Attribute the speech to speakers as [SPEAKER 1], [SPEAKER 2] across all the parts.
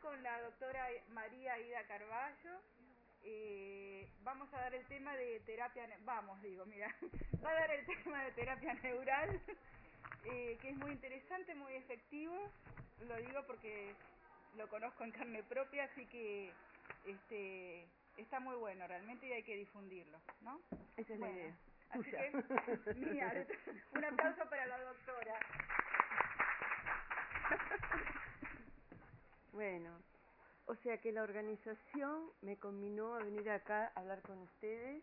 [SPEAKER 1] con la doctora María Ida Carballo. Eh, vamos a dar el tema de terapia, vamos, digo, mira, va a dar el tema de terapia neural, eh, que es muy interesante, muy efectivo. Lo digo porque lo conozco en carne propia, así que este, está muy bueno realmente y hay que difundirlo, ¿no?
[SPEAKER 2] Esa es la idea.
[SPEAKER 1] Así que, mira, un aplauso para la doctora.
[SPEAKER 2] Bueno, o sea que la organización me combinó a venir acá a hablar con ustedes.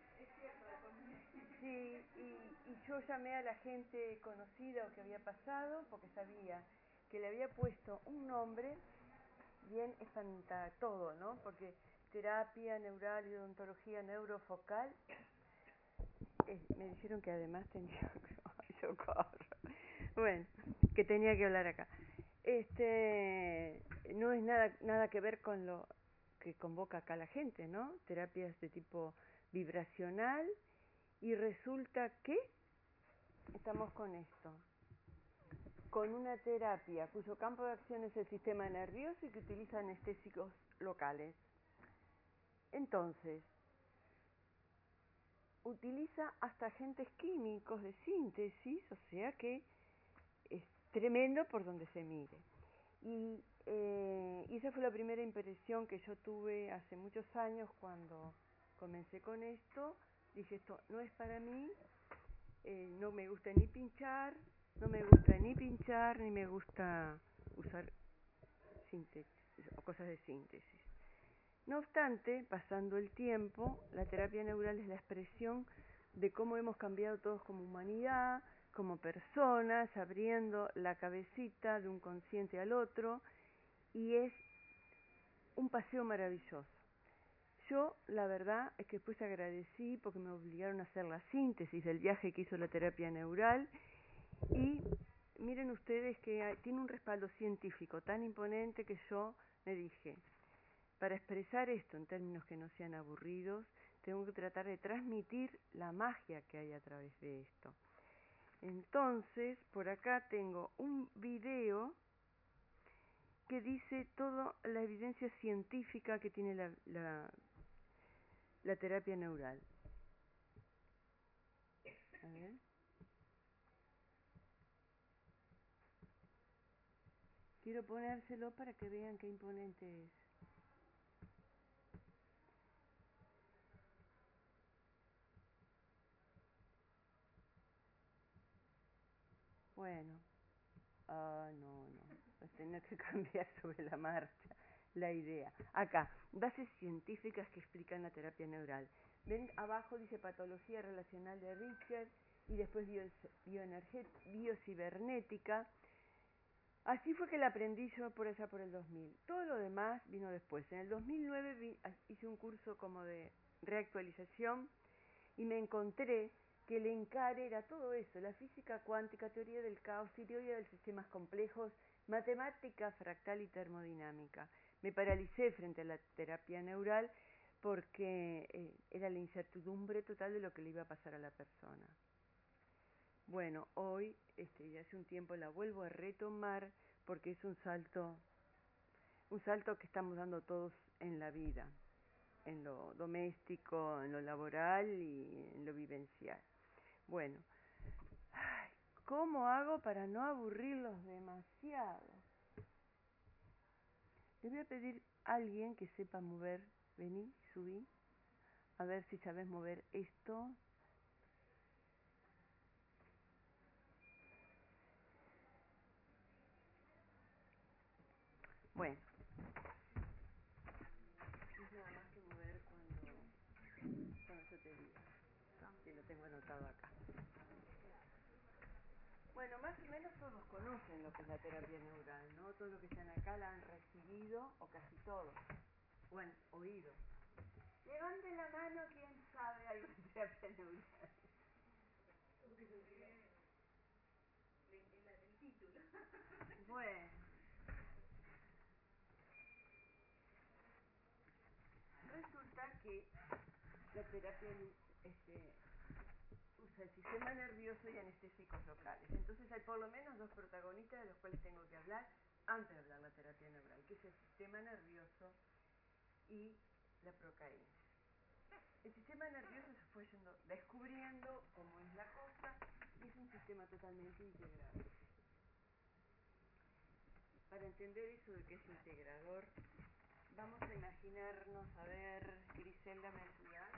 [SPEAKER 2] Sí, y, y yo llamé a la gente conocida o que había pasado porque sabía que le había puesto un nombre bien espanta todo, ¿no? Porque terapia neural y odontología neurofocal eh, me dijeron que además tenía yo corro. Bueno, que tenía que hablar acá. Este no es nada nada que ver con lo que convoca acá la gente, ¿no? Terapias de tipo vibracional y resulta que estamos con esto, con una terapia cuyo campo de acción es el sistema nervioso y que utiliza anestésicos locales. Entonces, utiliza hasta agentes químicos de síntesis, o sea que tremendo por donde se mire. Y, eh, esa fue la primera impresión que yo tuve hace muchos años cuando comencé con esto. Dije, esto no es para mí, eh, no me gusta ni pinchar, no me gusta ni pinchar, ni me gusta usar síntesis o cosas de síntesis. No obstante, pasando el tiempo, la terapia neural es la expresión de cómo hemos cambiado todos como humanidad, como personas, abriendo la cabecita de un consciente al otro, y es un paseo maravilloso. Yo, la verdad, es que después agradecí porque me obligaron a hacer la síntesis del viaje que hizo la terapia neural y miren ustedes que tiene un respaldo científico tan imponente que yo me dije, para expresar esto en términos que no sean aburridos, tengo que tratar de transmitir la magia que hay a través de esto. Entonces, por acá tengo un video que dice toda la evidencia científica que tiene la, terapia neural. A ver. Quiero ponérselo para que vean qué imponente es. Bueno, ah, no, no, vas a tener que cambiar sobre la marcha la idea. Acá, bases científicas que explican la terapia neural. Ven abajo dice patología relacional de Richter y después biocibernética. Así fue que la aprendí yo por allá por el 2000. Todo lo demás vino después. En el 2009 hice un curso como de reactualización y me encontré que el encare era todo eso, la física cuántica, teoría del caos, teoría de sistemas complejos, matemática fractal y termodinámica. Me paralicé frente a la terapia neural porque eh, era la incertidumbre total de lo que le iba a pasar a la persona. Bueno, hoy, este, ya hace un tiempo la vuelvo a retomar porque es un salto, un salto que estamos dando todos en la vida, en lo doméstico, en lo laboral y en lo vivencial. Bueno, ¿cómo hago para no aburrirlos demasiado? Le voy a pedir a alguien que sepa mover, vení, subí, a ver si sabes mover esto. Bueno, es nada más que mover cuando, cuando yo te diga que lo tengo anotado acá. Bueno, más o menos todos conocen lo que es la terapia neural, ¿no? Todos los que están acá la han recibido, o casi todos, o han oído. Levante la mano quien sabe algo de terapia neural. El título. Bueno. Resulta que la terapia este, el sistema nervioso y anestésicos locales. Entonces hay por lo menos dos protagonistas de los cuales tengo que hablar antes de hablar la terapia neural, que es el sistema nervioso y la procaína. El sistema nervioso se fue yendo, descubriendo cómo es la cosa y es un sistema totalmente integrado. Para entender eso de que es integrador, vamos a imaginarnos a ver Griselda Mejía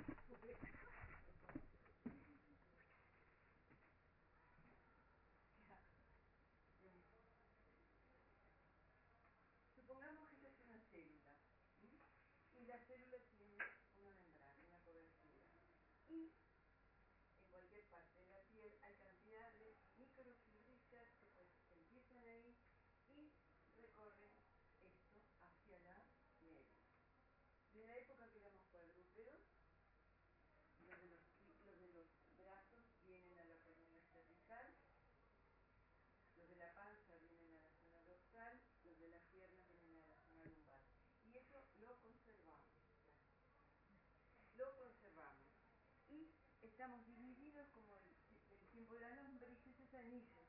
[SPEAKER 2] estamos divididos como el, el tiempo de la lombriz, esos anillos,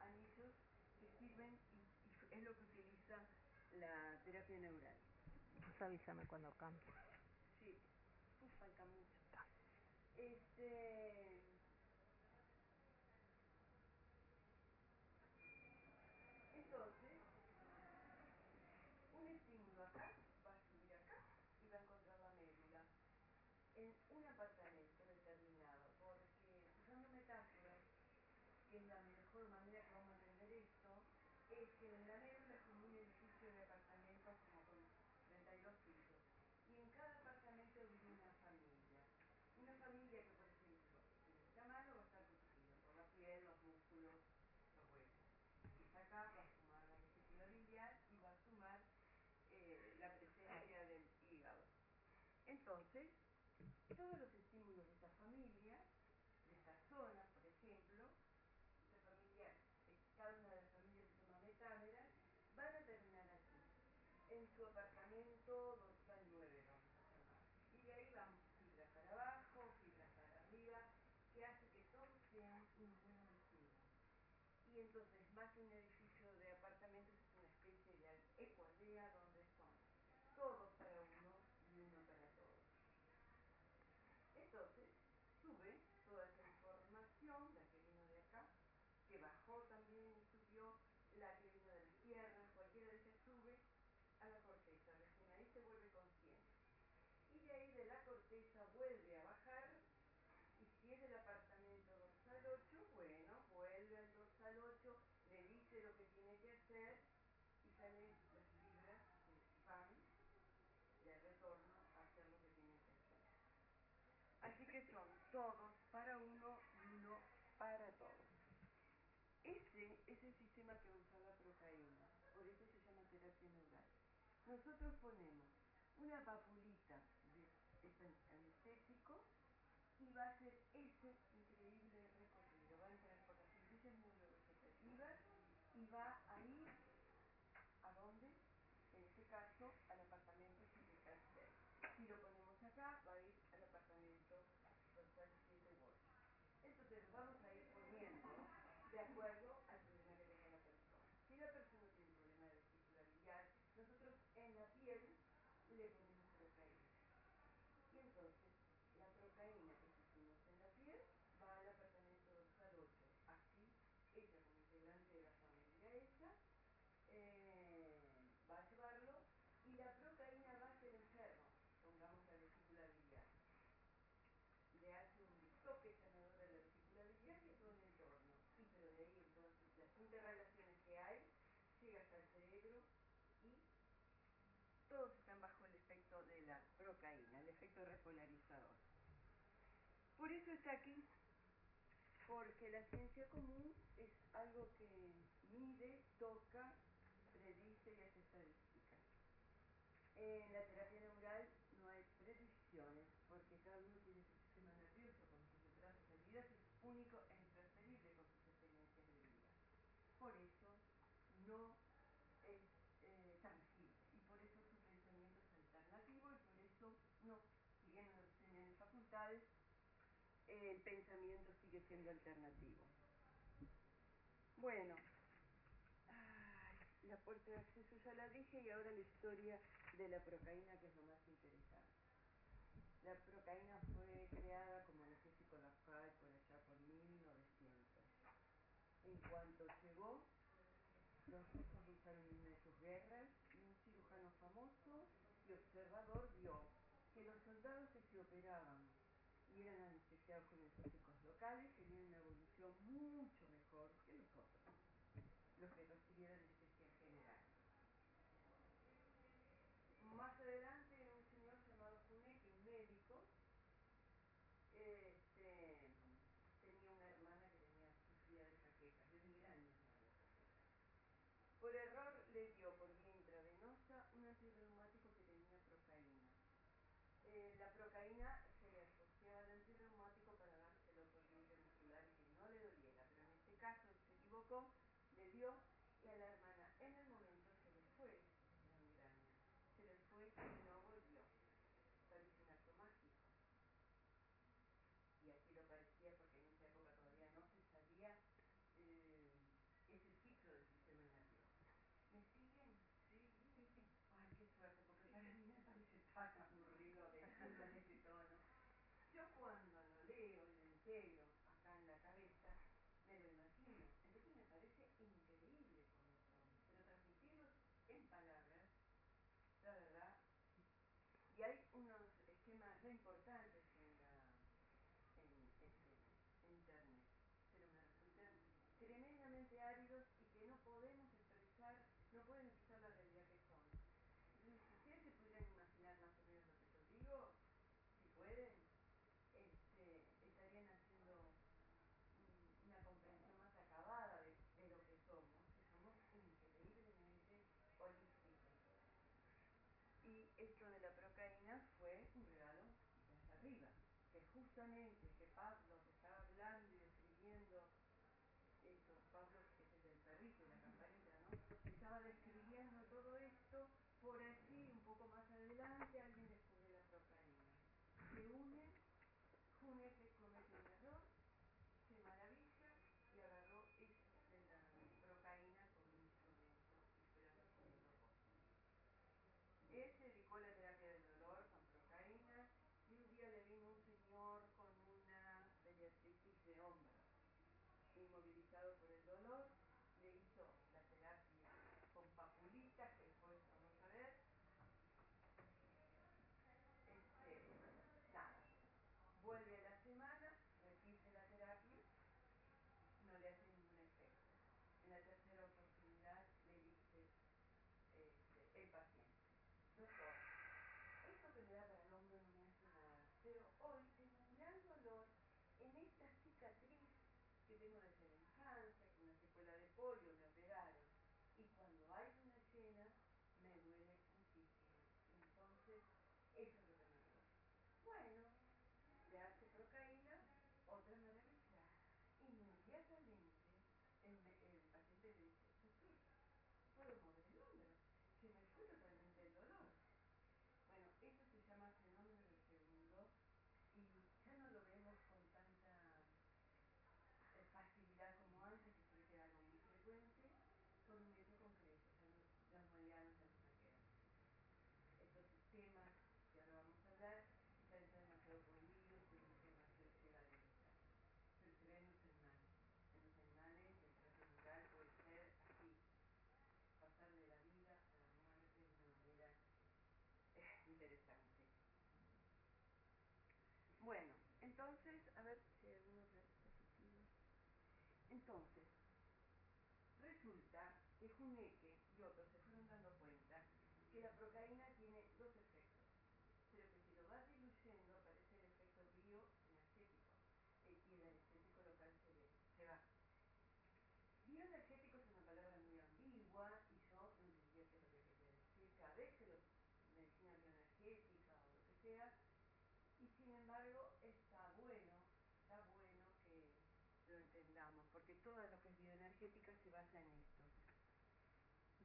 [SPEAKER 2] anillos que sirven y, y es lo que utiliza la terapia neural.
[SPEAKER 3] Pues avísame cuando cambie.
[SPEAKER 2] Sí, pues falta mucho. Este, todos para uno y uno para todos. Ese es el sistema que usa la procaína, por eso se llama terapia neural. Nosotros ponemos una papulita de este anestésico y va a ser ese increíble recorrido. Va a entrar por las fibrillas neurovegetativas y va Está aquí porque la ciencia común es algo que mide, toca, predice y hace estadística. En la terapia pensamiento sigue siendo alternativo. Bueno, la puerta de acceso ya la dije y ahora la historia de la procaína que es lo más interesante. La procaína fue creada esto de la Pietro e Nicola della Bueno, todo de lo que es bioenergética se basa en esto.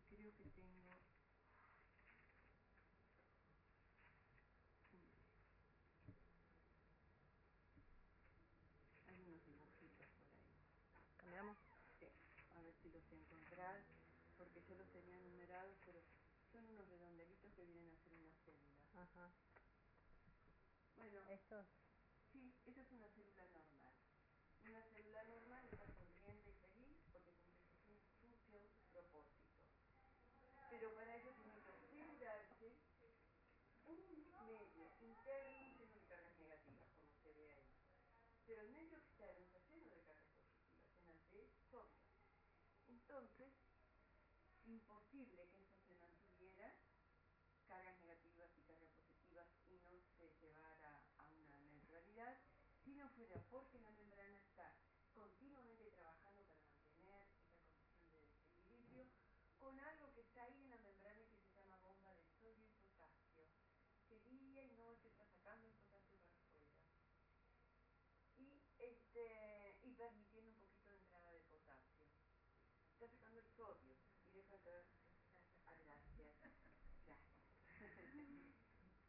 [SPEAKER 2] Creo que tengo... Hay unos dibujitos por ahí.
[SPEAKER 3] ¿Cambiamos?
[SPEAKER 2] Sí, a ver si los encontrás, porque yo los tenía numerados, pero son unos redondelitos que vienen a ser una célula. Ajá. Bueno. ¿Estos? Sí, esa es una célula no. Imposible que esto se mantuviera cargas negativas y cargas positivas y no se llevara a una neutralidad si no fuera porque la membrana está continuamente trabajando para mantener esa condición de desequilibrio con algo que está ahí en la membrana que se llama bomba de sodio y potasio, que día y noche está sacando el potasio para afuera y, este, y permitiendo un poquito de entrada de potasio. Está sacando el sodio y deja entrar a gracias. Gracias.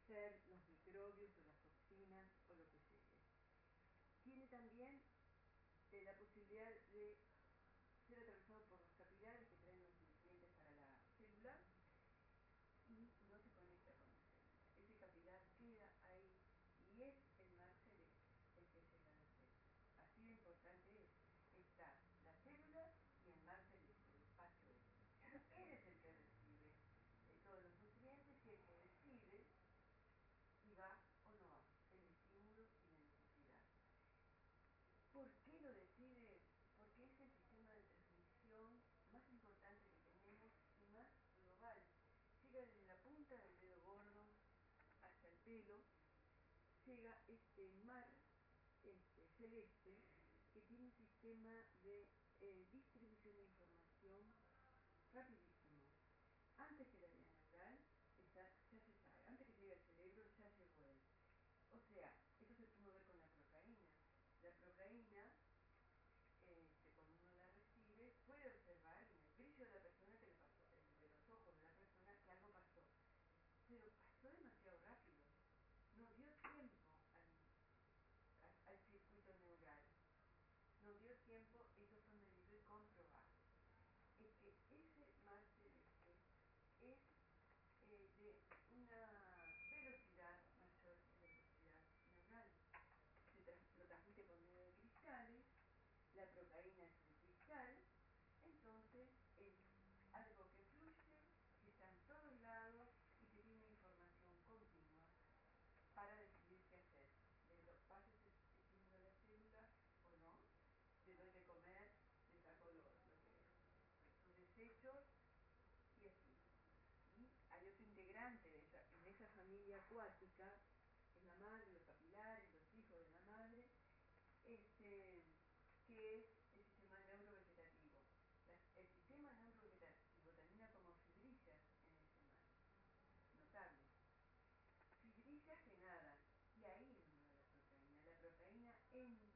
[SPEAKER 2] ser los microbios o las toxinas o lo que sea. Tiene también eh, la posibilidad llega este mar este, celeste que tiene un sistema de eh, distribución de información rapidísimo y así. Y hay otro integrante de esa, en esa familia acuática, es la madre, los papilares, los hijos de la madre, este, que es el sistema neurovegetativo. El sistema neurovegetativo termina como fibrillas en el semal, notable. Fibrillas que nadan, y ahí es una de las. La proteína en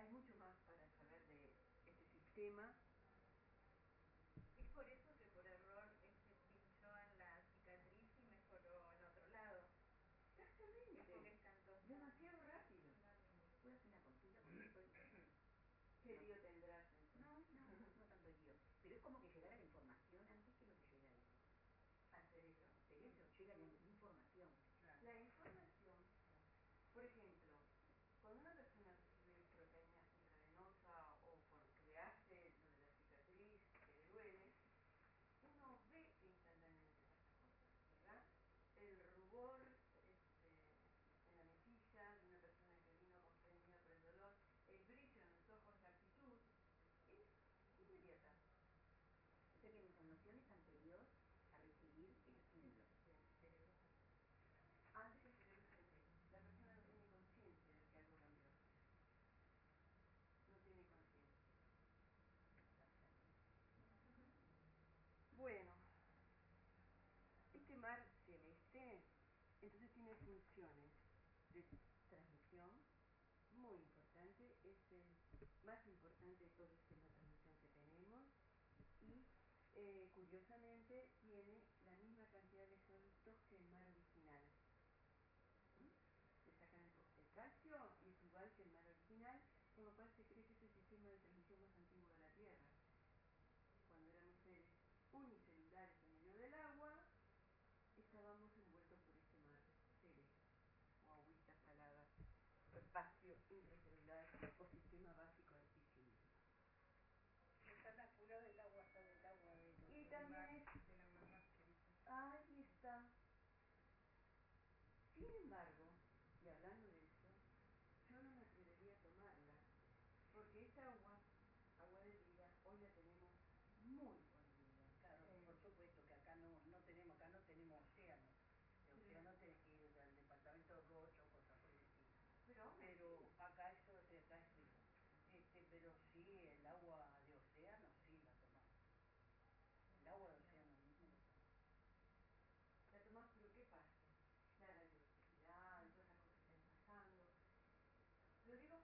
[SPEAKER 2] hay mucho más para saber de este sistema.
[SPEAKER 3] generaciones anteriores a recibir el estímulo.
[SPEAKER 2] Antes del cerebro la persona no tiene conciencia de que algo cambió. No tiene conciencia. Bueno, este mar celeste entonces tiene funciones de transmisión muy importante, es el más importante de todos curiosamente tiene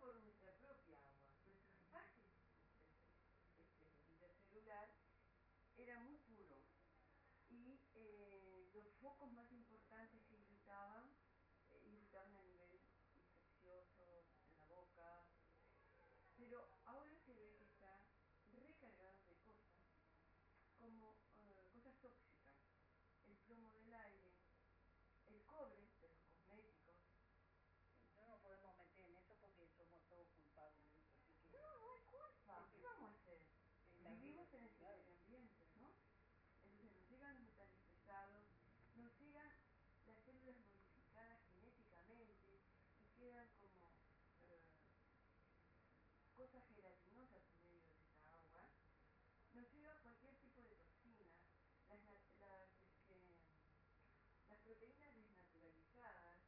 [SPEAKER 2] Por nuestra propia agua. Nuestro espacio este, intercelular era muy puro y eh, los focos más importantes que irritaban, eh, irritaban a nivel infeccioso, en la boca, pero ahora se ve que está recargado de cosas, como eh, cosas tóxicas, el plomo del aire, el cobre de los cosméticos.
[SPEAKER 3] No nos podemos meter en eso porque somos todos culpables de eso. Así que
[SPEAKER 2] No, no hay culpa, ¿qué vamos a hacer?
[SPEAKER 3] es la
[SPEAKER 2] Vivimos
[SPEAKER 3] vida,
[SPEAKER 2] en ese
[SPEAKER 3] claro.
[SPEAKER 2] medio ambiente, ¿no? Entonces nos llegan los metales pesados, nos llegan las células modificadas genéticamente y quedan como eh, cosas gelatinosas en medio de esa agua. Nos llega cualquier tipo de toxina, las, na- las, este, las proteínas desnaturalizadas,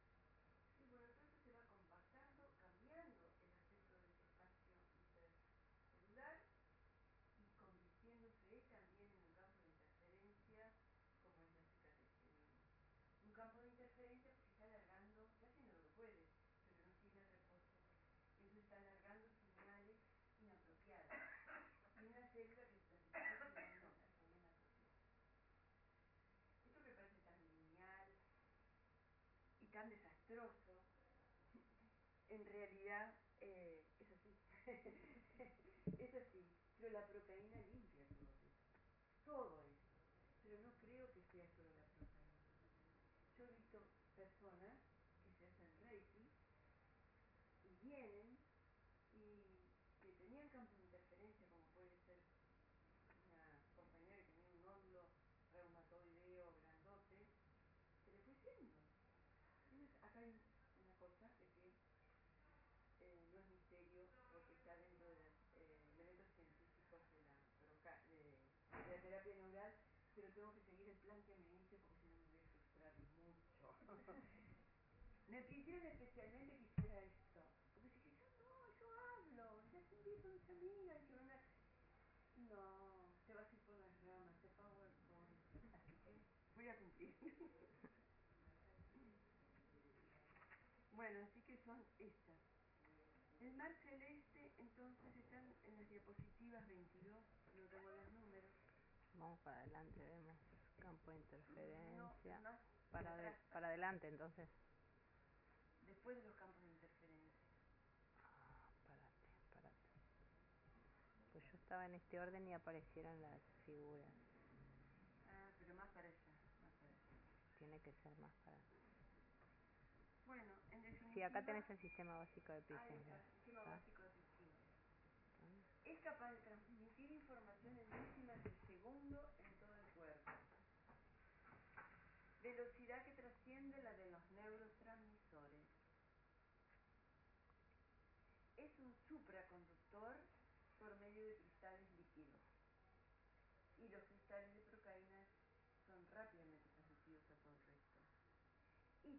[SPEAKER 2] y bueno, todo eso se va compactando, cambiando el aspecto de ese espacio intercelular y convirtiéndose también en un campo de interferencia como es la cicatrización. Un campo de interferencia porque está alargando, está haciendo lo que puede, pero no tiene reposo. Eso está alargando señales inapropiadas. Y una célula que está haciendo no, son inapropiadas. Esto que parece tan lineal y en realidad eh, es así. es así. Pero la proteína limpia todo. Todo eso. Pero no creo que sea solo la proteína. Yo he visto personas que se hacen reiki y vienen y que tenían campo de interferencia, como puede ser una compañera que tenía un nódulo reumatoideo grandote, se le fue yendo. Entonces, acá hay una cosa de que eh, no es misterio porque está dentro de los eh, elementos científicos de la, de, de la terapia neural, pero tengo que seguir el plan que me hice porque si no me voy a frustrar mucho. me pidieron especialmente que hiciera esto. Porque dije, yo no, yo hablo, ya te invito a mis amigas, que van a... No, te vas a ir por las ramas, te PowerPoint. Así que voy a cumplir. bueno, así que son estas. El mar celeste, entonces, están diapositivas 22, no tengo los números.
[SPEAKER 4] Vamos para adelante, vemos campo de interferencia.
[SPEAKER 2] No,
[SPEAKER 4] para, de- para adelante entonces.
[SPEAKER 2] después de los campos de interferencia.
[SPEAKER 4] Ah, párate, párate. Pues yo estaba en este orden y aparecieron las figuras.
[SPEAKER 2] Ah, pero más para allá, más para allá.
[SPEAKER 4] Tiene que ser más para...
[SPEAKER 2] Bueno, en definitiva...
[SPEAKER 4] Sí, acá tenés el sistema básico de
[SPEAKER 2] el sistema
[SPEAKER 4] ¿Ah?
[SPEAKER 2] básico de. Es capaz de transmitir información en décimas de segundo en todo el cuerpo. Velocidad que trasciende la de los neurotransmisores. Es un supraconductor por medio de cristales líquidos. Y los cristales de procaínas son rápidamente transmitidos a todo el resto. Y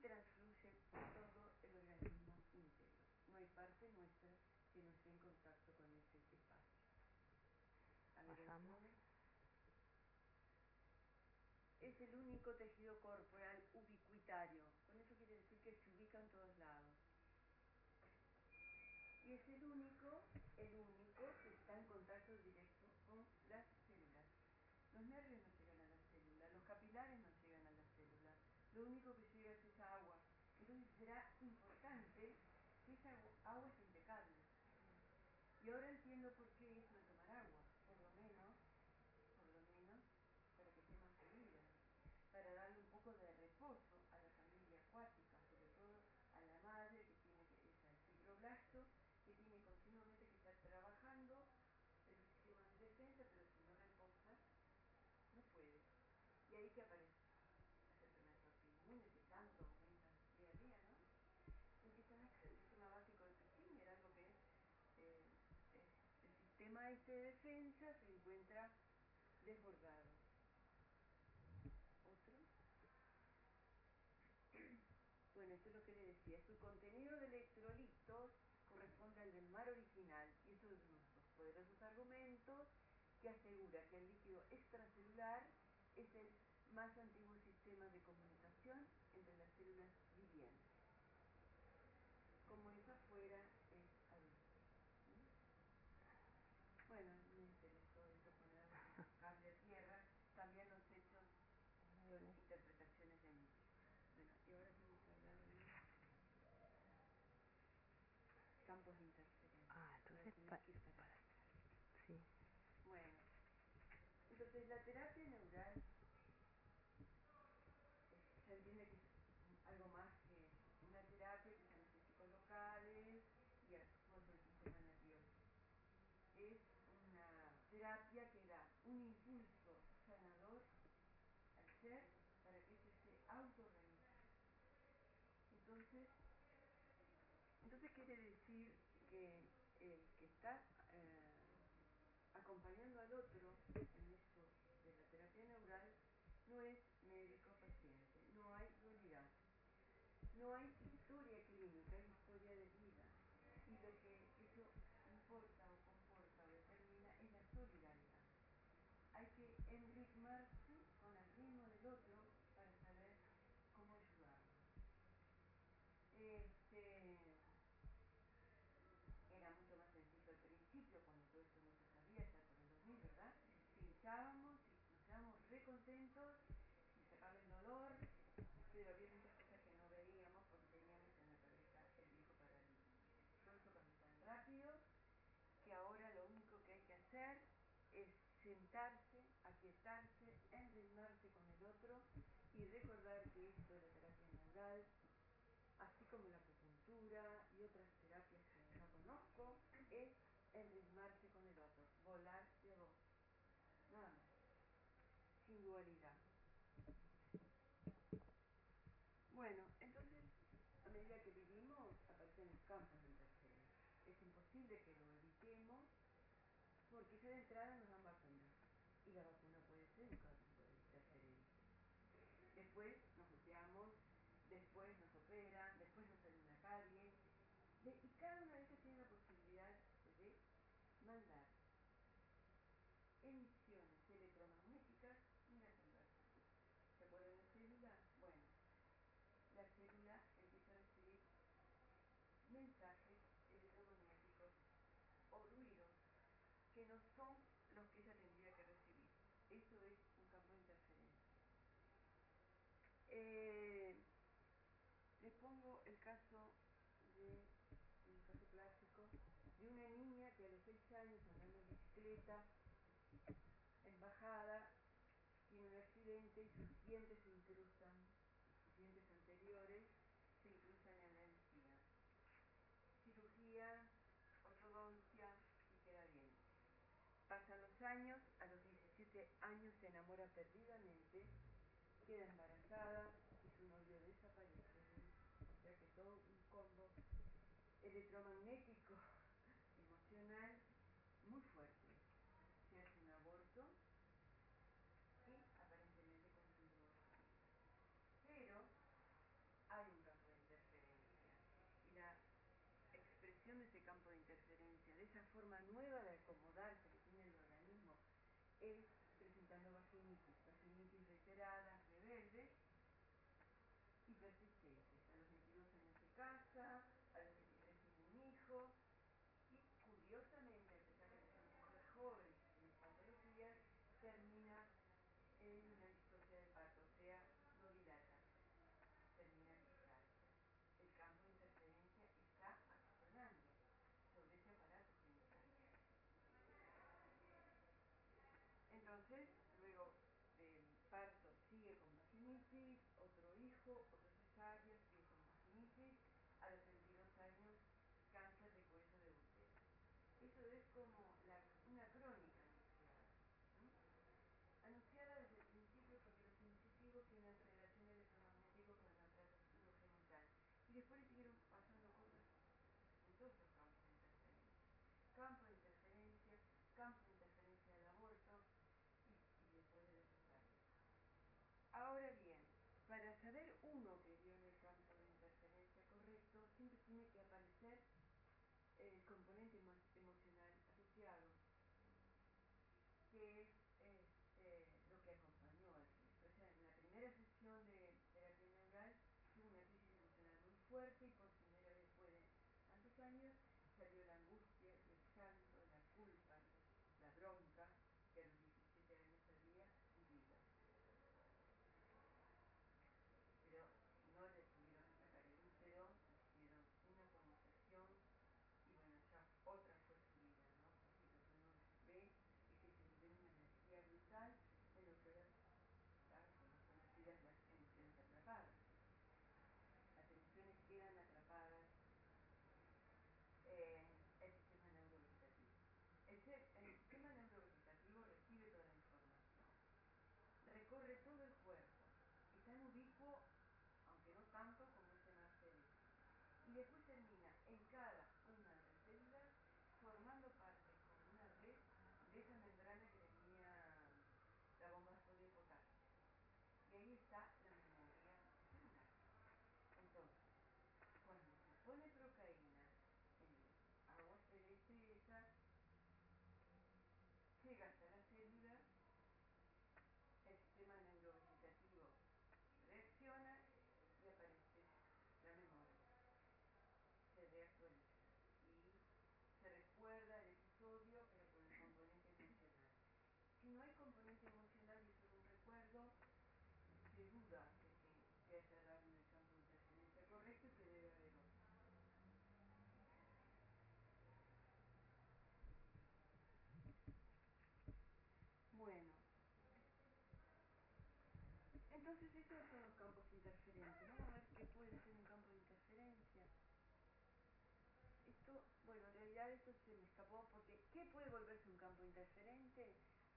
[SPEAKER 2] por todo el organismo íntegro. No hay parte nuestra que no esté en contacto con ese espacio. A ver,
[SPEAKER 4] Pasamos.
[SPEAKER 2] ¿cómo? Es el único tejido corporal ubicuitario. Con eso quiere decir que se ubica en todos lados. Y es el único, el único que está en contacto directo con las células. Los nervios no llegan a las células, los capilares no llegan a las células, lo único que llega es esa agua. Entonces será importante que esa agua esté impecable. Y ahora entiendo por qué eso de tomar agua, por lo menos, por lo menos, para que esté más fluida, para darle un poco de reposo a la familia acuática, sobre todo a la madre que tiene que, es el fibroblasto, que tiene continuamente que estar trabajando el sistema de defensa, pero si no reposa, no puede. Y que aparece las enfermedades autoinmunes que tanto aumentan día a día, ¿no? A caer el sistema básico de Pekín, era algo que eh, el sistema este de defensa se encuentra desbordado. ¿Otro? Bueno, esto es lo que le decía. Su contenido de electrolitos corresponde al del mar original y eso es uno de los poderosos argumentos que asegura que el líquido extracelular es el más antiguo sistema de comunicación entre las células vivientes. Como esa fuera es adulto. Bueno, me interesó esto poner cable a tierra, cambian los hechos las interpretaciones de mí. Bueno, y ahora vamos a hablar de campos de interferencia.
[SPEAKER 4] Ah, entonces para,
[SPEAKER 2] que para
[SPEAKER 4] para. Sí.
[SPEAKER 2] Bueno, entonces la terapia neural eh, se entiende que es algo más que una terapia que se anestésicos locales y actúa sobre el sistema nervioso. Es una terapia que da un impulso sanador al ser para que éste se autorrealice. Entonces, entonces quiere decir que el que está eh, acompañando al otro en esto de la terapia neural no es médico-paciente, no hay dualidad, no hay historia clínica, hay historia de vida. Y lo que eso importa o comporta o determina es la solidaridad. Hay que enritmarse con el ritmo del otro para saber cómo ayudarlo. Este, era mucho más sencillo al principio, cuando todo esto no se sabía, ya por el 2000, ¿verdad? Pinchábamos y nos quedábamos re contentos y sacaba el dolor, pero había muchas cosas que no veíamos porque teníamos en la cabeza el viejo paradigma. Todo eso pasó tan rápido que ahora lo único que hay que hacer es sentarse, aquietarse, enritmarse con el otro y recordar que esto de la terapia neural así como la acupuntura y otras terapias que no conozco, es enritmarse con el otro, volar de voz, nada más, sin dualidad. Bueno, entonces, a medida que vivimos, aparecen los campos de interferencia. Es imposible que lo evitemos entrada nos dan vacunas y la vacuna puede ser un interferencia. Después nos golpeamos después nos operan, después nos sale una carie, de, y cada una de ellas tiene la posibilidad de mandar emisiones electromagnéticas negativas. ¿Se acuerdan de la célula? Bueno, la célula empieza a recibir mensajes electromagnéticos o ruidos que no son los que ella tendría que recibir. Eso es un campo de interferencia. Eh, les pongo el caso de un caso clásico de una niña que a los 6 años andando en bicicleta en bajada tiene un accidente y sus dientes se incrustan, sus dientes anteriores se incrustan en la encía. Cirugía, ortodoncia y queda bien. Pasan los años, a los 17 años se enamora perdidamente, queda embarazada y su novio desaparece. O sea que todo un combo electromagnético, emocional, muy fuerte. Se hace un aborto y aparentemente con divorcio. Pero hay un campo de interferencia y la expresión de ese campo de interferencia, de esa forma nueva de luego del parto sigue con más otro hijo, It was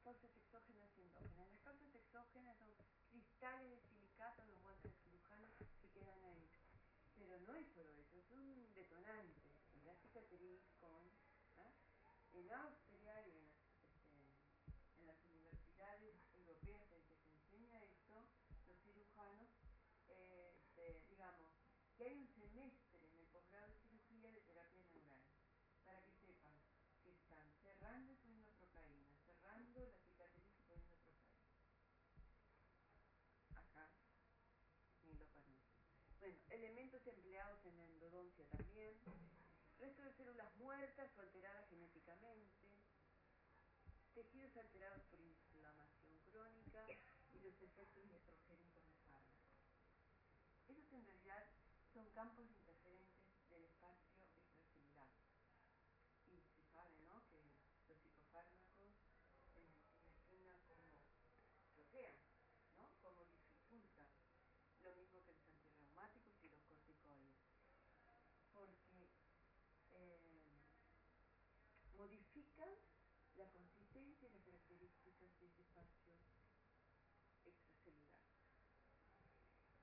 [SPEAKER 2] causas exógenas y endógenas. Las causas exógenas son cristales de silicato los guantes cirujanos que quedan ahí. Pero no es solo eso, es un detonante. La cicatriz con ¿eh? el Elementos empleados en la endodoncia también. Resto de células muertas o alteradas genéticamente. Tejidos alterados por inflamación crónica. Y los efectos de con los fármacos. Esos en realidad son campos de modifican la consistencia y las características de ese espacio extracelular.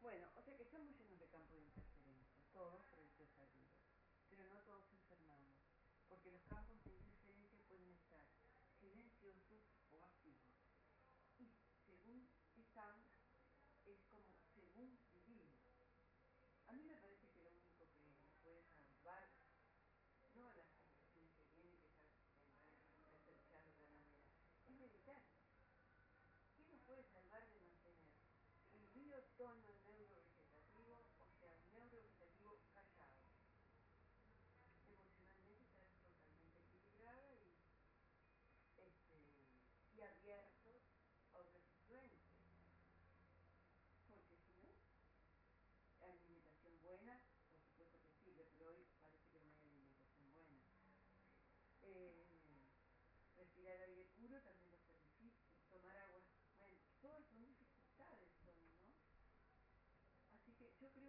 [SPEAKER 2] Bueno, o sea que estamos llenos de campos de interferencia, todos proyectos pero no todos enfermamos, porque los campos de interferencia pueden estar silenciosos o activos. Y según están, es como según vivimos. A mí me parece tono neurovegetativo, o sea, neurovegetativo callado. Emocionalmente estarás totalmente equilibrada y, este, y abierta.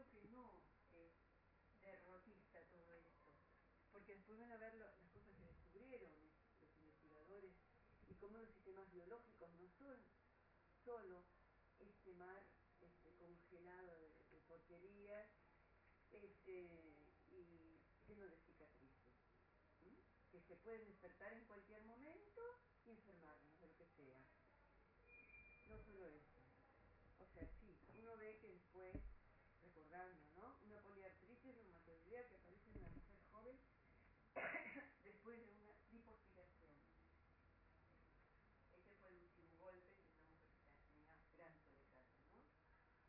[SPEAKER 2] Creo que no es derrotista todo esto, porque después van a ver las cosas que descubrieron los investigadores y cómo los sistemas biológicos no son solo este mar este, congelado de, de porquerías este, y lleno de cicatrices, que se pueden despertar en cualquier momento y enfermarnos de lo que sea. No solo eso. O sea, sí, uno ve que después, recordando, ¿no? Una poliartritis reumatoidea que aparece en una mujer joven después de una lipoaspiración. Ese fue el último golpe de una mujer que tenía gran sobrecarga, ¿no?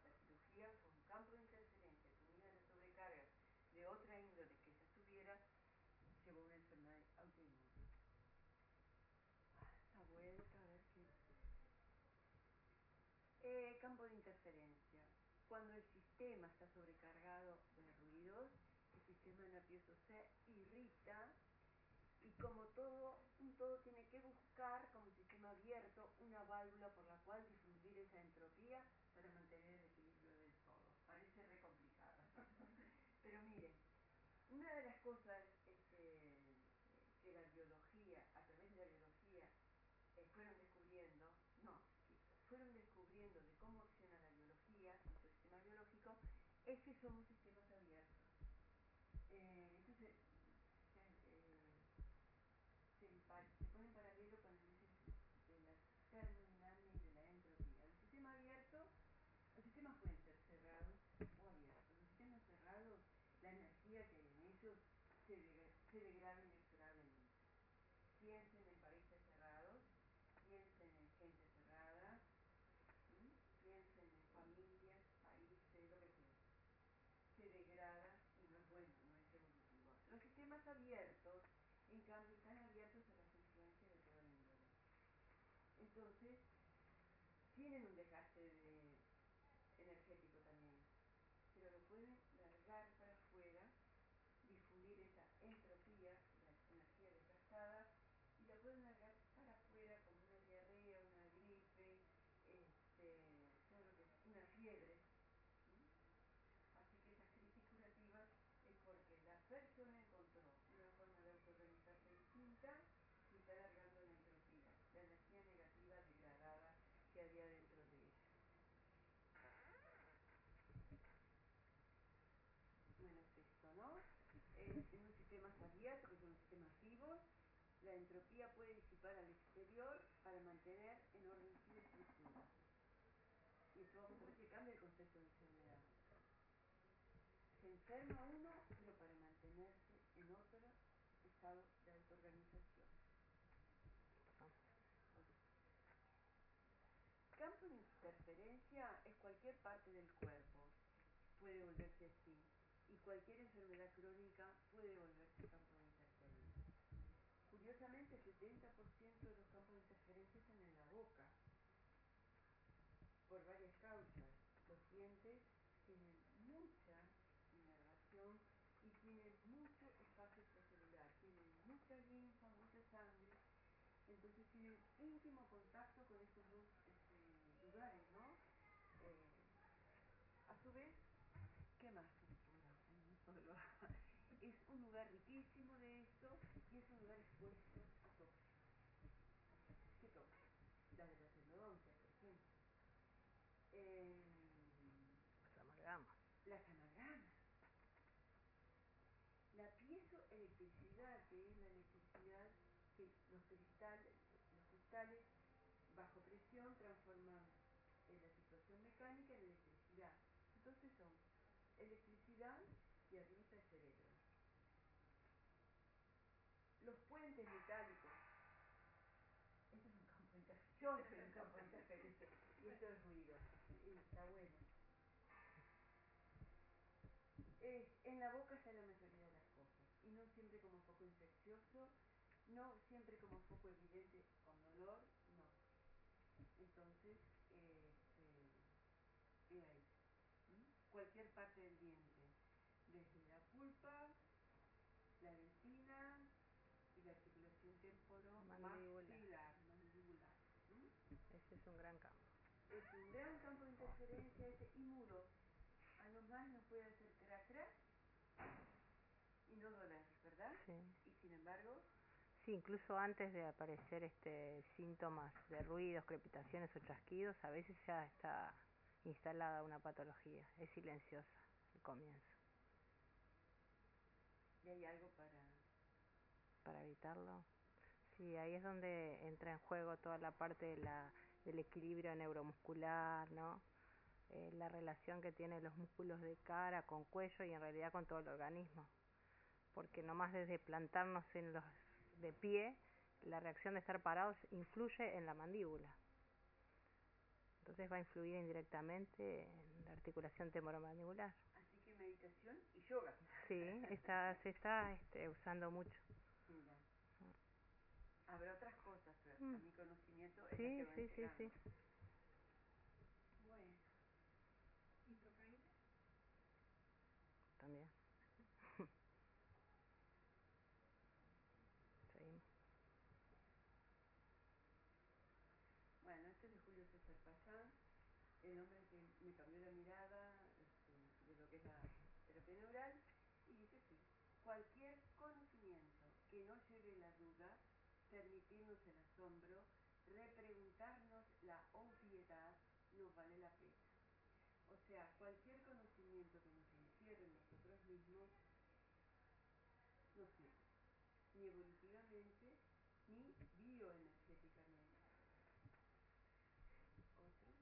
[SPEAKER 2] La cirugía fue un campo de interferencia que unida a la sobrecarga de otra índole que ella tuviera, llevó a una enfermedad autoinmune. Ah, Esta vuelta, a ver qué... Eh, campo de interferencia. Cuando el sistema está sobrecargado de ruidos, el sistema nervioso se irrita y como todo, un todo tiene que buscar como sistema abierto una válvula por la cual difundir esa entropía para mantener el equilibrio del todo. Parece re complicado. Pero miren, una de las cosas É esses 11 é Sistemas abiertos, en cambio, están abiertos a las influencias de toda índole. Entonces, tienen un desgaste de- energético también, pero lo pueden largar para afuera, difundir esa entropía, la energía desgastada, y la pueden largar para afuera como una diarrea, una gripe, este, todo lo que una fiebre. ¿sí? Así que esas crisis curativas es porque la persona encontró una forma de autoorganizarse distinta y está largando la entropía, la energía negativa degradada que había dentro de ella. Bueno, es esto, ¿no? Eh, en un sistema abierto, que son sistemas vivos, la entropía puede disipar al exterior para mantener en orden su estructura. Y esto vamos a cambia el concepto de enfermedad. Se enferma uno, pero para mantenerse en otro estado de autoorganización. Campo de interferencia es cualquier parte del cuerpo, puede volverse así, y cualquier enfermedad crónica puede volverse campo. Curiosamente, el 70% de los campos de interferencia están en la boca, por varias causas. Los dientes tienen mucha inervación y tienen mucho espacio extracelular, tienen mucha linfa, mucha sangre, entonces tienen íntimo contacto con estos dos este, lugares, ¿no? Eh, a su vez, ¿qué más cultura? No solo- es un lugar riquísimo de esto y es un lugar expuesto a tóxicos. ¿Qué tóxicos? La de la endodoncia, por ejemplo. Eh,
[SPEAKER 4] Las amalgamas.
[SPEAKER 2] las anagramas. La piezoelectricidad, que es la electricidad que los cristales, los cristales bajo presión transforman en la situación mecánica en electricidad. Entonces son electricidad y arriba el cerebro. Los puentes metálicos. Esto es un campo de interferencia. Yo soy un campo de interferencia. Y esto es ruido. Y está bueno. Es, en la boca está la mayoría de las cosas. Y no infeccioso, no siempre como foco evidente con dolor, no. Entonces, este, ahí. Cualquier parte del diente, desde la pulpa, la dentina y la articulación
[SPEAKER 4] Mandibular.
[SPEAKER 2] temporomaxilar, mandibular. ¿m?
[SPEAKER 4] Ese es un gran campo.
[SPEAKER 2] Es un gran campo de interferencia ese y mudos. Han nombrado más nos puede hacer crack crack y no doler, ¿verdad?
[SPEAKER 4] Sí.
[SPEAKER 2] Y sin embargo,
[SPEAKER 4] Sí, incluso antes de aparecer este síntomas de ruidos, crepitaciones o chasquidos, a veces ya está instalada una patología. Es silenciosa el comienzo.
[SPEAKER 2] y hay algo para...
[SPEAKER 4] Para evitarlo. Sí, ahí es donde entra en juego toda la parte de la, del equilibrio neuromuscular, ¿no? Eh, la relación que tienen los músculos de cara con cuello y en realidad con todo el organismo. Porque nomás desde plantarnos en los de pie, la reacción de estar parados influye en la mandíbula. Entonces va a influir indirectamente en la articulación temporomandibular.
[SPEAKER 2] Así que meditación y yoga.
[SPEAKER 4] Sí, está, se está este, usando mucho.
[SPEAKER 2] Mira. Habrá otras cosas, pero
[SPEAKER 4] Mm.
[SPEAKER 2] a mi conocimiento es
[SPEAKER 4] Sí,
[SPEAKER 2] que
[SPEAKER 4] sí, sí,
[SPEAKER 2] llegando.
[SPEAKER 4] sí.
[SPEAKER 2] Bueno,
[SPEAKER 4] También. Seguimos.
[SPEAKER 2] bueno, este es de Julio César Pazán, el hombre que me cambió la mirada este, de lo que es la terapia neural, y dice así, cualquier conocimiento que no lleve la duda, permitirnos el asombro, repreguntarnos la obviedad, nos vale la pena. O sea, cualquier conocimiento que nos encierre en nosotros mismos no sirve, ni evolutivamente, ni bioenergéticamente. Otro.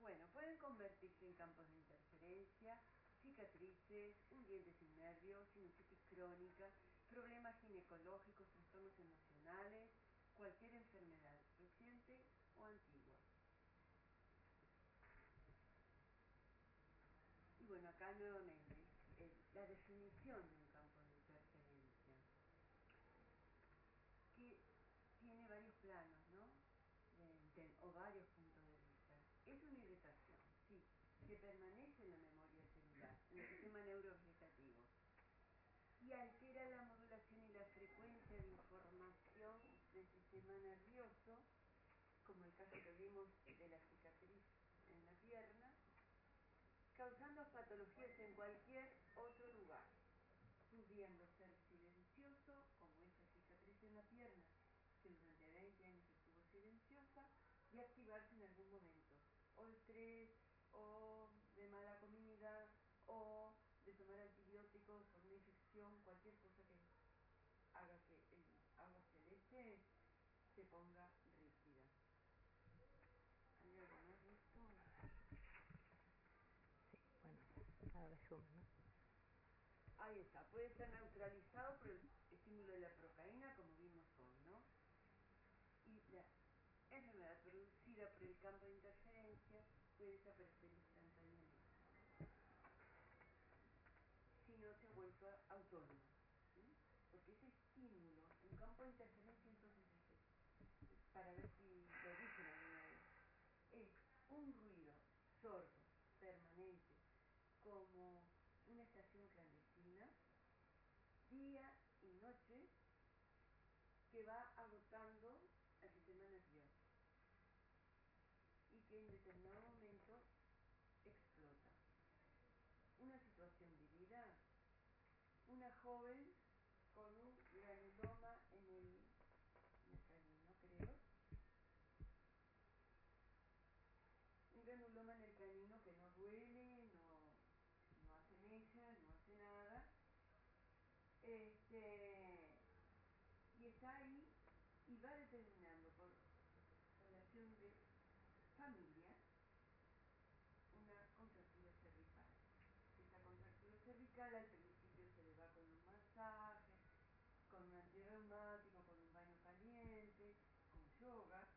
[SPEAKER 2] Bueno, pueden convertirse en campos de interferencia, cicatrices, un diente sin nervios, sinusitis crónica, problemas ginecológicos, trastornos emocionales, cualquier enfermedad reciente o antigua. Y bueno, acá nuevamente, eh, la definición de un campo de interferencia, que tiene varios planos, ¿no? De- de- o varios puntos de vista. Es una irritación, sí, que permanece en la memoria celular, en el sistema neurovegetativo, y altera la modulación y la frecuencia de información del sistema nervioso, como el caso que vimos de la cicatriz en la pierna, causando patologías en cualquier otro lugar, pudiendo ser silencioso, como esa cicatriz en la pierna, que durante 20 años estuvo silenciosa, activarse en algún momento, o estrés, o de mala comida, o de tomar antibióticos infección, cualquier cosa que haga que el agua celeste se ponga rígida. ¿Hay algo más de esto?
[SPEAKER 4] Sí, bueno, ahora resumen, ¿no?
[SPEAKER 2] Ahí está, puede ser neutralizado por el estímulo de la procaína, como vimos hoy, ¿no? Y la enfermedad producida por el campo de interferencia puede desaparecer instantáneamente. Si no se ha vuelto autónomo. Porque ese estímulo, un campo de interferencia, entonces es, para ver si lo dicen alguna vez, es un ruido sordo, permanente, como una estación clandestina, día y noche, que va agotando el sistema nervioso y que en determinado momento explota. Una situación vivida, una joven con un granuloma en el, en canino, creo, un granuloma en el canino que no duele, no, no hace mella, no hace nada, este, y está ahí y va determinando por relación de familia una contractura cervical. Esa contractura cervical al principio se le va con un masaje, con un antirreumático, con un baño caliente, con yoga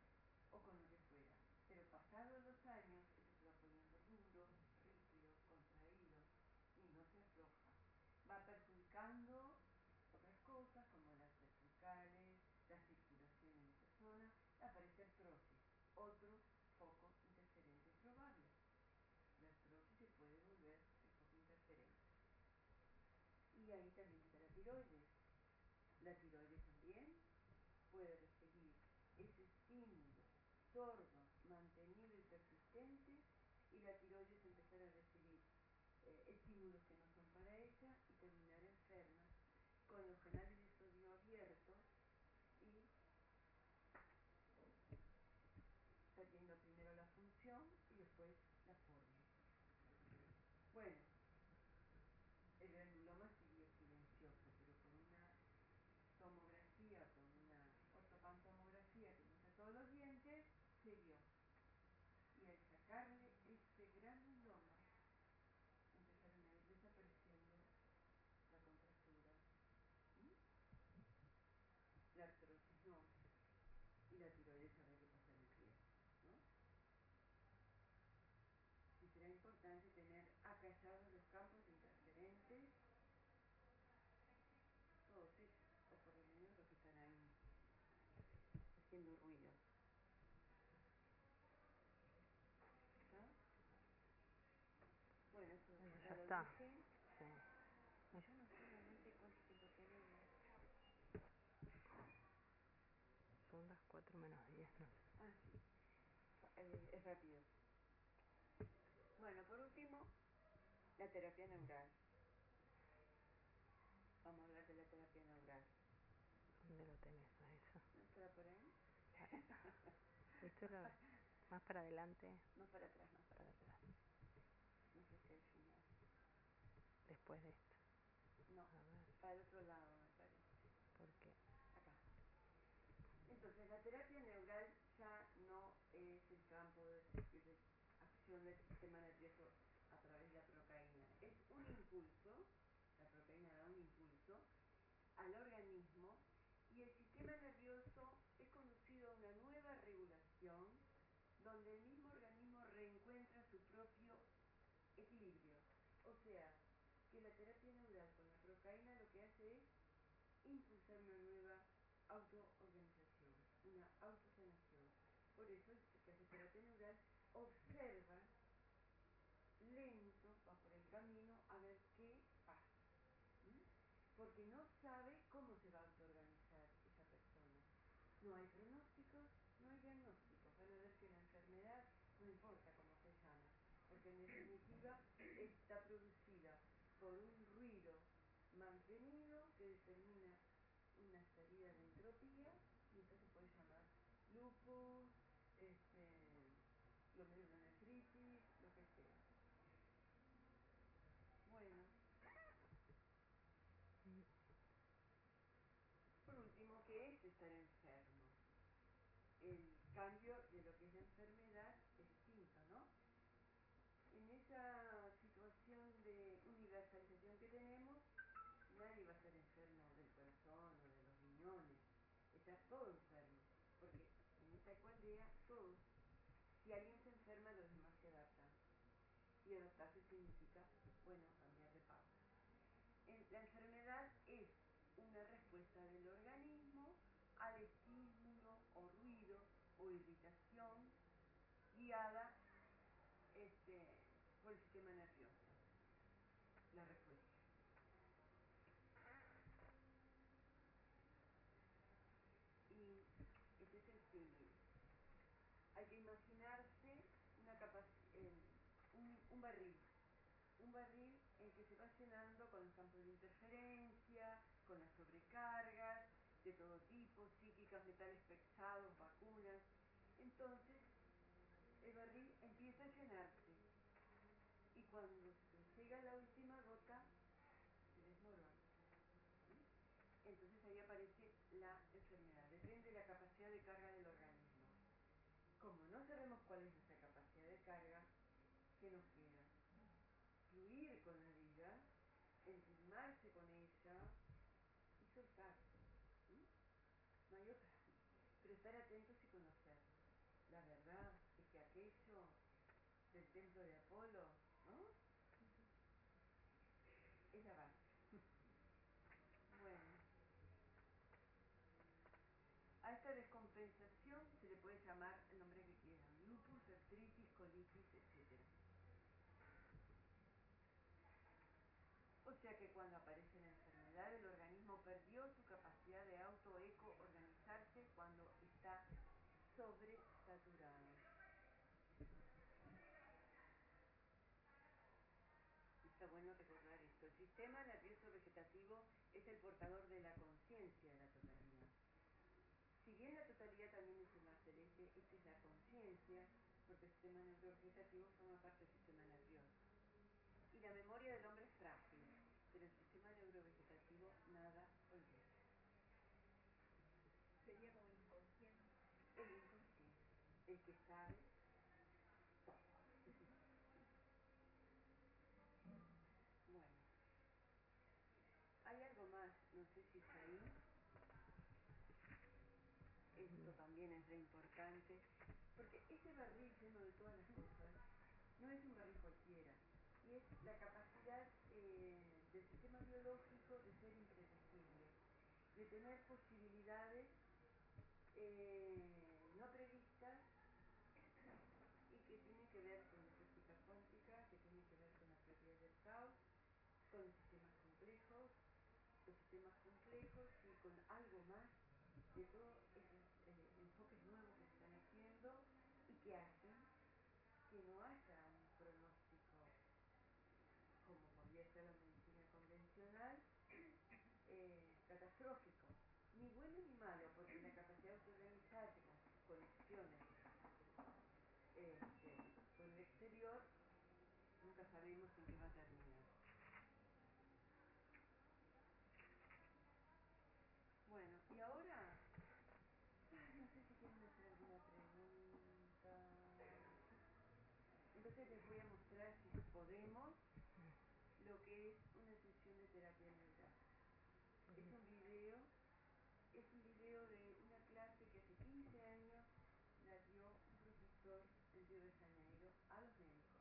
[SPEAKER 2] o con lo que fuera. Pero pasados los años, eso se va poniendo duro, rígido, contraído y no se afloja. Va perjudicando otras cosas como las cervicales, la circulación en esa zona, aparece artrosis, otro foco interferente probable. La artrosis se puede volver el foco interferente. Y ahí también está la tiroides. La tiroides también puede recibir ese estímulo sordo, mantenido y persistente y la tiroides empezar a recibir eh, estímulos que no son para ella y terminar enferma con los canales de sodio abiertos y perdiendo primero la función y después la forma. Bueno, el granuloma sigue silencioso, pero con una tomografía, con una ortopantomografía que muestra todos los dientes, se vio. Y al sacarle ese granuloma, empezaron a ir desapareciendo la contractura, ¿m? la artrosis no, y la tiroides había que pasar el pie, ¿no? Y será importante tener acallados los campos interferentes, todos ellos, o por lo menos los que están ahí haciendo ruido. ¿Está? Bueno, eso
[SPEAKER 4] Bueno,
[SPEAKER 2] ya
[SPEAKER 4] ya
[SPEAKER 2] lo
[SPEAKER 4] está. Sí.
[SPEAKER 2] Yo no sé realmente cuánto tiempo tenemos.
[SPEAKER 4] Son las 4 menos 10, no.
[SPEAKER 2] Ah, sí. Eh, es rápido. Bueno, por último, la terapia neural. Vamos a hablar de la terapia neural.
[SPEAKER 4] ¿Dónde lo tenés a eso?
[SPEAKER 2] ¿No estará por ahí?
[SPEAKER 4] Esto lo, más para adelante,
[SPEAKER 2] Más para atrás, más para
[SPEAKER 4] para
[SPEAKER 2] atrás.
[SPEAKER 4] atrás,
[SPEAKER 2] No sé si al final.
[SPEAKER 4] Después de esto.
[SPEAKER 2] No, para el otro lado me parece. Acá. Entonces, la terapia neural ya no es el campo de, de acción del sistema nervioso a través de la procaína. Es un impulso, la procaína da un impulso al organismo y el sistema nervioso es conducido a una nueva regulación donde el mismo organismo reencuentra su propio equilibrio. O sea, que la terapia neural con la procaína lo que hace es impulsar una nueva autoorganización, una autosanación. Por eso el que hace neural observa lento, va por el camino a ver qué pasa. ¿m? Porque no sabe cómo se va a autoorganizar esa persona. No hay pronósticos, no hay diagnósticos. Van a ver que la enfermedad no importa cómo se llama, porque en definitiva está producida por un ruido mantenido determina una salida de entropía y entonces puede llamar lupus, este, glomerulonefritis, lo que sea. Bueno, por último, ¿qué es estar enfermo? El cambio de lo que es la enfermedad es distinto, ¿no? En esa situación de universalización que tenemos, nadie va a estar enfermo del corazón o de los riñones. Está todo enfermo, porque en esta ecualdea todos, si alguien se enferma, los demás se adaptan. Y adaptarse significa, bueno, cambiar de pauta. En- La enfermedad es una respuesta del organismo al estímulo o ruido o irritación guiada este, por el sistema nervioso. La respuesta. Y este es el símil. Hay que imaginarse Entonces, A esta descompensación se le puede llamar el nombre que quieran, lupus, artritis, colitis, etc. O sea que cuando aparece la enfermedad, el organismo perdió su capacidad de autoeco-organizarse cuando está sobresaturado. está bueno recordar esto. El sistema nervioso vegetativo es el portador de la conciencia la bien la totalidad también es el mar celeste, esta es la conciencia, porque el sistema neurovegetativo forma parte del sistema nervioso. Y la memoria del hombre es frágil, pero el sistema neurovegetativo nada olvida.
[SPEAKER 3] Sería como el inconsciente.
[SPEAKER 2] El inconsciente, el que sabe todo. Bueno, hay algo más, no sé si está ahí. Esto también es re importante, porque ese barril lleno de todas las cosas no es un barril cualquiera, y es la capacidad eh, del sistema biológico de ser impredecible, de tener posibilidades eh, no previstas y que tienen que ver con la física cuántica, que tienen que ver con la propiedad del caos, con sistemas complejos, los sistemas complejos y con algo más de todos esos eh, enfoques nuevos que se están haciendo y que hacen que no haya un pronóstico como podría ser la medicina convencional eh, catastrófico, ni bueno ni malo, porque la capacidad de autoorganizarse con sus conexiones este, con el exterior, nunca sabemos en qué va a terminar. Bueno, y ahora, no sé si quieren hacer alguna pregunta. Entonces les voy a mostrar, si podemos, lo que es una sesión de terapia neural. Es un video, es un video de una clase que hace 15 años la dio un profesor en Río de Janeiro a los médicos.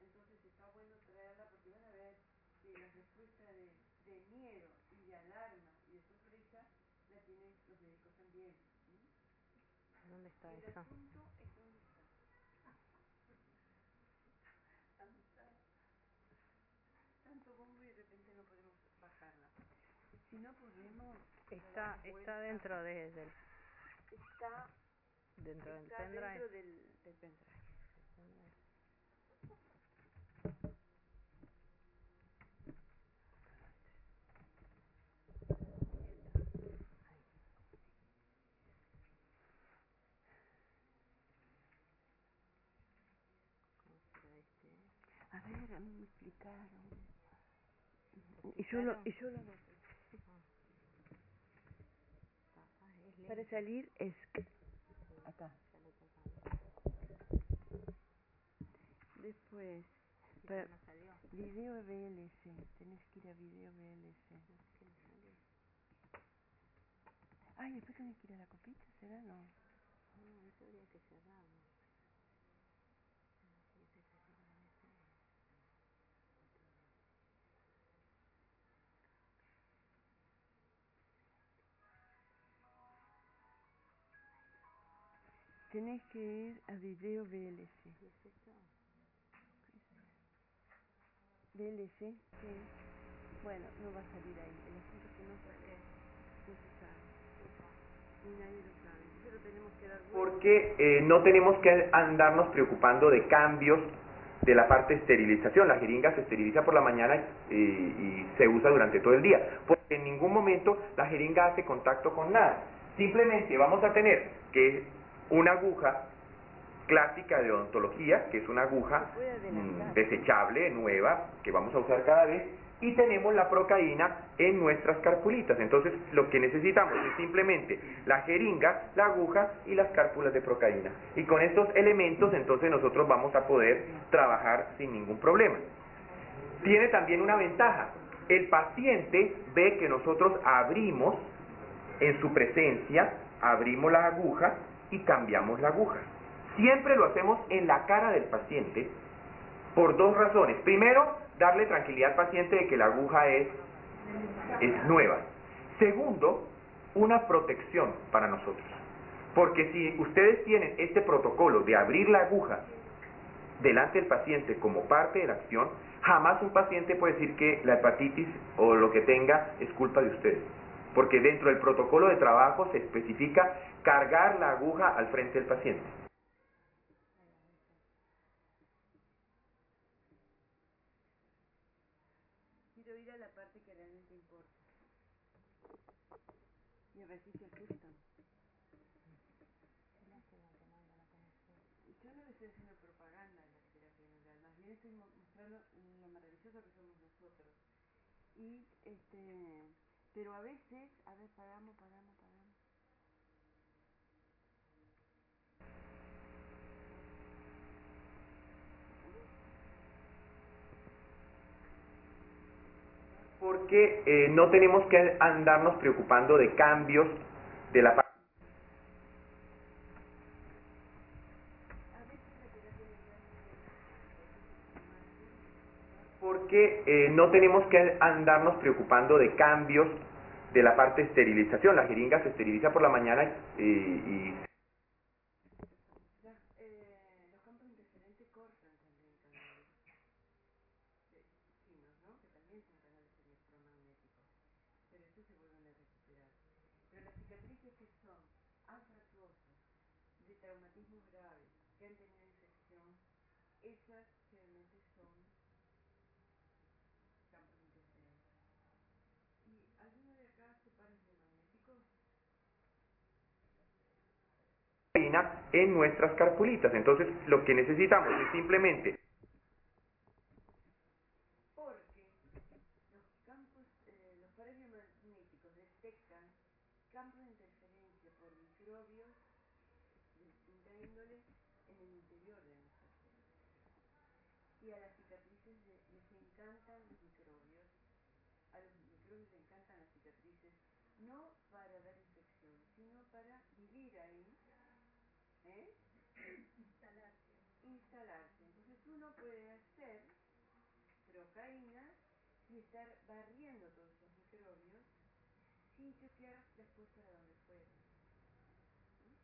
[SPEAKER 2] Entonces está bueno traerla porque van a ver que la respuesta de, de miedo y de alarma y de sorpresa la tienen los médicos también. ¿sí?
[SPEAKER 4] ¿Dónde está
[SPEAKER 2] El
[SPEAKER 4] eso?
[SPEAKER 2] asunto es dónde está. Tanto bombo y de repente no podemos bajarla. Si no podemos,
[SPEAKER 4] Está, está dentro de, del,
[SPEAKER 2] está,
[SPEAKER 4] dentro del pendrive.
[SPEAKER 2] dentro del, del pendrive.
[SPEAKER 5] A ver, a mí me explicaron. Y yo lo, y yo lo noté. Para salir es acá. Después,
[SPEAKER 4] ¿Y
[SPEAKER 5] para video VLC. Tenés que ir a video VLC.
[SPEAKER 4] ¿Qué no salió?
[SPEAKER 5] Ay, después tenés que ir a la copita, ¿será? No.
[SPEAKER 4] No, eso habría que cerrarlo.
[SPEAKER 5] Tenés que ir a video VLC. VLC, sí. Bueno, no va a salir ahí. El asunto es que no sale. No se sabe. Ni nadie lo sabe. Tenemos que dar
[SPEAKER 6] porque eh, no tenemos que andarnos preocupando de cambios de la parte de esterilización. La jeringa se esteriliza por la mañana y, y se usa durante todo el día, porque en ningún momento la jeringa hace contacto con nada. Simplemente vamos a tener que una aguja clásica de odontología, que es una aguja mm, desechable, nueva, que vamos a usar cada vez, y tenemos la procaína en nuestras carpulitas. Entonces, lo que necesitamos es simplemente la jeringa, la aguja y las cárpulas de procaína. Y con estos elementos, entonces nosotros vamos a poder trabajar sin ningún problema. Tiene también una ventaja. El paciente ve que nosotros abrimos en su presencia, abrimos la aguja y cambiamos la aguja. Siempre lo hacemos en la cara del paciente por dos razones. Primero, darle tranquilidad al paciente de que la aguja es, es nueva. Segundo, una protección para nosotros. Porque si ustedes tienen este protocolo de abrir la aguja delante del paciente como parte de la acción, jamás un paciente puede decir que la hepatitis o lo que tenga es culpa de ustedes porque dentro del protocolo de trabajo se especifica cargar la aguja al frente del paciente.
[SPEAKER 2] Quiero ir a la parte que realmente importa. Y resiste el susto. Yo no estoy haciendo propaganda en la terapia neural, más bien estoy mostrando lo maravilloso que somos nosotros. Y este pero a veces, a ver, paramos, paramos, paramos.
[SPEAKER 6] Porque eh, no tenemos que andarnos preocupando de cambios de la eh, no tenemos que andarnos preocupando de cambios de la parte de esterilización. La jeringa se esteriliza por la mañana y, y
[SPEAKER 2] Eh, los campos interferentes cortan también canales vecinos, ¿no? Que también son canales electromagnéticos, pero estos se vuelven a recuperar. Pero las cicatrices que son anfractuosas, de traumatismos graves, que han tenido infección, esas generalmente son campos interferentes. ¿Y alguno de acá hace pares de magnéticos?
[SPEAKER 6] En nuestras carpulitas. Entonces, lo que necesitamos es simplemente
[SPEAKER 2] Porque los campos, eh, los pares biomagnéticos detectan campos de interferencia por microbios de distinta índole en el interior de nuestras células. Y a las cicatrices le- les encantan los microbios, a los microbios les encantan las cicatrices, no para dar infección, sino para vivir ahí, ¿eh? instalarse. Entonces uno puede hacer procaína y estar barriendo todos esos microbios sin chequear después para dónde fueron. ¿Mm?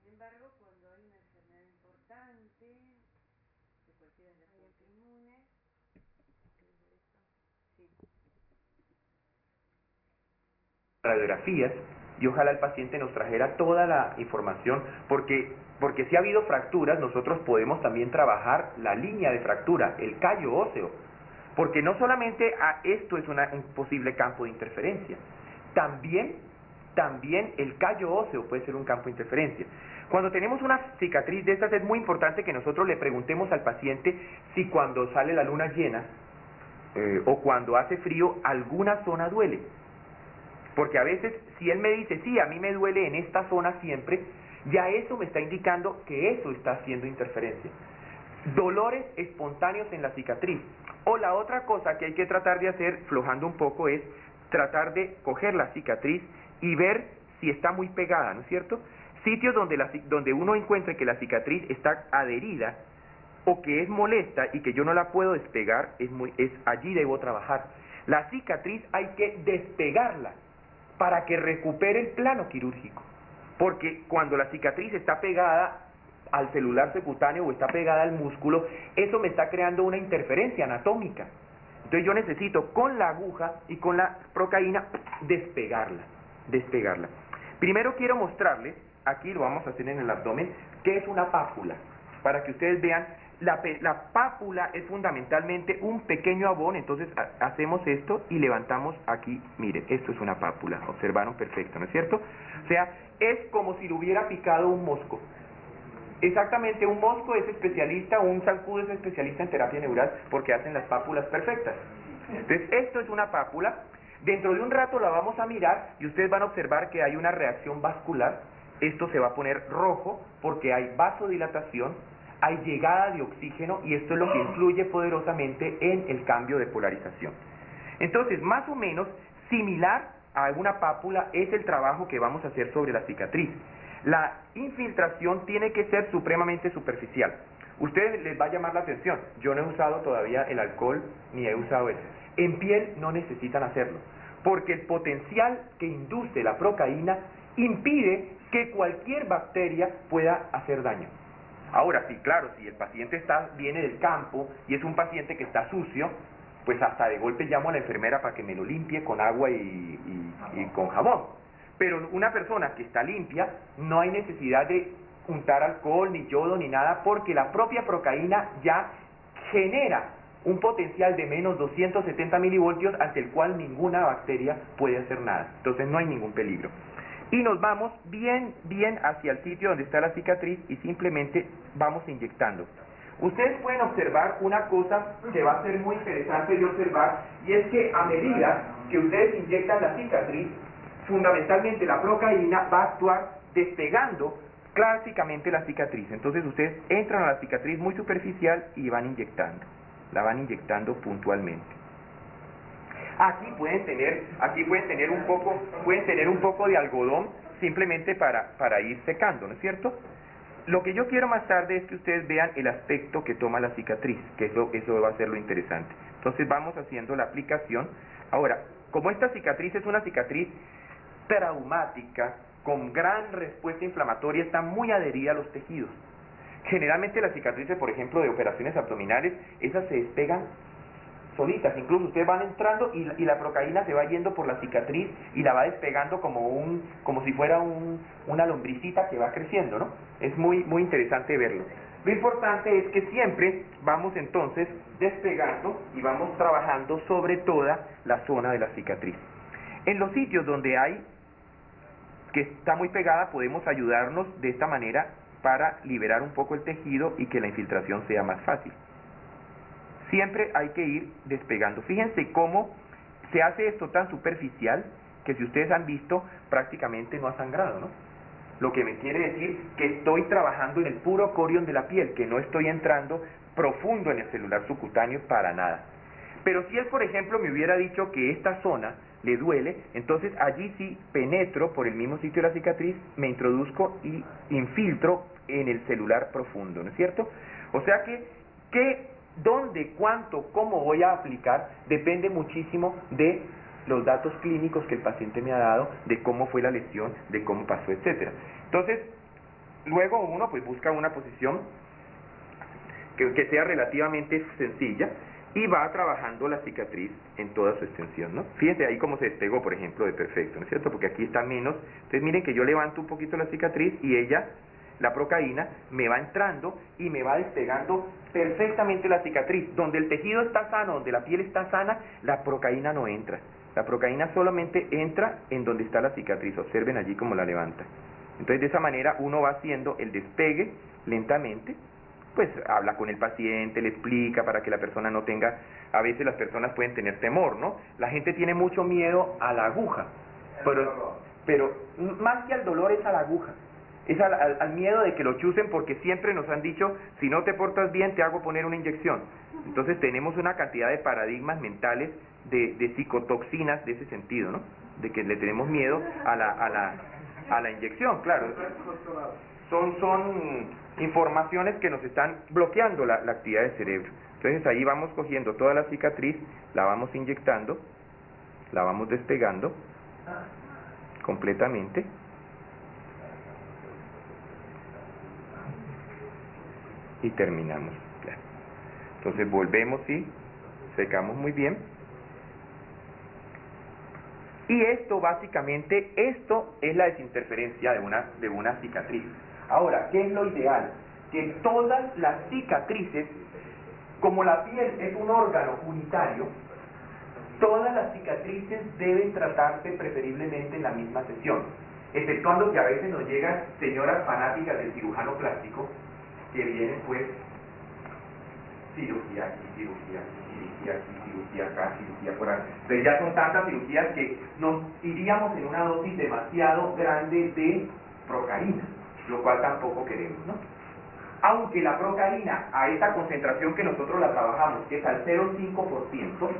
[SPEAKER 2] Sin embargo, cuando hay una enfermedad importante, de cualquiera de las autoinmunes, sí,
[SPEAKER 6] radiografías y ojalá el paciente nos trajera toda la información porque porque si ha habido fracturas nosotros podemos también trabajar la línea de fractura el callo óseo porque no solamente a esto es un posible campo de interferencia también también el callo óseo puede ser un campo de interferencia cuando tenemos una cicatriz de estas es muy importante que nosotros le preguntemos al paciente si cuando sale la luna llena eh, o cuando hace frío alguna zona duele porque a veces, si él me dice, sí, a mí me duele en esta zona siempre, ya eso me está indicando que eso está haciendo interferencia. Dolores espontáneos en la cicatriz. O la otra cosa que hay que tratar de hacer, flojando un poco, es tratar de coger la cicatriz y ver si está muy pegada, ¿no es cierto? Sitios donde, la donde uno encuentre que la cicatriz está adherida o que es molesta y que yo no la puedo despegar, es, muy, es allí debo trabajar. La cicatriz hay que despegarla para que recupere el plano quirúrgico. Porque cuando la cicatriz está pegada al celular subcutáneo o está pegada al músculo, eso me está creando una interferencia anatómica. Entonces yo necesito con la aguja y con la procaína despegarla, despegarla. Primero quiero mostrarles, aquí lo vamos a hacer en el abdomen, qué es una pápula, para que ustedes vean, la, la pápula es fundamentalmente un pequeño abón, entonces ha- hacemos esto y levantamos aquí, miren, esto es una pápula, observaron perfecto, ¿no es cierto? O sea, es como si le hubiera picado un mosco. Exactamente, un mosco es especialista, un zancudo es especialista en terapia neural porque hacen las pápulas perfectas. Entonces, esto es una pápula. Dentro de un rato la vamos a mirar y ustedes van a observar que hay una reacción vascular. Esto se va a poner rojo porque hay vasodilatación, hay llegada de oxígeno y esto es lo que influye poderosamente en el cambio de polarización. Entonces, más o menos similar a una pápula es el trabajo que vamos a hacer sobre la cicatriz. La infiltración tiene que ser supremamente superficial. Ustedes les va a llamar la atención. Yo no he usado todavía el alcohol ni he usado eso. En piel no necesitan hacerlo, porque el potencial que induce la procaína impide que cualquier bacteria pueda hacer daño. Ahora sí, claro, si el paciente está, viene del campo y es un paciente que está sucio, pues hasta de golpe llamo a la enfermera para que me lo limpie con agua y, y- y con jabón. Pero una persona que está limpia, no hay necesidad de untar alcohol, ni yodo, ni nada, porque la propia procaína ya genera un potencial de menos 270 milivoltios ante el cual ninguna bacteria puede hacer nada. Entonces no hay ningún peligro. y nos vamos bien, bien hacia el sitio donde está la cicatriz y simplemente vamos inyectando. Ustedes pueden observar una cosa que va a ser muy interesante de observar y es que a medida que ustedes inyectan la cicatriz, fundamentalmente la procaína va a actuar despegando clásicamente la cicatriz. Entonces ustedes entran a la cicatriz muy superficial y van inyectando, la van inyectando puntualmente. Aquí pueden tener, aquí pueden tener un poco, pueden tener un poco de algodón simplemente para, para ir secando, ¿no es cierto? Lo que yo quiero más tarde es que ustedes vean el aspecto que toma la cicatriz, que eso, eso va a ser lo interesante. Entonces vamos haciendo la aplicación. Ahora, como esta cicatriz es una cicatriz traumática, con gran respuesta inflamatoria, está muy adherida a los tejidos. Generalmente las cicatrices, por ejemplo, de operaciones abdominales, esas se despegan solitas, incluso ustedes van entrando y, la procaína se va yendo por la cicatriz y la va despegando como un, como si fuera un, una lombricita que va creciendo, ¿no? Es muy, muy interesante verlo. Lo importante es que siempre vamos entonces despegando y vamos trabajando sobre toda la zona de la cicatriz. En los sitios donde hay que está muy pegada podemos ayudarnos de esta manera para liberar un poco el tejido y que la infiltración sea más fácil. Siempre hay que ir despegando. Fíjense cómo se hace esto tan superficial que si ustedes han visto prácticamente no ha sangrado, ¿no? Lo que me quiere decir que estoy trabajando en el puro corion de la piel, que no estoy entrando profundo en el celular subcutáneo para nada. Pero si él, por ejemplo, me hubiera dicho que esta zona le duele, entonces allí sí penetro por el mismo sitio de la cicatriz, me introduzco y infiltro en el celular profundo, ¿no es cierto? O sea que, ¿qué, dónde, cuánto, cómo voy a aplicar depende muchísimo de los datos clínicos que el paciente me ha dado, de cómo fue la lesión, de cómo pasó, etcétera. Entonces, luego uno pues busca una posición que, que sea relativamente sencilla y va trabajando la cicatriz en toda su extensión, ¿no? Fíjense ahí cómo se despegó, por ejemplo, de perfecto, ¿no es cierto? Porque aquí está menos. Entonces miren que yo levanto un poquito la cicatriz y ella, la procaína, me va entrando y me va despegando perfectamente la cicatriz. Donde el tejido está sano, donde la piel está sana, la procaína no entra. La procaína solamente entra en donde está la cicatriz. Observen allí cómo la levanta. Entonces de esa manera uno va haciendo el despegue lentamente pues habla con el paciente, le explica para que la persona no tenga, a veces las personas pueden tener temor, ¿no? La gente tiene mucho miedo a la aguja, pero, pero más que al dolor es a la aguja, es al, miedo de que lo chusen porque siempre nos han dicho, si no te portas bien te hago poner una inyección. Entonces tenemos una cantidad de paradigmas mentales, de, de psicotoxinas de ese sentido, ¿no? De que le tenemos miedo a la, a la, a la inyección, claro. Son, son informaciones que nos están bloqueando la, actividad del cerebro. Entonces ahí vamos cogiendo toda la cicatriz, la vamos inyectando, la vamos despegando completamente. Y terminamos. Entonces volvemos y secamos muy bien. Y esto básicamente, esto es la desinterferencia de una, de una cicatriz. Ahora, ¿qué es lo ideal? Que todas las cicatrices, como la piel es un órgano unitario, todas las cicatrices deben tratarse preferiblemente en la misma sesión, exceptuando que a veces nos llegan señoras fanáticas del cirujano plástico que vienen pues cirugía aquí, cirugía cirugía aquí, cirugía acá, cirugía por acá. Entonces ya son tantas cirugías que nos iríamos en una dosis demasiado grande de procaína lo cual tampoco queremos, ¿no? Aunque la procaína a esa concentración que nosotros la trabajamos, que es al 0,5%,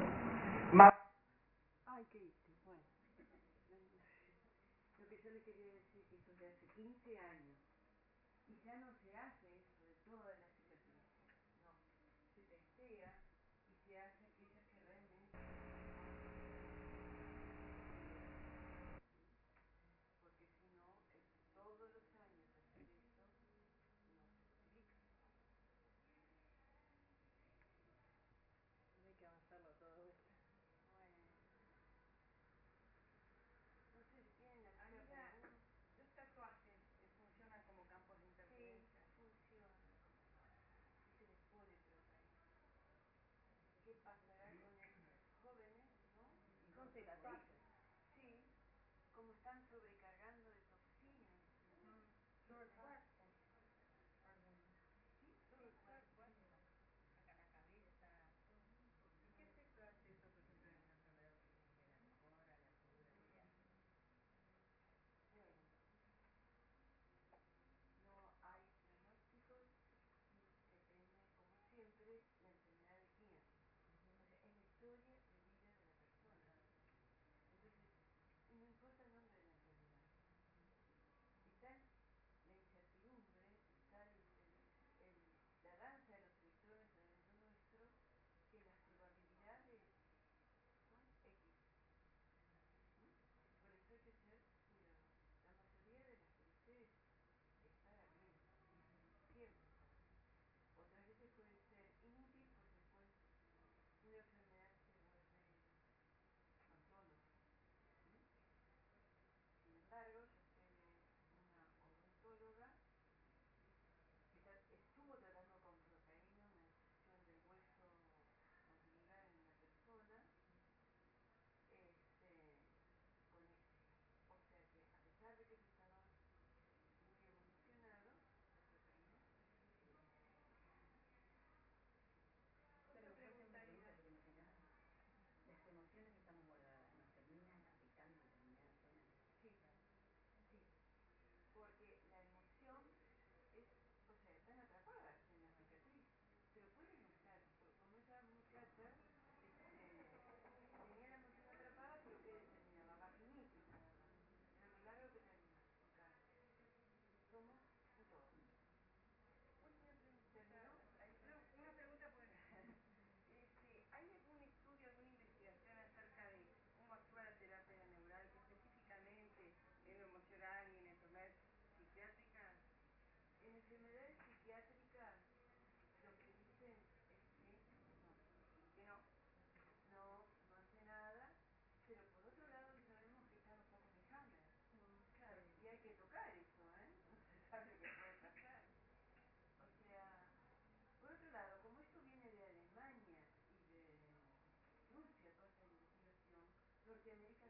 [SPEAKER 7] Jamaica.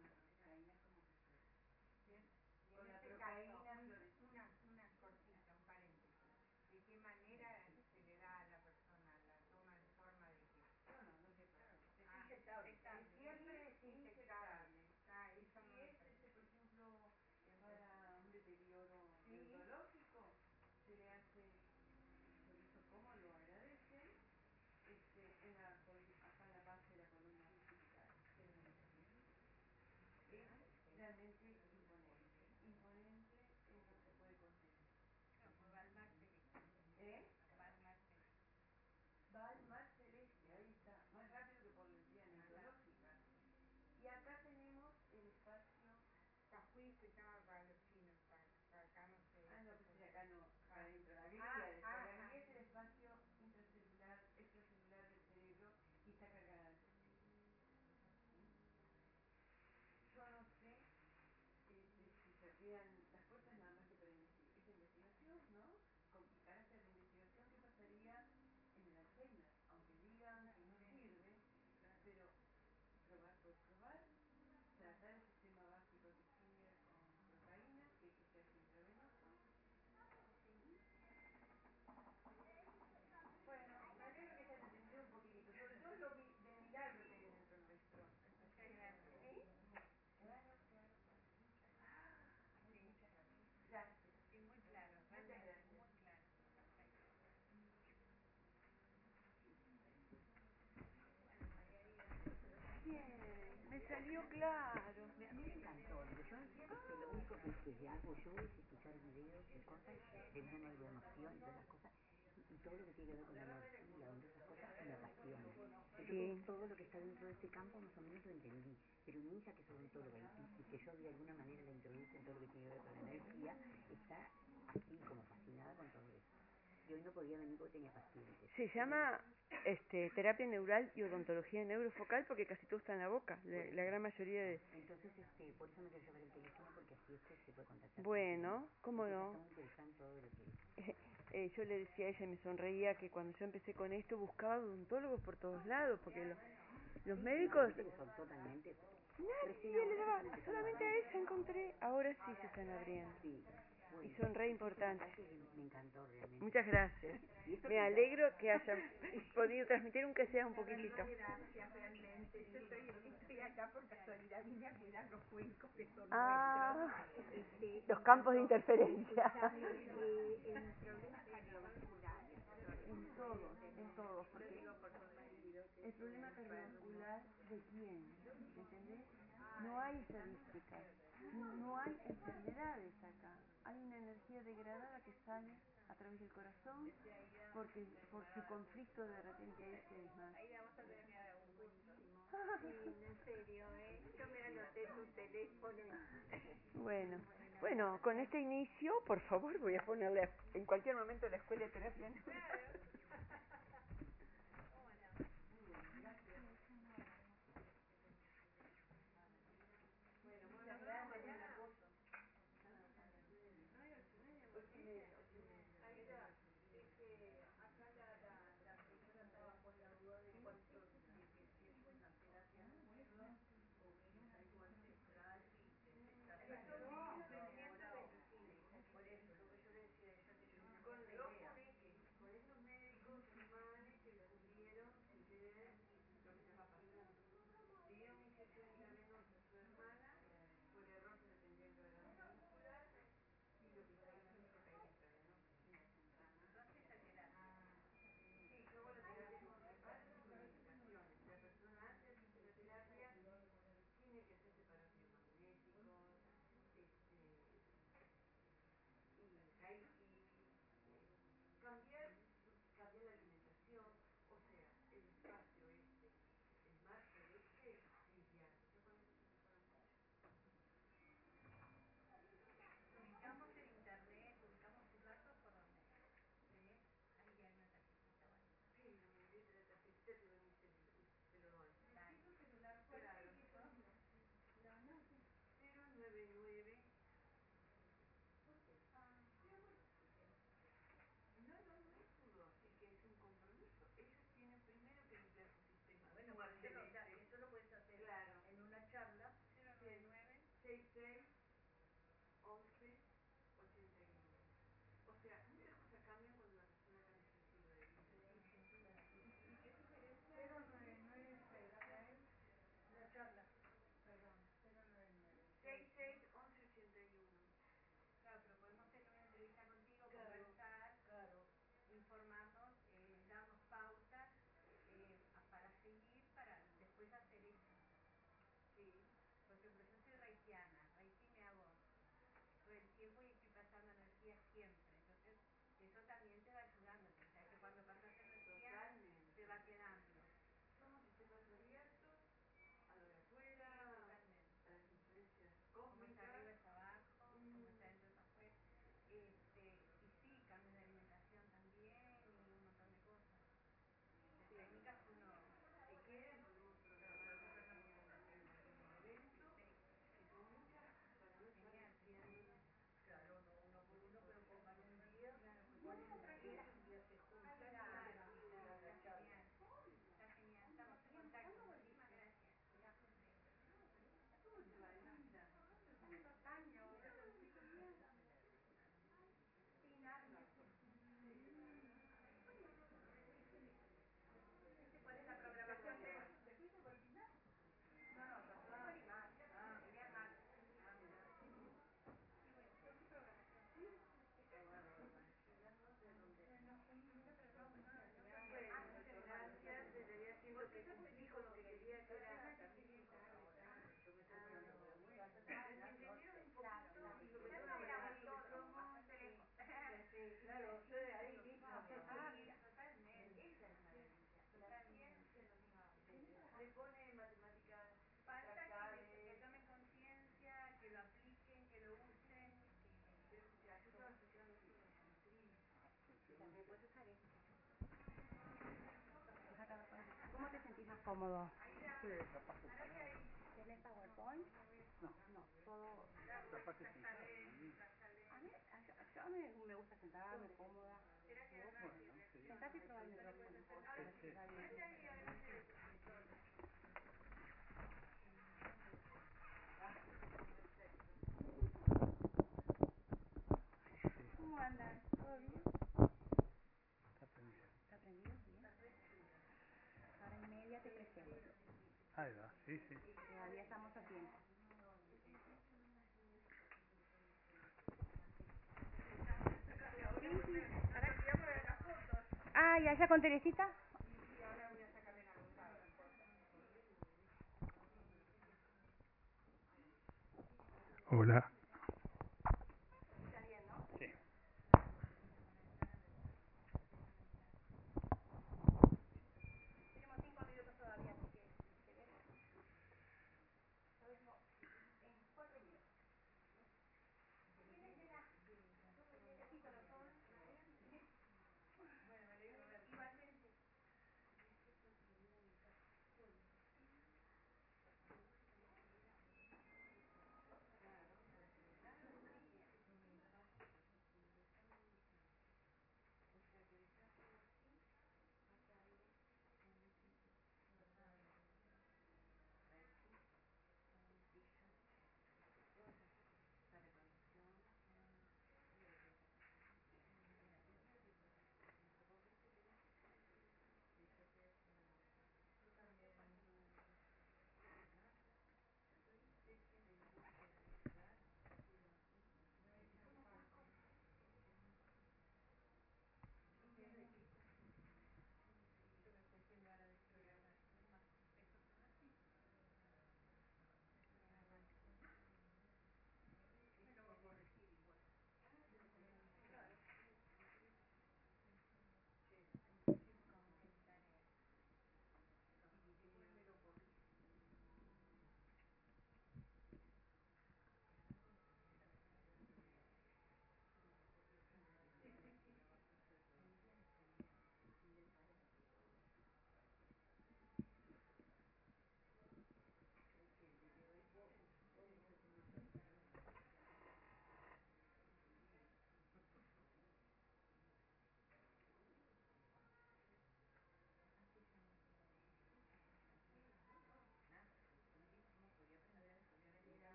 [SPEAKER 7] realmente imponente. Imponente es lo que se puede conseguir. ¿Eh? Val Mar Celeste, ahí está, más rápido que por la vía neurológica. Y acá tenemos el espacio.
[SPEAKER 3] Cajuí se llama para los chinos, para, para acá no sé.
[SPEAKER 7] Ah, no, pues acá no, para adentro. La
[SPEAKER 3] Ah,
[SPEAKER 7] glia,
[SPEAKER 3] ah,
[SPEAKER 7] la
[SPEAKER 3] ah.
[SPEAKER 7] glia es el espacio intracelular, extracelular del cerebro y está cargada. Yo no sé este, si servirían las puertas nada más que para investi- esta investigación, ¿no? Con carácter de investigación, ¿qué pasaría en el Alzheimer? Aunque digan que no sirve, pero probar por probar, tratar el sistema básico que sigue con procaína, que eso se hace intravenoso. Bueno, me alegro que hayan entendido un poquitito, sobre todo lo mi- de milagro que hay dentro nuestro. ¿Sí? Claro, claro, claro. Muchas gracias. Gracias.
[SPEAKER 3] Sí, muy claro,
[SPEAKER 7] Muchas
[SPEAKER 3] realmente,
[SPEAKER 7] gracias.
[SPEAKER 3] muy claro. Perfecto.
[SPEAKER 2] Bien, me salió claro.
[SPEAKER 8] Me- A mí me encantó. Yo este, lo único que, que hago yo es escuchar videos y cosas de una neuroemoción y todas esas cosas. Y, y todo lo que tiene que ver con la energía, con esas cosas me apasiona. Entonces,
[SPEAKER 2] Sí.
[SPEAKER 8] todo lo que está dentro de este campo más o menos lo entendí. Pero mi hija, que es odontóloga y, y que yo de alguna manera la introduje en todo lo que tiene que ver con la energía, está así como fascinada con todo eso. Y hoy no podía venir porque tenía pacientes.
[SPEAKER 2] Se llama este, terapia neural y odontología neurofocal porque casi todo está en la boca, la, la gran mayoría de...
[SPEAKER 8] Entonces, este, por eso me quiero llevar el teléfono porque así se puede contactar.
[SPEAKER 2] Bueno, ¿cómo no?
[SPEAKER 8] Todo lo que
[SPEAKER 2] Eh, yo le decía a ella y me sonreía que cuando yo empecé con esto buscaba odontólogos por todos lados porque lo- los médicos...
[SPEAKER 8] que son totalmente
[SPEAKER 2] Nadie le daba, solamente a ella encontré, ahora sí se están abriendo.
[SPEAKER 8] sí
[SPEAKER 2] Y son re importantes.
[SPEAKER 8] me encantó realmente
[SPEAKER 2] Muchas gracias. Me alegro que hayan podido transmitir aunque sea un poquitito.
[SPEAKER 3] Gracias, realmente. Yo estoy, estoy acá por casualidad, vine a cuidar los cuencos que son
[SPEAKER 2] Ah,
[SPEAKER 3] nuestros. Este,
[SPEAKER 2] los campos de interferencia.
[SPEAKER 3] eh, en problemas cardiovasculares.
[SPEAKER 2] En todos, en todos, el problema cardiovascular de quién, ¿entendés? No hay estadísticas, no hay enfermedades acá. Hay una energía degradada que sale a través del corazón porque por su conflicto de repente ahí se desmaya.
[SPEAKER 3] Ahí vamos a que dar un buenísimo. Sí, en serio, ¿eh? Yo me anoté tu teléfono.
[SPEAKER 2] Bueno, bueno, con este inicio, por favor, voy a ponerle en cualquier momento la escuela de terapia. ¿no?
[SPEAKER 3] Cómodo? ¿Tienes PowerPoint? No. No, todo... A mí, a, yo, yo a mí me gusta sentarme cómoda. Sentate y probar el micrófono. ¿Cómo andan? ¿Todo bien?
[SPEAKER 2] Está prendido.
[SPEAKER 3] ¿Está prendido? Bien. Ahora y media te presento.
[SPEAKER 2] Ahí va, sí, sí.
[SPEAKER 3] Todavía estamos a tiempo. Ah, ¿y allá con Teresita?
[SPEAKER 2] Hola.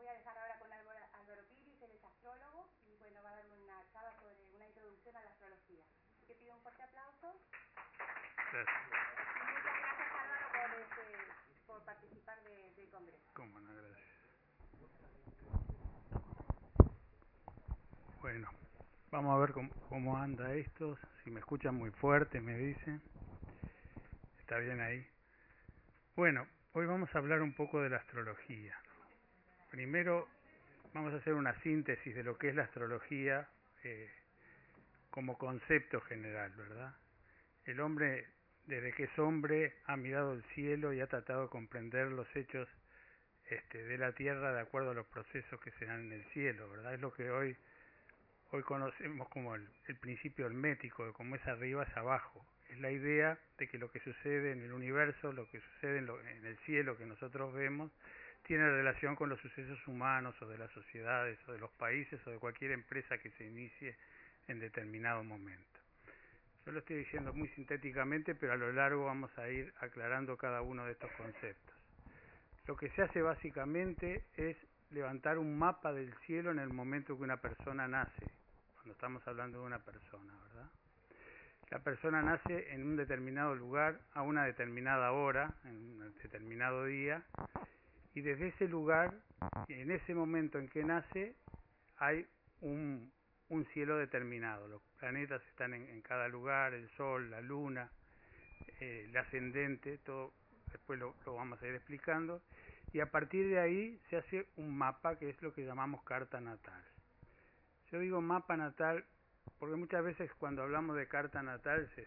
[SPEAKER 2] voy
[SPEAKER 3] a dejar ahora con Álvaro Piris, él es astrólogo y bueno, va a dar una charla sobre una introducción a la astrología. Así que pido un fuerte aplauso.
[SPEAKER 9] Gracias.
[SPEAKER 3] Y muchas gracias Álvaro por, este, por participar de, del Congreso.
[SPEAKER 9] Cómo no, gracias. Bueno, vamos a ver cómo, cómo anda esto, si me escuchan muy fuerte me dicen. Está bien ahí. Bueno, hoy vamos a hablar un poco de la astrología. Primero, vamos a hacer una síntesis de lo que es la astrología eh, como concepto general, ¿verdad? El hombre, desde que es hombre, ha mirado el cielo y ha tratado de comprender los hechos este, de la tierra de acuerdo a los procesos que se dan en el cielo, ¿verdad? Es lo que hoy, hoy conocemos como el, principio hermético, de cómo es arriba es abajo. Es la idea de que lo que sucede en el universo, lo que sucede en, lo- en el cielo que nosotros vemos, tiene relación con los sucesos humanos o de las sociedades o de los países o de cualquier empresa que se inicie en determinado momento. Yo lo estoy diciendo muy sintéticamente, pero a lo largo vamos a ir aclarando cada uno de estos conceptos. Lo que se hace básicamente es levantar un mapa del cielo en el momento que una persona nace, cuando estamos hablando de una persona, ¿verdad? La persona nace en un determinado lugar, a una determinada hora, en un determinado día, y desde ese lugar, en ese momento en que nace, hay un, cielo determinado. Los planetas están en, en cada lugar, el Sol, la Luna, eh, el ascendente, todo después lo, lo vamos a ir explicando, y a partir de ahí se hace un mapa que es lo que llamamos carta natal. Yo digo mapa natal porque muchas veces cuando hablamos de carta natal se,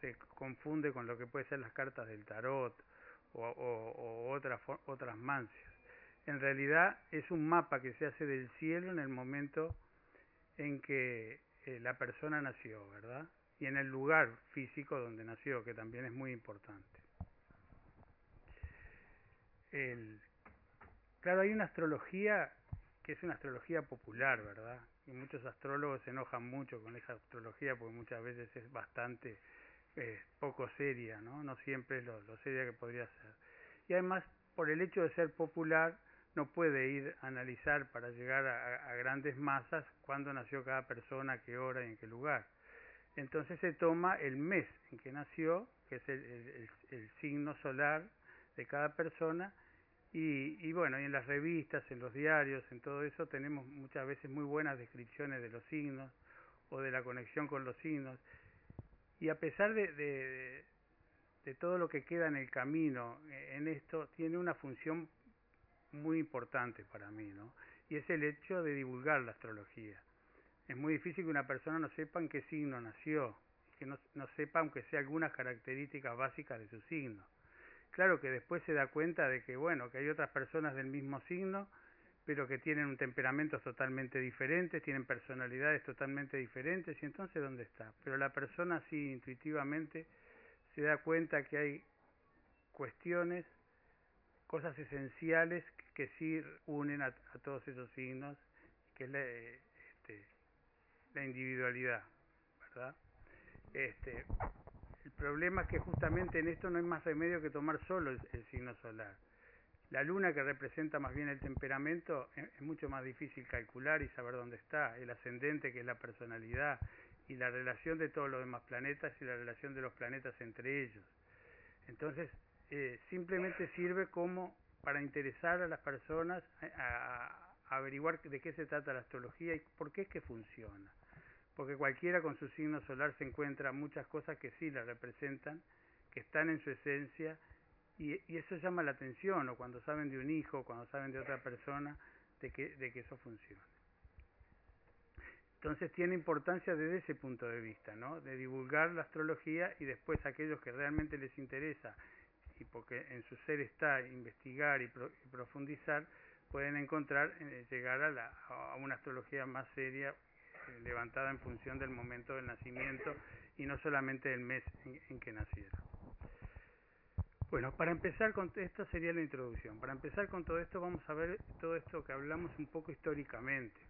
[SPEAKER 9] se confunde con lo que puede ser las cartas del tarot o, otras, otras mancias. En realidad es un mapa que se hace del cielo en el momento en que eh, la persona nació, ¿verdad? Y en el lugar físico donde nació, que también es muy importante. El, claro, hay una astrología que es una astrología popular, ¿verdad? Y muchos astrólogos se enojan mucho con esa astrología porque muchas veces es bastante eh, poco seria, ¿no? No siempre es lo, seria que podría ser. Y además, por el hecho de ser popular, no puede ir a analizar para llegar a, a grandes masas cuándo nació cada persona, qué hora y en qué lugar. Entonces se toma el mes en que nació, que es el signo solar de cada persona, y, y bueno, y en las revistas, en los diarios, en todo eso tenemos muchas veces muy buenas descripciones de los signos o de la conexión con los signos. Y a pesar de, todo lo que queda en el camino eh, en esto, tiene una función muy importante para mí, ¿no? Y es el hecho de divulgar la astrología. Es muy difícil que una persona no sepa en qué signo nació, que no, no sepa aunque sea algunas características básicas de su signo. Claro que después se da cuenta de que, bueno, que hay otras personas del mismo signo, pero que tienen un temperamento totalmente diferente, tienen personalidades totalmente diferentes, y entonces ¿dónde está? Pero la persona sí intuitivamente se da cuenta que hay cuestiones, cosas esenciales que, sí unen a, todos esos signos, que es la, este, la individualidad, ¿verdad? Este, el problema es que justamente en esto no hay más remedio que tomar solo el signo solar. La luna que representa más bien el temperamento es, es mucho más difícil calcular y saber dónde está. El ascendente que es la personalidad y la relación de todos los demás planetas y la relación de los planetas entre ellos. Entonces, eh, simplemente sirve como para interesar a las personas a, a- a averiguar de qué se trata la astrología y por qué es que funciona. Porque cualquiera con su signo solar se encuentra muchas cosas que sí la representan, que están en su esencia, y, y eso llama la atención, o cuando saben de un hijo, cuando saben de otra persona, de que, de que eso funcione. Entonces tiene importancia desde ese punto de vista, ¿no? De divulgar la astrología y después aquellos que realmente les interesa y porque en su ser está investigar y, pro- y profundizar, pueden encontrar, eh, llegar a, la, a una astrología más seria, eh, levantada en función del momento del nacimiento y no solamente del mes en, en que nacieron. Bueno, para empezar con esto sería la introducción. Para empezar con todo esto vamos a ver todo esto que hablamos un poco históricamente.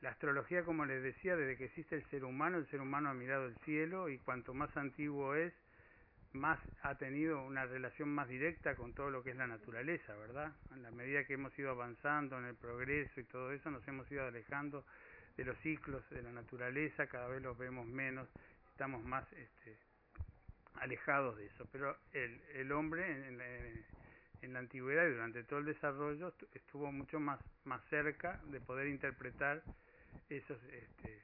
[SPEAKER 9] La astrología, como les decía, desde que existe el ser humano, el ser humano ha mirado el cielo y cuanto más antiguo es, más ha tenido una relación más directa con todo lo que es la naturaleza, ¿verdad? En la medida que hemos ido avanzando en el progreso y todo eso, nos hemos ido alejando de los ciclos de la naturaleza, cada vez los vemos menos, estamos más este, alejados de eso, pero el, el hombre en, en, en la antigüedad y durante todo el desarrollo estuvo mucho más, más cerca de poder interpretar esos, este,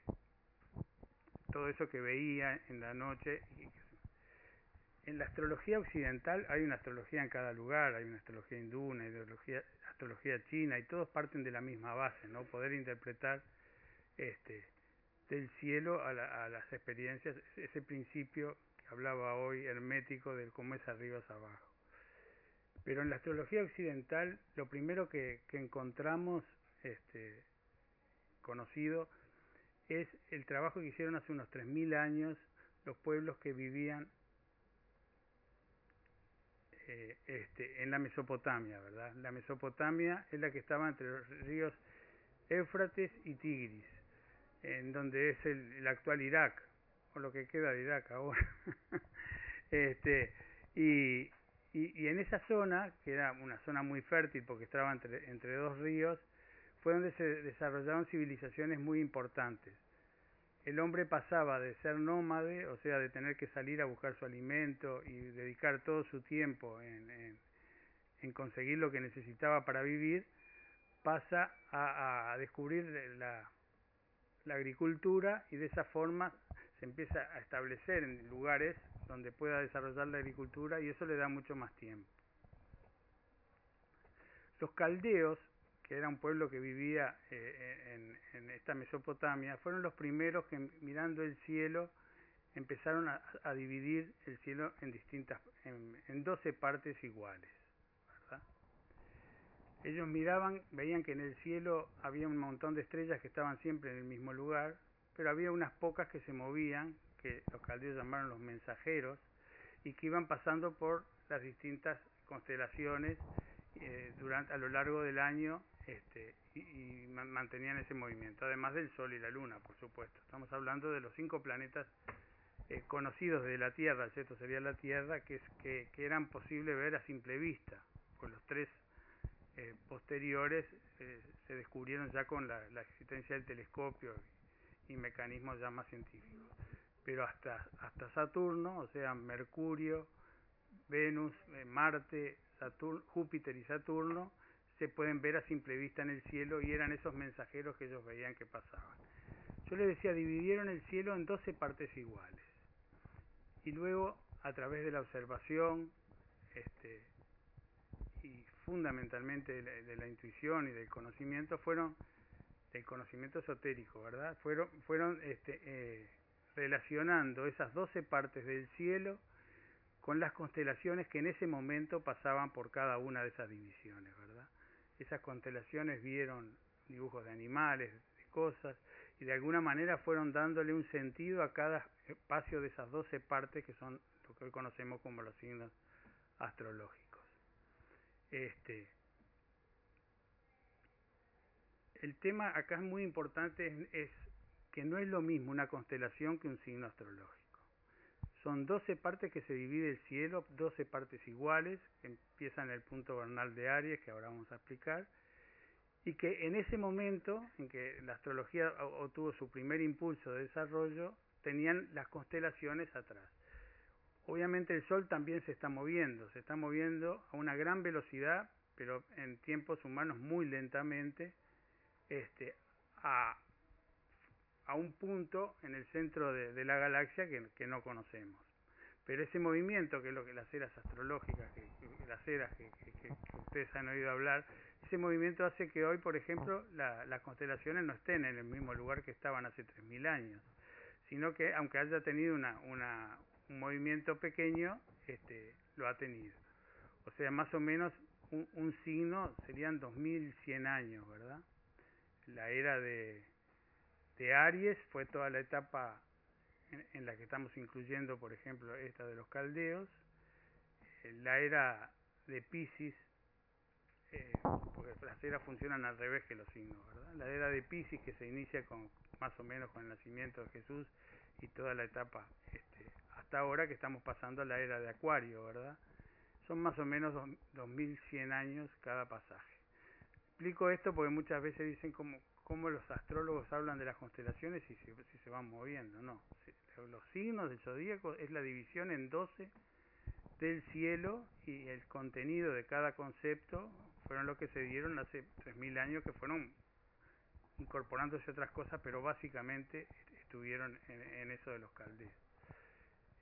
[SPEAKER 9] todo eso que veía en la noche. En la astrología occidental hay una astrología en cada lugar, hay una astrología hindú, una astrología china, y todos parten de la misma base, ¿no? Poder interpretar este, del cielo a, la, a las experiencias, ese principio hablaba hoy hermético del cómo es arriba es abajo. Pero en la astrología occidental lo primero que, encontramos este, conocido es el trabajo que hicieron hace unos 3.000 años los pueblos que vivían eh, este, en la Mesopotamia, ¿verdad? La Mesopotamia es la que estaba entre los ríos Éufrates y Tigris, en donde es el actual Irak, o lo que queda de Irak ahora. este, y, y, en esa zona, que era una zona muy fértil porque estaba entre, entre dos ríos, fue donde se desarrollaron civilizaciones muy importantes. El hombre pasaba de ser nómade, o sea, de tener que salir a buscar su alimento y dedicar todo su tiempo en, en, en conseguir lo que necesitaba para vivir, pasa a, a descubrir la, la agricultura y de esa forma se empieza a establecer en lugares donde pueda desarrollar la agricultura y eso le da mucho más tiempo. Los caldeos que era un pueblo que vivía eh, en, en, esta Mesopotamia, fueron los primeros que mirando el cielo empezaron a, a dividir el cielo en distintas, en, en 12 partes iguales. ¿verdad? Ellos miraban, veían que en el cielo había un montón de estrellas que estaban siempre en el mismo lugar, pero había unas pocas que se movían, que los caldeos llamaron los mensajeros, y que iban pasando por las distintas constelaciones eh, durante a lo largo del año este, y, mantenían ese movimiento, además del Sol y la Luna, por supuesto. Estamos hablando de los cinco planetas eh, conocidos de la Tierra, esto sería la Tierra, que, es, que, que eran posible ver a simple vista, pues los tres eh, posteriores eh, se descubrieron ya con la, la, existencia del telescopio y, mecanismos ya más científicos. Pero hasta, hasta Saturno, o sea, Mercurio, Venus, eh, Marte, Saturno, Júpiter y Saturno, se pueden ver a simple vista en el cielo y eran esos mensajeros que ellos veían que pasaban. Yo les decía, dividieron el cielo en 12 partes iguales. Y luego, a través de la observación, este, y fundamentalmente de la, de la, intuición y del conocimiento, fueron, del conocimiento esotérico, ¿verdad? Fueron, fueron este, eh, relacionando esas 12 partes del cielo con las constelaciones que en ese momento pasaban por cada una de esas divisiones, ¿verdad? esas constelaciones vieron dibujos de animales, de cosas, y de alguna manera fueron dándole un sentido a cada espacio de esas 12 partes que son lo que hoy conocemos como los signos astrológicos. Este, el tema acá es muy importante, es, que no es lo mismo una constelación que un signo astrológico. Son 12 partes que se divide el cielo, 12 partes iguales, que empiezan en el punto vernal de Aries, que ahora vamos a explicar, y que en ese momento en que la astrología obtuvo su primer impulso de desarrollo, tenían las constelaciones atrás. Obviamente el Sol también se está moviendo, se está moviendo a una gran velocidad, pero en tiempos humanos muy lentamente, este, a a un punto en el centro de, de la galaxia que, que, no conocemos. Pero ese movimiento, que es lo que las eras astrológicas, que, que las eras que, que, ustedes han oído hablar, ese movimiento hace que hoy, por ejemplo, la, las constelaciones no estén en el mismo lugar que estaban hace 3.000 años, sino que aunque haya tenido una, una, un movimiento pequeño, este, lo ha tenido. O sea, más o menos un, un signo serían 2.100 años, ¿verdad? La era de, Aries fue toda la etapa en, la que estamos incluyendo, por ejemplo, esta de los caldeos, eh, la era de Pisces, eh, porque las eras funcionan al revés que los signos, ¿verdad? La era de Pisces que se inicia con más o menos con el nacimiento de Jesús y toda la etapa este, hasta ahora que estamos pasando a la era de Acuario, ¿verdad? Son más o menos dos, 2100 años cada pasaje. Explico esto porque muchas veces dicen cómo los astrólogos hablan de las constelaciones y si, si se van moviendo, no. Los signos del zodíaco es la división en 12 del cielo y el contenido de cada concepto fueron lo que se dieron hace 3.000 años que fueron incorporándose otras cosas, pero básicamente estuvieron en, en eso de los caldeos.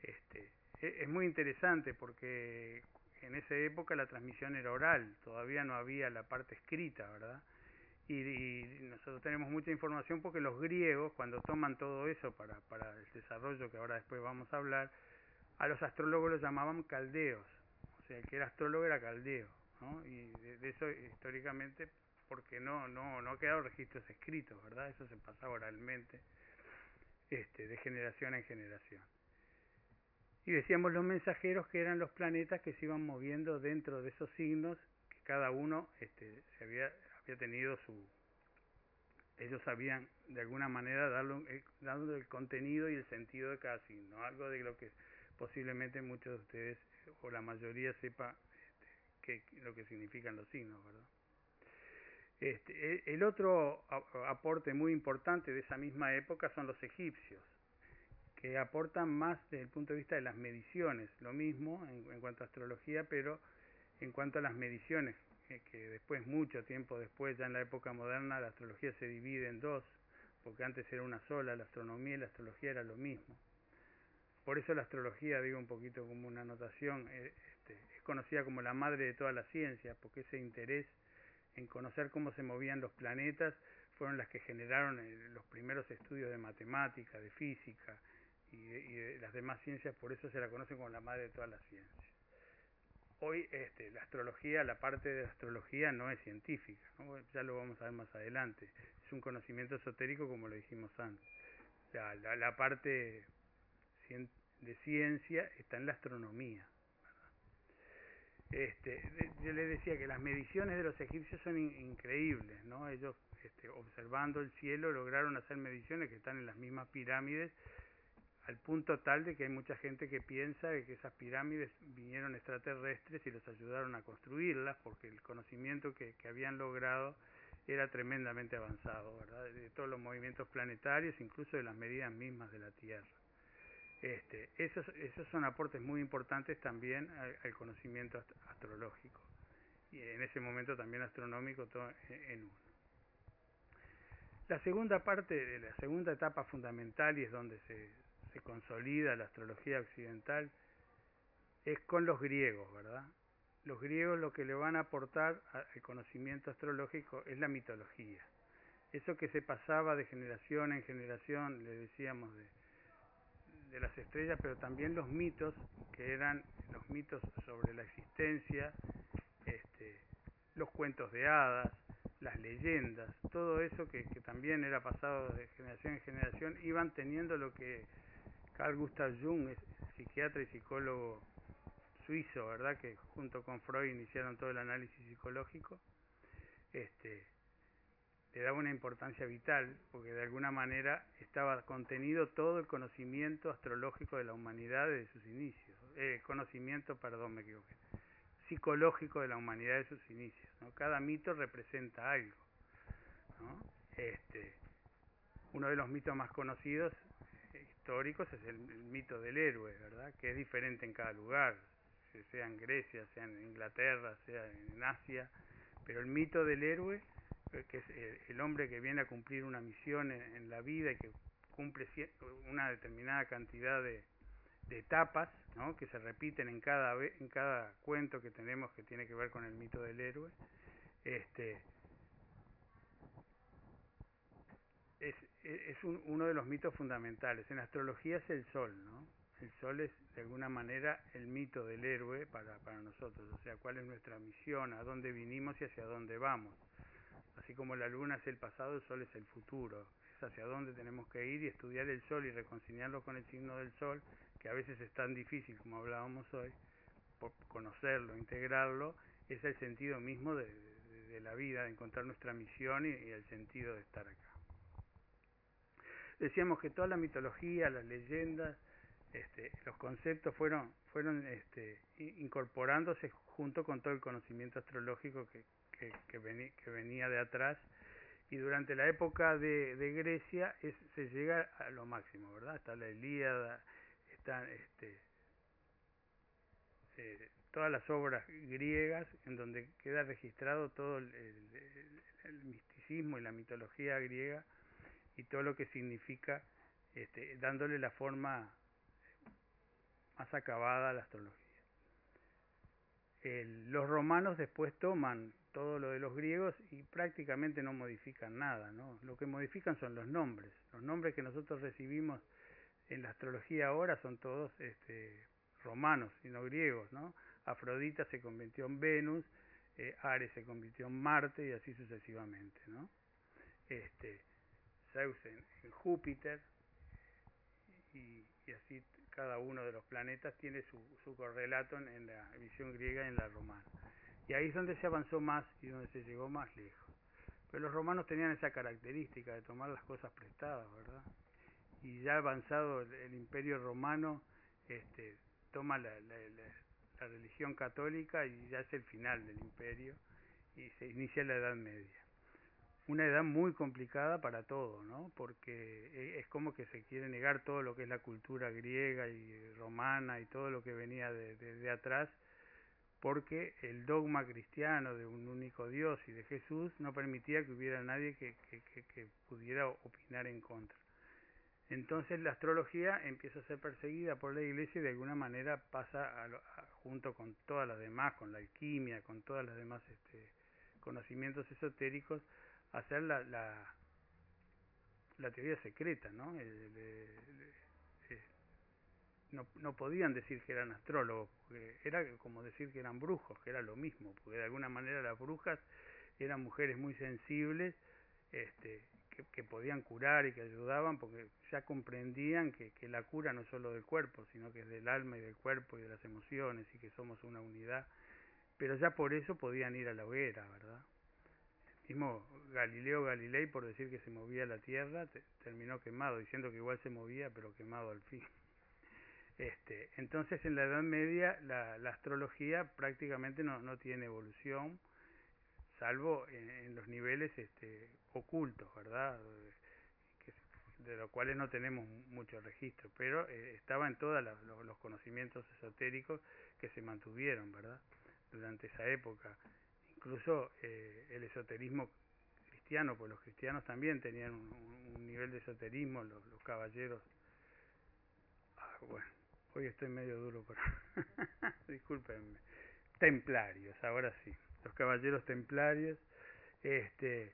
[SPEAKER 9] Este, e- es muy interesante porque en esa época la transmisión era oral, todavía no había la parte escrita, ¿verdad? Y, y nosotros tenemos mucha información porque los griegos, cuando toman todo eso para, para el desarrollo que ahora después vamos a hablar, a los astrólogos los llamaban caldeos, o sea, el que era astrólogo era caldeo, ¿no? Y de, de eso históricamente, porque no, no, no ha quedado registros escritos, ¿verdad? Eso se pasaba oralmente, este, de generación en generación. Y decíamos los mensajeros que eran los planetas que se iban moviendo dentro de esos signos, que cada uno este, se había, había tenido su... Ellos sabían de alguna manera darlo, eh, dando el contenido y el sentido de cada signo, algo de lo que posiblemente muchos de ustedes o la mayoría sepa este, lo que significan los signos, ¿verdad? Este, e- el otro aporte muy importante de esa misma época son los egipcios que aportan más desde el punto de vista de las mediciones, lo mismo en, cuanto a astrología, pero en cuanto a las mediciones, que, que después, mucho tiempo después, ya en la época moderna, la astrología se divide en dos, porque antes era una sola, la astronomía y la astrología era lo mismo. Por eso la astrología, digo un poquito como una anotación, eh, este, es conocida como la madre de todas las ciencias, porque ese interés en conocer cómo se movían los planetas fueron las que generaron eh, los primeros estudios de matemática, de física, y y de las demás ciencias, por eso se la conoce como la madre de todas las ciencias. Hoy este, la astrología, la parte de la astrología no es científica, ya lo vamos a ver más adelante, es un conocimiento esotérico como lo dijimos antes. La, la, la parte de ciencia está en la astronomía. Este, yo les decía que las mediciones de los egipcios son in- increíbles, ¿no? Ellos este, observando el cielo lograron hacer mediciones que están en las mismas pirámides al punto tal de que hay mucha gente que piensa que esas pirámides vinieron extraterrestres y los ayudaron a construirlas porque el conocimiento que, que habían logrado era tremendamente avanzado, ¿verdad? De todos los movimientos planetarios, incluso de las medidas mismas de la Tierra. Este, esos, esos son aportes muy importantes también al, conocimiento ast- astrológico y en ese momento también astronómico todo en, uno. La segunda parte la segunda etapa fundamental y es donde se, consolida la astrología occidental es con los griegos, ¿verdad? Los griegos lo que le van a aportar al conocimiento astrológico es la mitología. Eso que se pasaba de generación en generación, le decíamos, de, de las estrellas, pero también los mitos, que eran los mitos sobre la existencia, este, los cuentos de hadas, las leyendas, todo eso que, que también era pasado de generación en generación, iban teniendo lo que Carl Gustav Jung, es psiquiatra y psicólogo suizo, ¿verdad? Que junto con Freud iniciaron todo el análisis psicológico, este, le daba una importancia vital, porque de alguna manera estaba contenido todo el conocimiento astrológico de la humanidad desde sus inicios, eh, conocimiento, perdón, me equivoqué, psicológico de la humanidad de sus inicios, ¿no? Cada mito representa algo, ¿no? Este, uno de los mitos más conocidos históricos es el, mito del héroe, ¿verdad? Que es diferente en cada lugar, se- sea en Grecia, sea en Inglaterra, sea en Asia, pero el mito del héroe, eh, que es el, el hombre que viene a cumplir una misión en, la vida y que cumple una determinada cantidad de, etapas, ¿no? Que se repiten en cada en cada cuento que tenemos que tiene que ver con el mito del héroe, este es, es es un- uno de los mitos fundamentales. En astrología es el sol, ¿no? El sol es de alguna manera el mito del héroe para, para nosotros, o sea, cuál es nuestra misión, a dónde vinimos y hacia dónde vamos. Así como la luna es el pasado, el sol es el futuro, es hacia dónde tenemos que ir y estudiar el sol y reconciliarlo con el signo del sol, que a veces es tan difícil como hablábamos hoy, por conocerlo, integrarlo, es el sentido mismo de, de- de la vida, de encontrar nuestra misión y, y el sentido de estar acá. Decíamos que toda la mitología, las leyendas, este, los conceptos fueron, fueron este, incorporándose junto con todo el conocimiento astrológico que, que, que, veni- que venía de atrás y durante la época de, Grecia se llega a lo máximo, ¿verdad? Está la Ilíada, están este, eh, todas las obras griegas en donde queda registrado todo el, misticismo y la mitología griega y todo lo que significa, este, dándole la forma más acabada a la astrología. Los romanos después toman todo lo de los griegos y prácticamente no modifican nada, ¿no? Lo que modifican son los nombres. Los nombres que nosotros recibimos en la astrología ahora son todos este, romanos y no griegos, ¿no? Afrodita se convirtió en Venus, eh, Ares se convirtió en Marte y así sucesivamente, ¿no? Este, Zeus en, Júpiter y, así cada uno de los planetas tiene su, correlato en, la visión griega y en la romana. Y ahí es donde se avanzó más y donde se llegó más lejos. Pero los romanos tenían esa característica de tomar las cosas prestadas, ¿verdad? Y ya avanzado el, el imperio romano, este, toma la, la, la, la, religión católica y ya es el final del imperio y se inicia la Edad Media. Una edad muy complicada para todo, ¿no? Porque es como que se quiere negar todo lo que es la cultura griega y romana y todo lo que venía de, de, atrás porque el dogma cristiano de un único Dios y de Jesús no permitía que hubiera nadie que, pudiera opinar en contra. Entonces la astrología empieza a ser perseguida por la iglesia y de alguna manera pasa a a, junto con todas las demás, con la alquimia, con todas las demás este, conocimientos esotéricos, a ser la, la, la teoría secreta, ¿no? El, el, el, no, no podían decir que eran astrólogos, porque era como decir que eran brujos, que era lo mismo, porque de alguna manera las brujas eran mujeres muy sensibles, este, que, que podían curar y que ayudaban, porque ya comprendían que, que la cura no es solo del cuerpo, sino que es del alma y del cuerpo y de las emociones y que somos una unidad, pero ya por eso podían ir a la hoguera, ¿verdad? Mismo Galileo Galilei, por decir que se movía la Tierra, te, terminó quemado, diciendo que igual se movía, pero quemado al fin. Este, entonces en la Edad Media la, la astrología prácticamente no, no, tiene evolución, salvo en, en los niveles este, ocultos, ¿verdad? Que, de los cuales no tenemos mucho registro, pero eh, estaba en todos los, los conocimientos esotéricos que se mantuvieron, ¿verdad? Durante esa época. Incluso eh, el esoterismo cristiano, pues los cristianos también tenían un, nivel de esoterismo, los, caballeros. Ah, bueno Hoy estoy medio duro, pero discúlpenme. Templarios, ahora sí. Los caballeros templarios, este,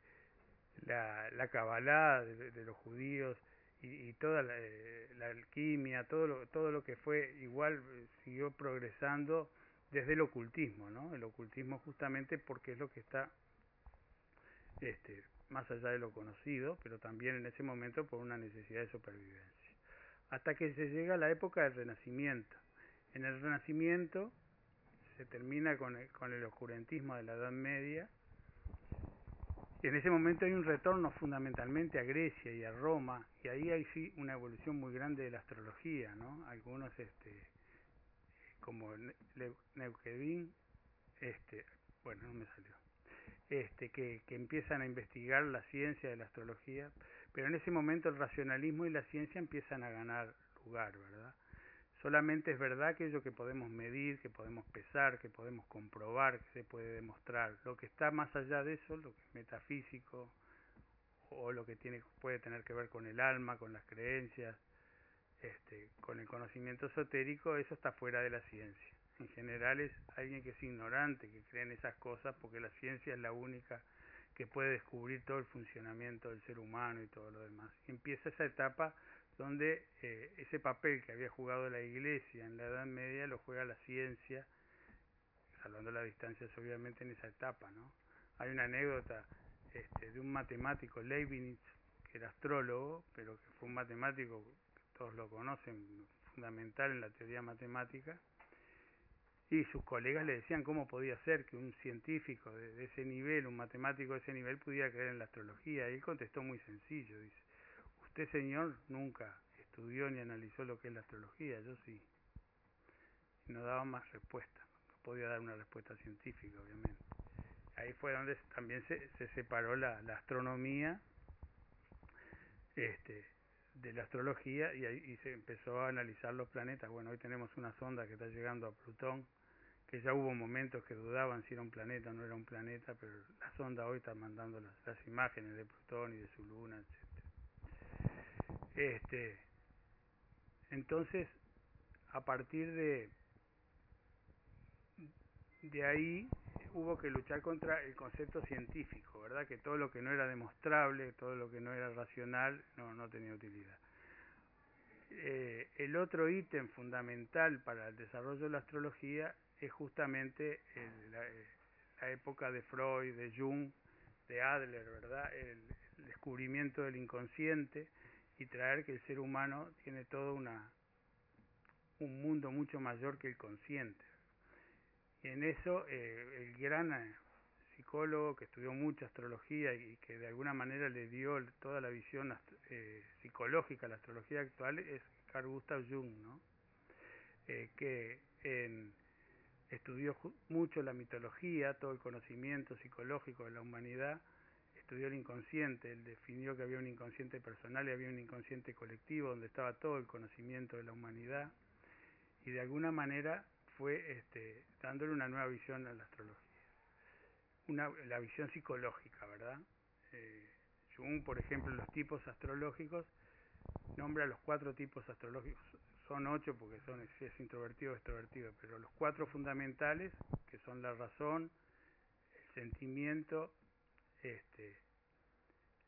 [SPEAKER 9] la, la de, los judíos y, y toda la, eh, la, alquimia, todo lo, todo lo que fue igual eh, siguió progresando desde el ocultismo, ¿no? El ocultismo justamente porque es lo que está este, más allá de lo conocido, pero también en ese momento por una necesidad de supervivencia hasta que se llega a la época del Renacimiento. En el Renacimiento se termina con el, con oscurantismo de la Edad Media, y en ese momento hay un retorno fundamentalmente a Grecia y a Roma, y ahí hay sí una evolución muy grande de la astrología, ¿no? Algunos, este, como Neuquedin, este, bueno, no me salió, este, que, que empiezan a investigar la ciencia de la astrología, pero en ese momento el racionalismo y la ciencia empiezan a ganar lugar, ¿verdad? Solamente es verdad aquello que podemos medir, que podemos pesar, que podemos comprobar, que se puede demostrar. Lo que está más allá de eso, lo que es metafísico o lo que tiene puede tener que ver con el alma, con las creencias, este, con el conocimiento esotérico, eso está fuera de la ciencia. En general es alguien que es ignorante, que cree en esas cosas, porque la ciencia es la única que puede descubrir todo el funcionamiento del ser humano y todo lo demás. Empieza esa etapa donde eh, ese papel que había jugado la iglesia en la Edad Media lo juega la ciencia, salvando las distancias obviamente en esa etapa, ¿no? Hay una anécdota este, de un matemático, Leibniz, que era astrólogo, pero que fue un matemático, todos lo conocen, fundamental en la teoría matemática, y sus colegas le decían cómo podía ser que un científico de, ese nivel, un matemático de ese nivel, pudiera creer en la astrología. Y él contestó muy sencillo, dice, usted señor nunca estudió ni analizó lo que es la astrología, yo sí. Y no daba más respuesta, no podía dar una respuesta científica, obviamente. Ahí fue donde también se, se separó la, la astronomía este, de la astrología y, ahí, se empezó a analizar los planetas. Bueno, hoy tenemos una sonda que está llegando a Plutón, que ya hubo momentos que dudaban si era un planeta o no era un planeta, pero la sonda hoy está mandando las, imágenes de Plutón y de su luna, etcétera. Este, entonces, a partir de de ahí hubo que luchar contra el concepto científico, ¿verdad? Que todo lo que no era demostrable, todo lo que no era racional, no, no tenía utilidad. Eh, el otro ítem fundamental para el desarrollo de la astrología es justamente el, la, la, época de Freud, de Jung, de Adler, ¿verdad? El, el, descubrimiento del inconsciente y traer que el ser humano tiene todo una, un mundo mucho mayor que el consciente, en eso eh, el gran eh, psicólogo que estudió mucha astrología y que de alguna manera le dio toda la visión eh, psicológica a la astrología actual es Carl Gustav Jung, ¿no? Eh, que estudió mucho la mitología, todo el conocimiento psicológico de la humanidad, estudió el inconsciente, él definió que había un inconsciente personal y había un inconsciente colectivo donde estaba todo el conocimiento de la humanidad y de alguna manera fue este, dándole una nueva visión a la astrología, una, la visión psicológica, ¿verdad? Eh, Jung, por ejemplo, los tipos astrológicos, nombra los cuatro tipos astrológicos, son ocho porque son si es introvertido o extrovertido, pero los cuatro fundamentales, que son la razón, el sentimiento, este,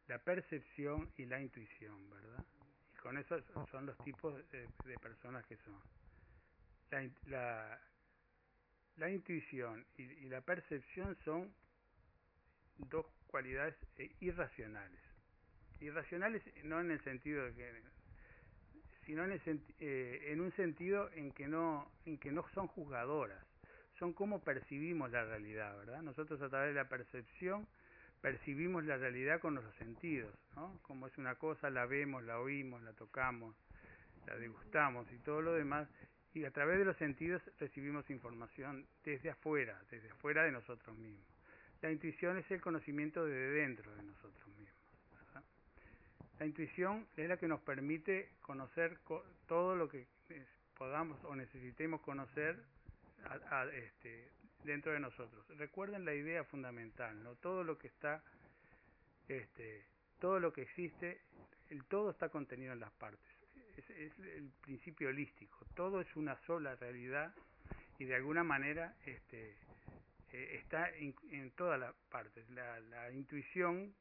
[SPEAKER 9] la percepción y la intuición, ¿verdad? Y con eso son los tipos de, de personas que son la, la, la intuición y, y, la percepción son dos cualidades irracionales. Irracionales no en el sentido de que sino en, el, eh, en un sentido en que no en que no son juzgadoras, son como percibimos la realidad, ¿verdad? Nosotros a través de la percepción percibimos la realidad con los sentidos, ¿no? Como es una cosa, la vemos, la oímos, la tocamos, la degustamos y todo lo demás y a través de los sentidos recibimos información desde afuera, desde afuera de nosotros mismos. La intuición es el conocimiento desde dentro de nosotros mismos. La intuición es la que nos permite conocer co todo lo que podamos o necesitemos conocer este, dentro de nosotros. Recuerden la idea fundamental, no todo lo que está, este, todo lo que existe, el todo está contenido en las partes es, el principio holístico, todo es una sola realidad y de alguna manera este, eh, está en, todas las partes. La, intuición,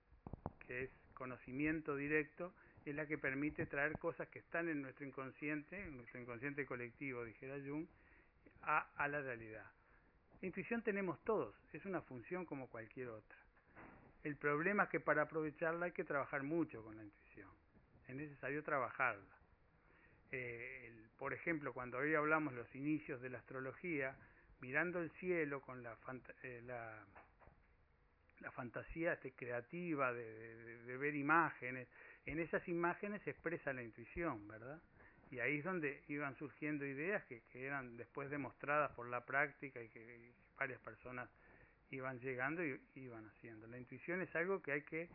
[SPEAKER 9] que es conocimiento directo, es la que permite traer cosas que están en nuestro inconsciente, en nuestro inconsciente colectivo, dijera Jung, a, a la realidad. Intuición tenemos todos, es una función como cualquier otra. El problema es que para aprovecharla hay que trabajar mucho con la intuición. Es necesario trabajarla eh, el, por ejemplo, cuando hoy hablamos los inicios de la astrología, mirando el cielo con la, eh, la, fantasía este, creativa de, de, ver imágenes, en esas imágenes se expresa la intuición, ¿verdad? Y ahí es donde iban surgiendo ideas que, que eran después demostradas por la práctica y que varias personas iban llegando y iban haciendo. La intuición es algo que hay que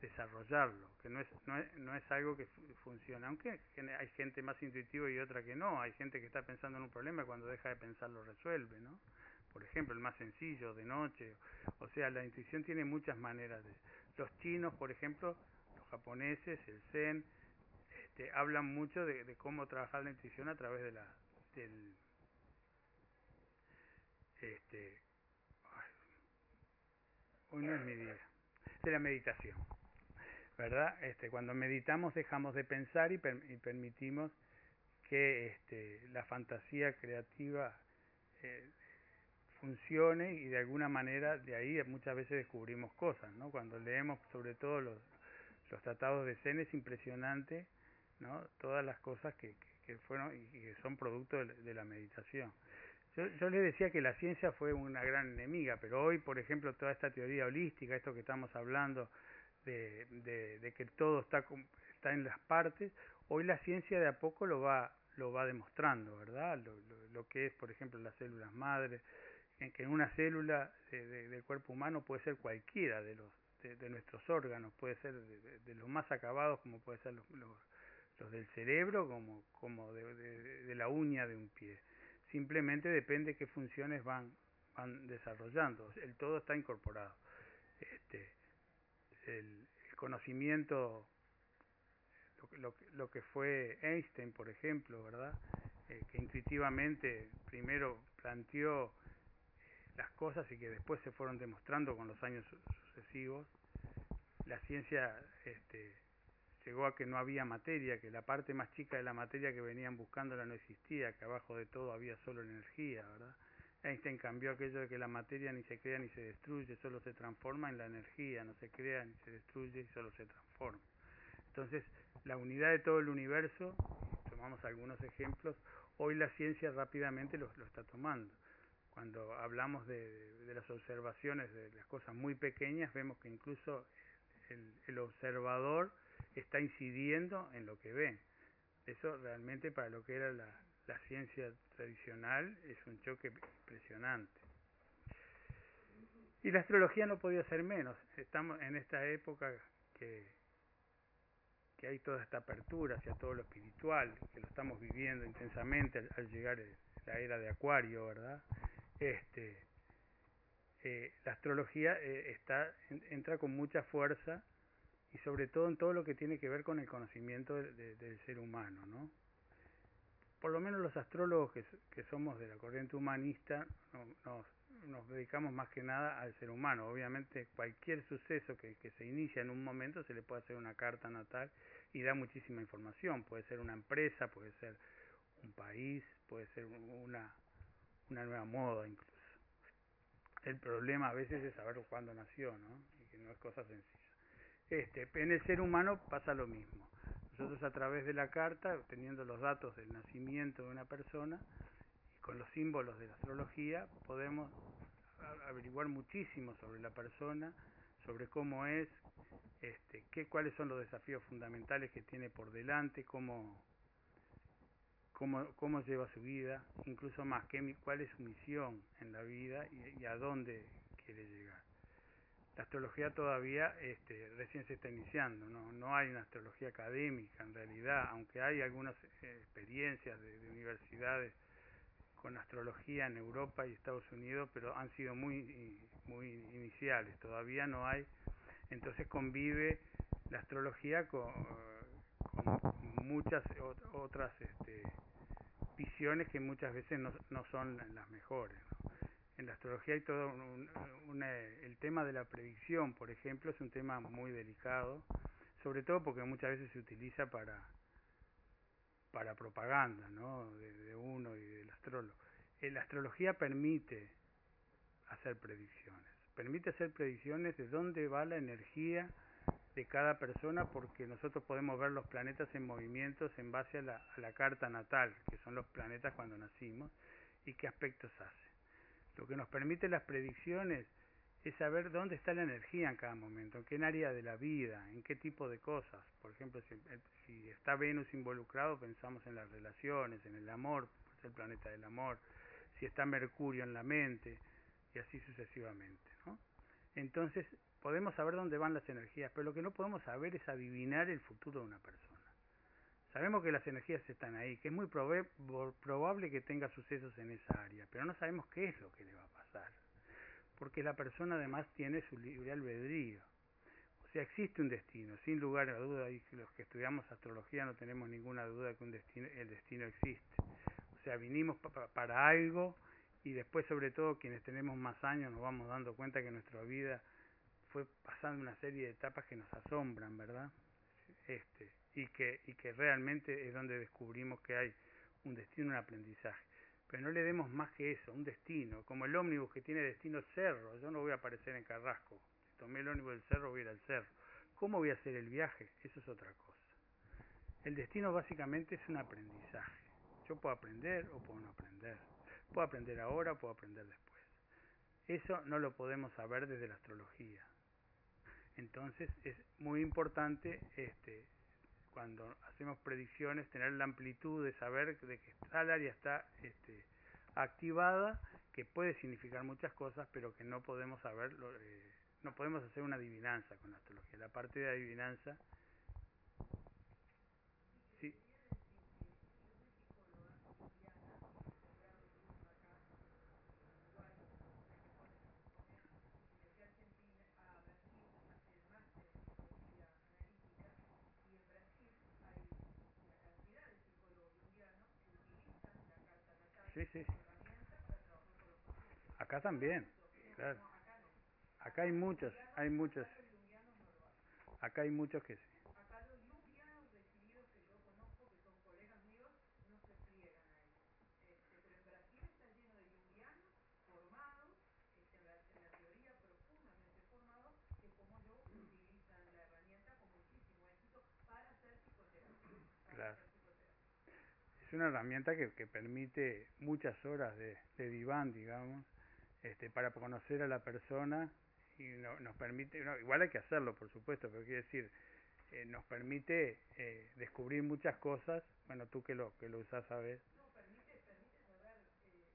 [SPEAKER 9] desarrollarlo, que no es, no es, no es algo que funciona, aunque hay gente más intuitiva y otra que no, hay gente que está pensando en un problema y cuando deja de pensar lo resuelve, ¿no? Por ejemplo, el más sencillo, de noche, o sea, la intuición tiene muchas maneras de... Los chinos, por ejemplo, los japoneses, el zen, este, hablan mucho de, cómo trabajar la intuición a través de la... del... este... Hoy no es mi día, de la meditación. ¿Verdad? Este, cuando meditamos dejamos de pensar y, per y permitimos que este, la fantasía creativa eh, funcione y de alguna manera de ahí muchas veces descubrimos cosas, ¿no? Cuando leemos sobre todo los, tratados de Zen es impresionante, ¿no? Todas las cosas que, que, que fueron y que son producto de, de la meditación. Yo, yo les decía que la ciencia fue una gran enemiga, pero hoy, por ejemplo, toda esta teoría holística, esto que estamos hablando, de, de, que todo está, está en las partes, hoy la ciencia de a poco lo va, lo va demostrando, ¿verdad? Lo, que es, por ejemplo, las células madres, en que en una célula de- de- del cuerpo humano puede ser cualquiera de los de, nuestros órganos, puede ser de, los más acabados como puede ser los, los, los del cerebro como, como de la uña de un pie. Simplemente depende qué funciones van, van desarrollando. El todo está incorporado. Este, el, conocimiento, lo, que- lo, lo que fue Einstein, por ejemplo, ¿verdad? Eh, que intuitivamente primero planteó las cosas y que después se fueron demostrando con los años su- sucesivos, la ciencia este, llegó a que no había materia, que la parte más chica de la materia que venían buscándola no existía, que abajo de todo había solo energía, ¿verdad? Einstein cambió aquello de que la materia ni se crea ni se destruye, solo se transforma en la energía, no se crea ni se destruye y solo se transforma. Entonces, la unidad de todo el universo, tomamos algunos ejemplos, hoy la ciencia rápidamente lo, está tomando. Cuando hablamos de, las observaciones de las cosas muy pequeñas, vemos que incluso el observador está incidiendo en lo que ve. Eso realmente para lo que era la, la ciencia tradicional es un choque impresionante. Y la astrología no podía ser menos. Estamos en esta época que, que hay toda esta apertura hacia todo lo espiritual, que lo estamos viviendo intensamente al, llegar la era de Acuario, ¿verdad? Este, eh, la astrología eh, está en- entra con mucha fuerza y sobre todo en todo lo que tiene que ver con el conocimiento de- de- del ser humano, ¿no? Por lo menos los astrólogos que, somos de la corriente humanista no- nos, dedicamos más que nada al ser humano. Obviamente cualquier suceso que, que se inicia en un momento se le puede hacer una carta natal y da muchísima información. Puede ser una empresa, puede ser un país, puede ser una, una nueva moda incluso. El problema a veces es saber cuándo nació, ¿no? Y que no es cosa sencilla. Este, en el ser humano pasa lo mismo. Nosotros a través de la carta, teniendo los datos del nacimiento de una persona con los símbolos de la astrología, podemos averiguar muchísimo sobre la persona, sobre cómo es, este, qué, cuáles son los desafíos fundamentales que tiene por delante, cómo, cómo, cómo lleva su vida, incluso más, qué, cuál es su misión en la vida y a dónde quiere llegar. La astrología todavía este, recién se está iniciando, ¿no? no hay una astrología académica en realidad, aunque hay algunas eh, experiencias de, de universidades con astrología en Europa y Estados Unidos, pero han sido muy, muy iniciales, todavía no hay. Entonces convive la astrología con, con muchas ot- otras este, visiones que muchas veces no, no son las mejores. En la astrología hay todo un, un- una- el tema de la predicción, por ejemplo, es un tema muy delicado, sobre todo porque muchas veces se utiliza para para propaganda, ¿no? De, de uno y del astrólogo. Eh, La astrología permite hacer predicciones, permite hacer predicciones de dónde va la energía de cada persona porque nosotros podemos ver los planetas en movimientos en base a la, a la carta natal, que son los planetas cuando nacimos, y qué aspectos hace. Lo que nos permite las predicciones es saber dónde está la energía en cada momento, en qué área de la vida, en qué tipo de cosas. Por ejemplo, si, eh, si está Venus involucrado, pensamos en las relaciones, en el amor, es el planeta del amor, si está Mercurio en la mente, y así sucesivamente. Entonces, podemos saber dónde van las energías, pero lo que no podemos saber es adivinar el futuro de una persona. Sabemos que las energías están ahí, que es muy probable que tenga sucesos en esa área, pero no sabemos qué es lo que le va a pasar, porque la persona además tiene su libre albedrío. O sea, existe un destino, sin lugar a duda, y los que estudiamos astrología no tenemos ninguna duda que un destino, el destino existe. O sea, vinimos pa- para algo y después, sobre todo, quienes tenemos más años nos vamos dando cuenta que nuestra vida fue pasando una serie de etapas que nos asombran, ¿verdad? Este, y que, y que realmente es donde descubrimos que hay un destino, un aprendizaje. Pero no le demos más que eso, un destino, como el ómnibus que tiene destino cerro. Yo no voy a aparecer en Carrasco. Si tomé el ómnibus del cerro, voy a ir al cerro. ¿Cómo voy a hacer el viaje? Eso es otra cosa. El destino básicamente es un aprendizaje. Yo puedo aprender o puedo no aprender. Puedo aprender ahora puedo aprender después. Eso no lo podemos saber desde la astrología. Entonces es muy importante este, cuando hacemos predicciones tener la amplitud de saber de que tal área está este, activada, que puede significar muchas cosas, pero que no podemos saber, eh, no podemos hacer una adivinanza con la astrología. La parte de adivinanza, sí. Sí, sí, sí. Acá también, claro. Acá hay muchos, hay muchos. Acá hay muchos que sí. Claro. Es una herramienta que, que permite muchas horas de, de diván, digamos, este, para conocer a la persona y no- nos permite, no, igual hay que hacerlo, por supuesto, pero quiere decir, eh, nos permite eh, descubrir muchas cosas, bueno, tú que lo, que lo usás sabes,
[SPEAKER 3] No, permite, permite saber eh,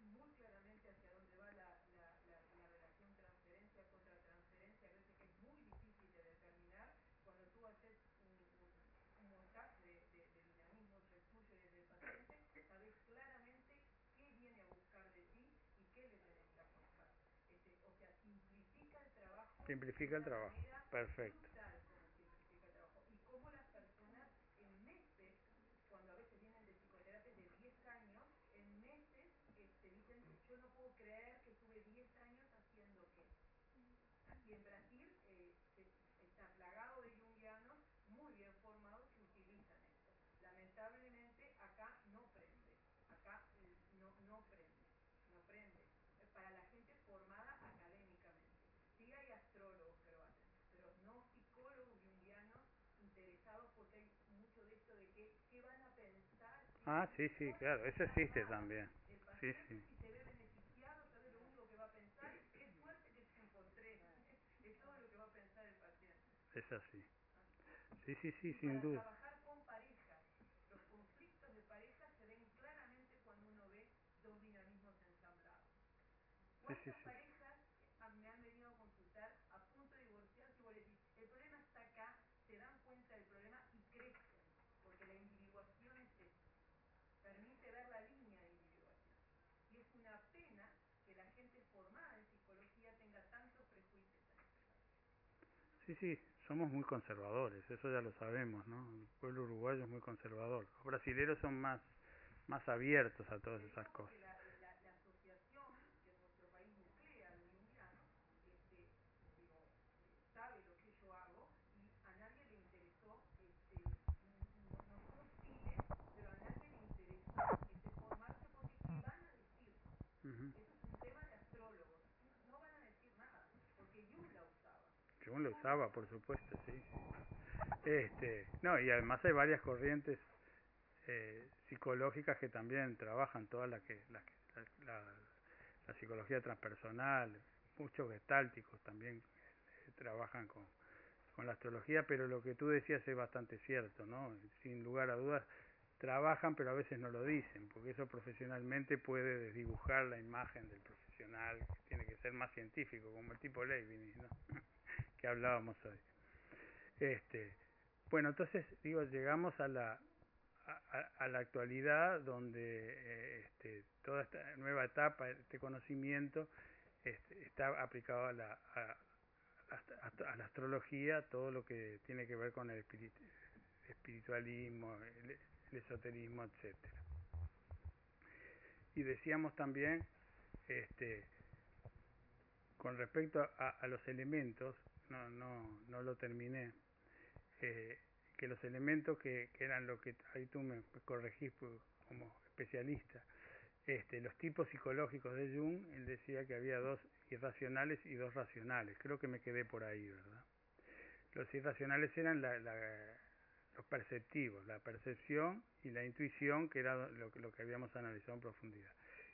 [SPEAKER 3] muy claramente hacia dónde va la, la, la, la relación transferencia contra transferencia, a veces que es muy difícil de determinar cuando tú haces un, un, un montaje de, de, de dinamismos del tuyo y del paciente, sabes claramente qué viene a buscar de ti y qué le tenés que aportar. Este, o sea, simplifica el trabajo.
[SPEAKER 9] Simplifica el trabajo, perfecto.
[SPEAKER 3] brutal como simplifica el trabajo. Y cómo las personas en meses cuando a veces vienen de psicoterapia de 10 años, en meses este, dicen, yo no puedo creer que estuve 10 años haciendo qué. Aquí en Brasil eh, se- está plagado de junguianos muy bien formados que utilizan esto. Lamentablemente acá no prende, acá eh, no, no prende, no prende. Eh, Para la gente formada académicamente. Sí hay astrólogos que lo hacen, pero no psicólogos junguianos interesados porque hay mucho de esto de que, qué van a pensar. si
[SPEAKER 9] Ah, sí, sí, claro, eso existe también. Sí, sí.
[SPEAKER 3] Es
[SPEAKER 9] así. Sí, sí, sí, sin
[SPEAKER 3] para
[SPEAKER 9] duda.
[SPEAKER 3] trabajar con parejas, los conflictos de pareja se ven claramente cuando uno ve dos dinamismos ensamblados.
[SPEAKER 9] Sí,
[SPEAKER 3] ¿Cuántas
[SPEAKER 9] sí, sí.
[SPEAKER 3] parejas ah, me han venido a consultar a punto de divorciarse y vos le decís, el problema está acá, se dan cuenta del problema y crecen, porque la individuación es esto, permite ver la línea de individuación. Y es una pena que la gente formada en psicología tenga tantos prejuicios en este país.
[SPEAKER 9] Sí, sí, somos muy conservadores, eso ya lo sabemos, ¿no? El pueblo uruguayo es muy conservador. Los brasileros son más, más abiertos a todas esas cosas.
[SPEAKER 3] que la, la, la asociación que en nuestro país nuclea de junguiano, este, digo, eh, sabe lo que yo hago y a nadie le interesó, este, n- no, no son hostiles, pero a nadie le interesó este, formarse porque ¿qué van a decir?
[SPEAKER 9] Ujú.
[SPEAKER 3] Eso es un tema de astrólogos, no, no van a decir nada, porque Jung la usaba.
[SPEAKER 9] Lo usaba, por supuesto, sí. Este, no, y además hay varias corrientes eh, psicológicas que también trabajan, toda la que, la- la psicología transpersonal, muchos gestálticos también eh, trabajan con, con la astrología, pero lo que tú decías es bastante cierto, ¿no? Sin lugar a dudas, trabajan, pero a veces no lo dicen, porque eso profesionalmente puede desdibujar la imagen del profesional, que tiene que ser más científico, como el tipo Leibniz, ¿no? Que hablábamos hoy. Este, bueno, entonces, digo, llegamos a la, a, la actualidad donde eh, este, toda esta nueva etapa, este conocimiento, este, está aplicado a la, a, a- la astrología, todo lo que tiene que ver con el espirit- espiritualismo, el, el esoterismo, etcétera. Y decíamos también, este, con respecto a, a los elementos, no, no, no lo terminé, eh, que los elementos que, que eran lo que ahí tú me corregís pues, como especialista, este, los tipos psicológicos de Jung, él decía que había dos irracionales y dos racionales, creo que me quedé por ahí, ¿verdad? Los irracionales eran la, los perceptivos, la percepción y la intuición, que era lo, que- lo que habíamos analizado en profundidad.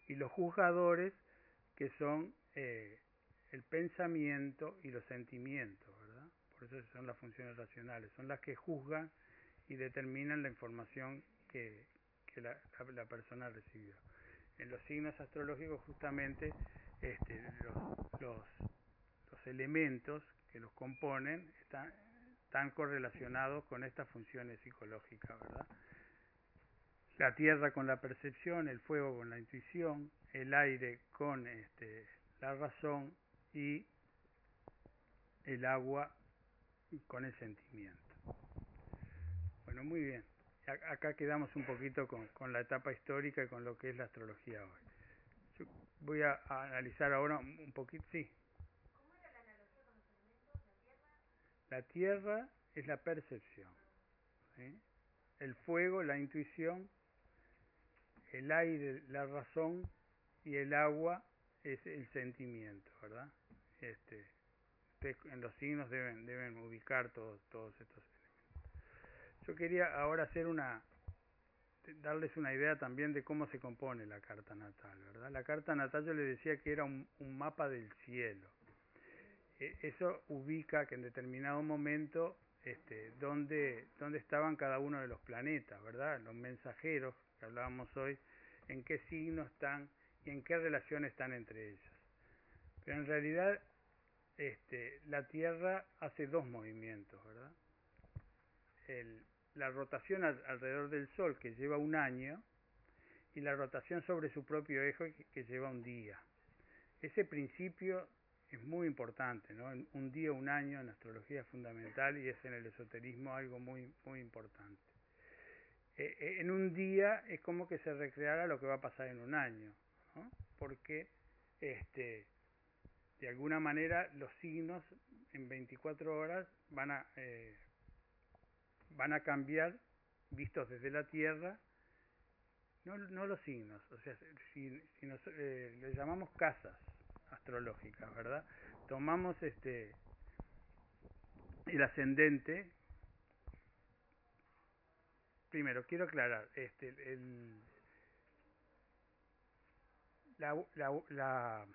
[SPEAKER 9] Y los juzgadores, que son eh, el pensamiento y los sentimientos, ¿verdad? Por eso son las funciones racionales, son las que juzgan y determinan la información que, la, persona recibió. en los signos astrológicos justamente este, los elementos que los componen están, están correlacionados con estas funciones psicológicas, ¿verdad? La tierra con la percepción, el fuego con la intuición, el aire con este, la razón y el agua con el sentimiento. Bueno, muy bien. Acá quedamos un poquito con, con la etapa histórica y con lo que es la astrología hoy. Yo voy a, a analizar ahora un, poquito, sí.
[SPEAKER 3] ¿Cómo era la analogía con los elementos? ¿La tierra?
[SPEAKER 9] La tierra es la percepción, ¿sí? el fuego la intuición, el aire la razón y el agua es el sentimiento, ¿verdad? Este, en los signos deben deben ubicar todos todos estos elementos. Yo quería ahora hacer una darles una idea también de cómo se compone la carta natal, ¿verdad? La carta natal yo les decía que era un, un mapa del cielo. E- eso ubica que en determinado momento este, dónde, dónde estaban cada uno de los planetas, ¿verdad? Los mensajeros que hablábamos hoy, en qué signo están y en qué relación están entre ellos. Pero en realidad este, la Tierra hace dos movimientos, ¿verdad? El, la rotación al, alrededor del Sol que lleva un año y la rotación sobre su propio eje que, lleva un día. Ese principio es muy importante, ¿no? Un día, un año en astrología es fundamental y es en el esoterismo algo muy, muy importante. Eh, eh, en un día es como que se recreara lo que va a pasar en un año, Porque este, de alguna manera los signos en 24 horas van a, eh, van a cambiar vistos desde la Tierra, no, no los signos, o sea, si, si nos, eh, le llamamos casas, astrológicas, ¿verdad? Tomamos este el ascendente. Primero, quiero aclarar, este el la la, la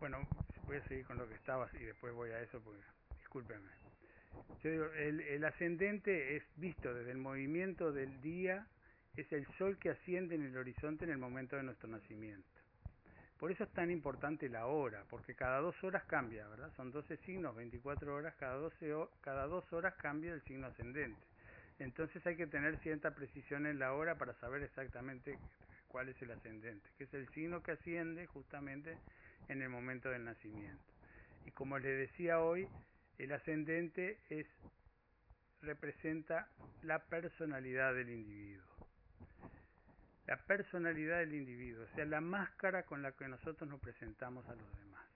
[SPEAKER 9] bueno, voy a seguir con lo que estaba y después voy a eso porque discúlpenme. Yo digo, el, el ascendente es visto desde el movimiento del día es el sol que asciende en el horizonte en el momento de nuestro nacimiento. Por eso es tan importante la hora, porque cada dos horas cambia, ¿verdad? Son 12 signos, 24 horas, cada, 12 ho cada dos horas cambia el signo ascendente. Entonces hay que tener cierta precisión en la hora para saber exactamente cuál es el ascendente, que es el signo que asciende justamente en el momento del nacimiento. Y como les decía hoy, el ascendente es representa la personalidad del individuo la personalidad del individuo, o sea, la máscara con la que nosotros nos presentamos a los demás.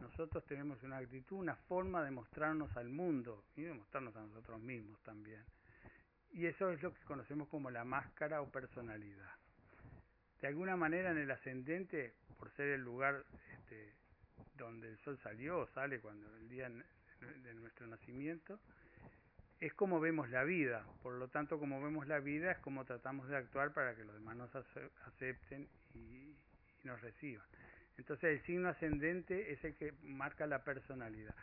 [SPEAKER 9] Nosotros tenemos una actitud, una forma de mostrarnos al mundo y de mostrarnos a nosotros mismos también. Y eso es lo que conocemos como la máscara o personalidad. De alguna manera en el ascendente, por ser el lugar este, donde el sol salió o sale cuando el día de nuestro nacimiento, es como vemos la vida, por lo tanto como vemos la vida es como tratamos de actuar para que los demás nos acepten y, nos reciban. Entonces el signo ascendente es el que marca la personalidad.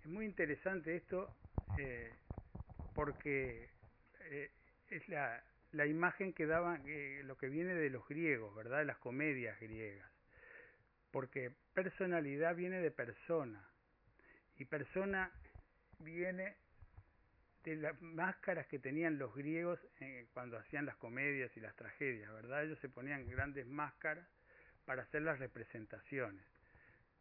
[SPEAKER 9] Es muy interesante esto eh, porque eh, es la, la imagen que daban, eh, lo que viene de los griegos, ¿verdad? De las comedias griegas. Porque personalidad viene de persona y persona viene de las máscaras que tenían los griegos eh, cuando hacían las comedias y las tragedias, ¿verdad? Ellos se ponían grandes máscaras para hacer las representaciones.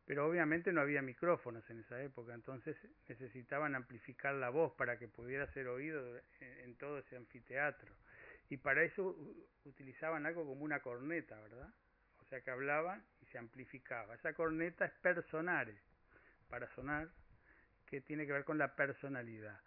[SPEAKER 9] Pero obviamente no había micrófonos en esa época, entonces necesitaban amplificar la voz para que pudiera ser oído en, todo ese anfiteatro. Y para eso utilizaban algo como una corneta, ¿verdad? O sea que hablaban y se amplificaba. Esa corneta es personare, para sonar, que tiene que ver con la personalidad.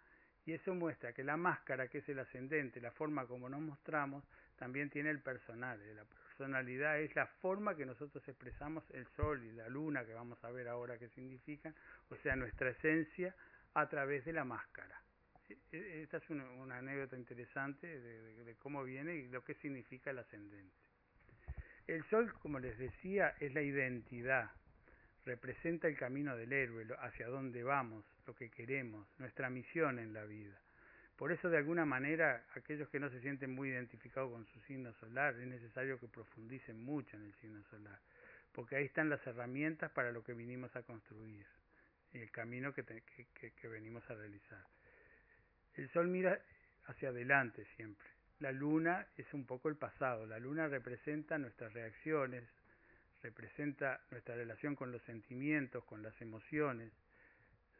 [SPEAKER 9] Y eso muestra que la máscara, que es el ascendente, la forma como nos mostramos, también tiene el personal. La personalidad es la forma que nosotros expresamos el sol y la luna, que vamos a ver ahora qué significan, o sea, nuestra esencia a través de la máscara. Esta es una, anécdota interesante de, de, de cómo viene y lo que significa el ascendente. El sol, como les decía, es la identidad, representa el camino del héroe, hacia dónde vamos, lo que queremos, nuestra misión en la vida. Por eso, de alguna manera, aquellos que no se sienten muy identificados con su signo solar, es necesario que profundicen mucho en el signo solar, porque ahí están las herramientas para lo que vinimos a construir y el camino que, que, que venimos a realizar. El sol mira hacia adelante siempre. La luna es un poco el pasado. La luna representa nuestras reacciones, representa nuestra relación con los sentimientos, con las emociones,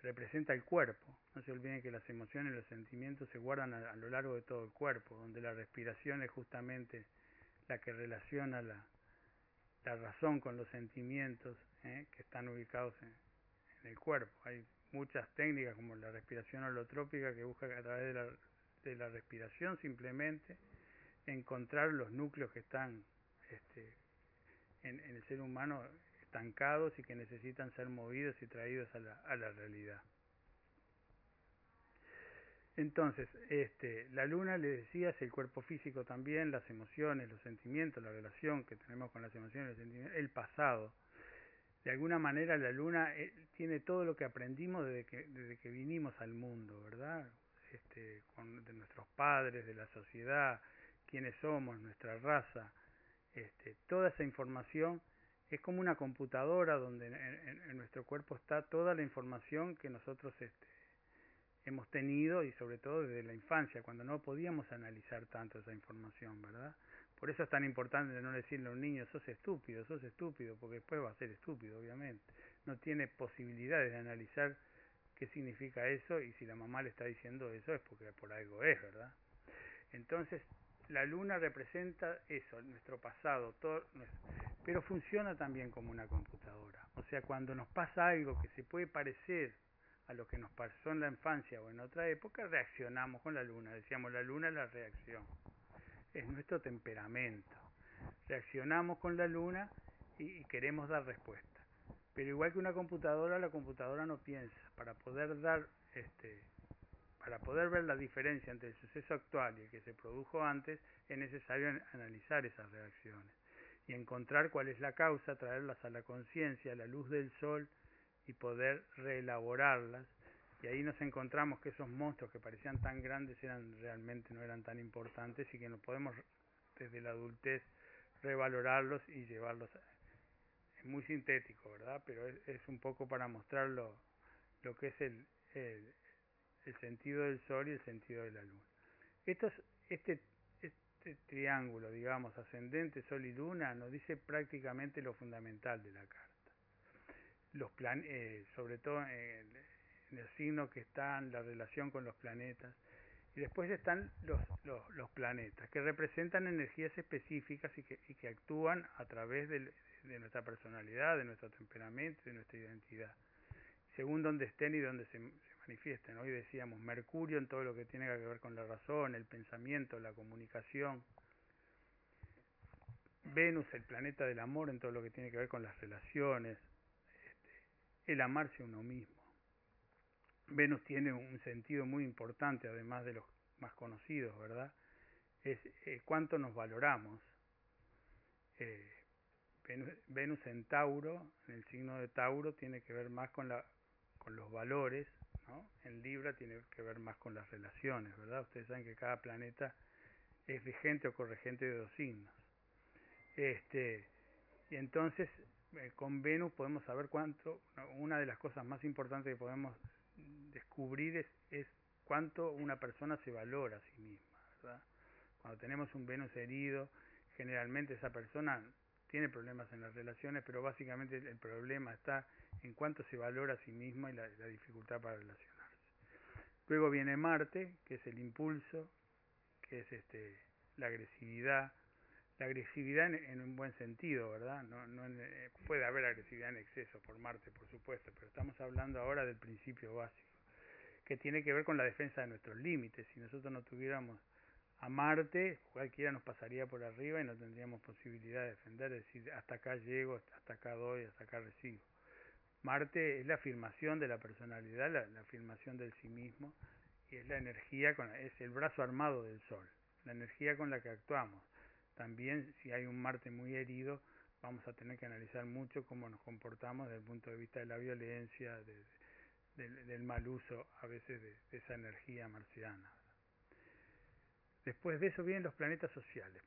[SPEAKER 9] representa el cuerpo. No se olviden que las emociones los sentimientos se guardan a, lo largo de todo el cuerpo, donde la respiración es justamente la que relaciona la, la razón con los sentimientos ¿eh? que están ubicados en, el cuerpo. Hay muchas técnicas como la respiración holotrópica que busca a través de la, de la respiración simplemente encontrar los núcleos que están este, en el ser humano y que necesitan ser movidos y traídos a la, a la realidad. Entonces, este, la luna, le decía, es el cuerpo físico también, las emociones, los sentimientos, la relación que tenemos con las emociones, los sentimientos, el pasado. De alguna manera la luna eh, tiene todo lo que aprendimos desde que, desde que vinimos al mundo, ¿verdad? Este, con, de nuestros padres, de la sociedad, quiénes somos, nuestra raza, este, toda esa información es como una computadora donde en, nuestro cuerpo está toda la información que nosotros este, hemos tenido y sobre todo desde la infancia, cuando no podíamos analizar tanto esa información, ¿verdad? Por eso es tan importante no decirle a un niño, sos estúpido, sos estúpido, porque después va a ser estúpido, obviamente. No tiene posibilidades de analizar qué significa eso y si la mamá le está diciendo eso es porque por algo es, ¿verdad? Entonces, la luna representa eso, nuestro pasado, todo pero funciona también como una computadora. O sea, cuando nos pasa algo que se puede parecer a lo que nos pasó en la infancia o en otra época, reaccionamos con la luna. Decíamos, la luna es la reacción. Es nuestro temperamento. Reaccionamos con la luna y, queremos dar respuesta. Pero igual que una computadora, la computadora no piensa. Para poder dar este, para poder ver la diferencia entre el suceso actual y el que se produjo antes, es necesario analizar esas reacciones y encontrar cuál es la causa, traerlas a la conciencia, a la luz del sol y poder reelaborarlas. Y ahí nos encontramos que esos monstruos que parecían tan grandes eran realmente no eran tan importantes y que no podemos desde la adultez revalorarlos y llevarlos. Es muy sintético, ¿verdad? Pero es, un poco para mostrar lo, lo que es el, el, sentido del Sol y el sentido de la Luna. Este, este triángulo, digamos, ascendente, Sol y Luna, nos dice prácticamente lo fundamental de la carta. Los eh, sobre todo en, el signo que están, la relación con los planetas. Y después están los, los, planetas, que representan energías específicas y que, y que actúan a través de nuestra personalidad, de nuestro temperamento, de nuestra identidad según donde estén y donde se, manifiesten. Hoy decíamos Mercurio en todo lo que tiene que ver con la razón, el pensamiento, la comunicación. Venus, el planeta del amor, en todo lo que tiene que ver con las relaciones, este, el amarse uno mismo. Venus tiene un sentido muy importante, además de los más conocidos, ¿verdad? Es eh, cuánto nos valoramos. Eh, Venus, Venus en Tauro, en el signo de Tauro, tiene que ver más con la con los valores, ¿no? En Libra tiene que ver más con las relaciones, ¿verdad? Ustedes saben que cada planeta es vigente o corregente de dos signos. Este, y entonces eh, con Venus podemos saber cuánto, una de las cosas más importantes que podemos descubrir es, es cuánto una persona se valora a sí misma, ¿verdad? Cuando tenemos un Venus herido, generalmente esa persona tiene problemas en las relaciones, pero básicamente el problema está en cuanto se valora a sí misma y la, la, dificultad para relacionarse. Luego viene Marte, que es el impulso, que es este, la agresividad, la agresividad en, en un buen sentido, ¿verdad? No, no en, eh, puede haber agresividad en exceso por Marte, por supuesto, pero estamos hablando ahora del principio básico, que tiene que ver con la defensa de nuestros límites. Si nosotros no tuviéramos a Marte, cualquiera nos pasaría por arriba y no tendríamos posibilidad de defender, es decir, hasta acá llego, hasta acá doy, hasta acá recibo. Marte es la afirmación de la personalidad, la, afirmación del sí mismo, y es la energía, con, es el brazo armado del Sol, la energía con la que actuamos. También si hay un Marte muy herido, vamos a tener que analizar mucho cómo nos comportamos desde el punto de vista de la violencia, de, de, del mal uso a veces de esa energía marciana. Después de eso vienen los planetas sociales.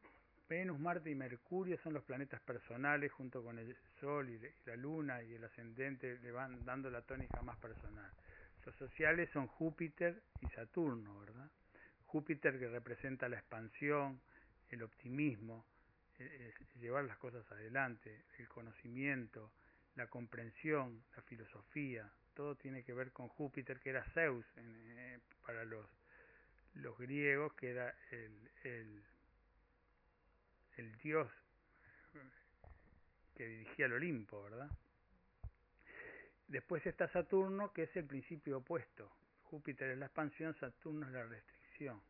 [SPEAKER 9] Venus, Marte y Mercurio son los planetas personales junto con el Sol y la Luna y el ascendente le van dando la tónica más personal. Los sociales son Júpiter y Saturno, ¿verdad? Júpiter que representa la expansión, el optimismo, eh, eh, llevar las cosas adelante, el conocimiento, la comprensión, la filosofía, todo tiene que ver con Júpiter, que era Zeus eh, para los, los griegos, que era el, el, dios que dirigía el Olimpo, ¿verdad? Después está Saturno, que es el principio opuesto. Júpiter es la expansión, Saturno es la restricción.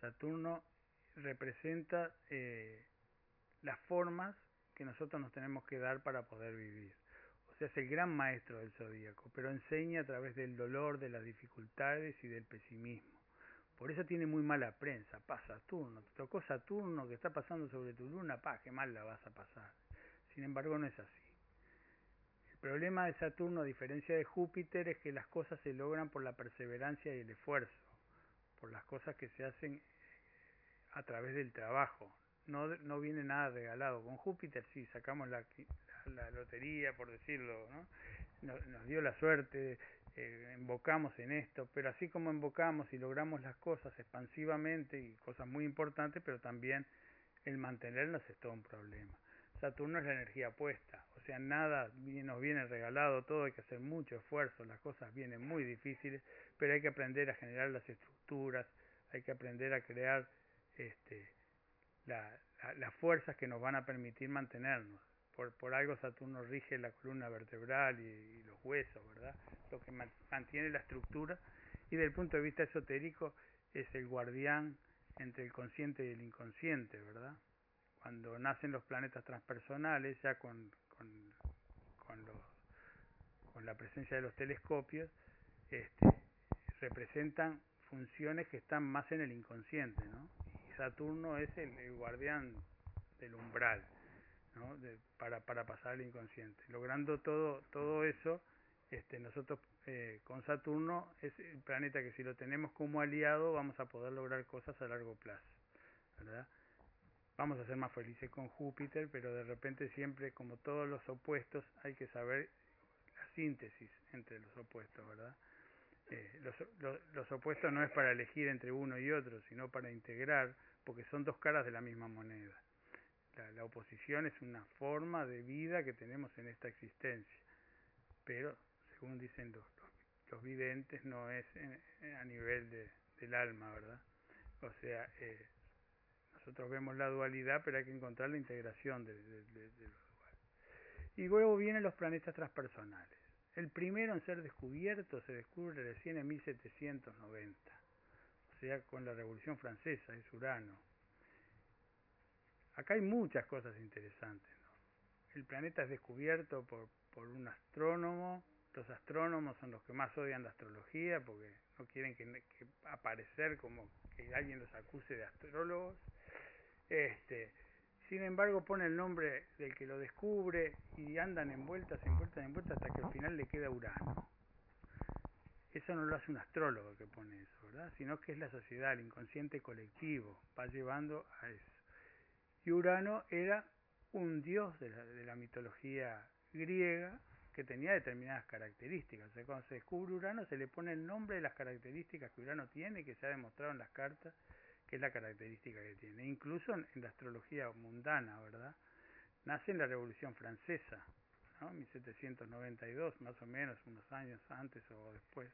[SPEAKER 9] Saturno representa eh, las formas que nosotros nos tenemos que dar para poder vivir. O sea, es el gran maestro del zodíaco, pero enseña a través del dolor, de las dificultades y del pesimismo. Por eso tiene muy mala prensa. Pa, Saturno, te tocó Saturno que está pasando sobre tu luna, pa, qué mal la vas a pasar. Sin embargo, no es así. El problema de Saturno, a diferencia de Júpiter, es que las cosas se logran por la perseverancia y el esfuerzo, por las cosas que se hacen a través del trabajo. No, no viene nada regalado. Con Júpiter sí, sacamos la, la, lotería, por decirlo, ¿no? Nos, dio la suerte, eh, invocamos en esto, pero así como invocamos y logramos las cosas expansivamente y cosas muy importantes, pero también el mantenerlas es todo un problema. Saturno es la energía puesta, o sea, nada nos viene regalado, todo hay que hacer mucho esfuerzo, las cosas vienen muy difíciles, pero hay que aprender a generar las estructuras, hay que aprender a crear este, las fuerzas que nos van a permitir mantenernos. Por, por algo Saturno rige la columna vertebral y, los huesos, ¿verdad? Lo que mantiene la estructura y desde el punto de vista esotérico es el guardián entre el consciente y el inconsciente, ¿verdad? Cuando nacen los planetas transpersonales, ya con, con, con, los, con la presencia de los telescopios, este, representan funciones que están más en el inconsciente, ¿no? Y Saturno es el, guardián del umbral, ¿no? para, para pasar al inconsciente. Logrando todo, todo eso, este, nosotros eh, con Saturno es el planeta que si lo tenemos como aliado vamos a poder lograr cosas a largo plazo, ¿verdad? Vamos a ser más felices con Júpiter, pero de repente siempre, como todos los opuestos, hay que saber la síntesis entre los opuestos, ¿verdad? Eh, los, los, opuestos no es para elegir entre uno y otro, sino para integrar, porque son dos caras de la misma moneda. La, oposición es una forma de vida que tenemos en esta existencia, pero según dicen los, los, videntes no es a nivel de, del alma, ¿verdad? O sea, eh, nosotros vemos la dualidad, pero hay que encontrar la integración de, de, de, de los duales. Y luego vienen los planetas transpersonales. El primero en ser descubierto se descubre recién en 1790, o sea, con la Revolución Francesa, es Urano. Acá hay muchas cosas interesantes. El planeta es descubierto por, por un astrónomo, los astrónomos son los que más odian la astrología porque no quieren que, que aparecer como que alguien los acuse de astrólogos. Este, sin embargo, pone el nombre del que lo descubre y andan en vueltas, en vueltas, en vueltas hasta que al final le queda Urano. Eso no lo hace un astrólogo que pone eso, ¿verdad? Sino que es la sociedad, el inconsciente colectivo, va llevando a eso. Y Urano era un dios de la, de la mitología griega que tenía determinadas características. O sea, cuando se descubre Urano se le pone el nombre de las características que Urano tiene, que se ha demostrado en las cartas que es la característica que tiene. Incluso en, la astrología mundana, ¿verdad? Nace en la Revolución Francesa, ¿no? 1792, más o menos, unos años antes o después.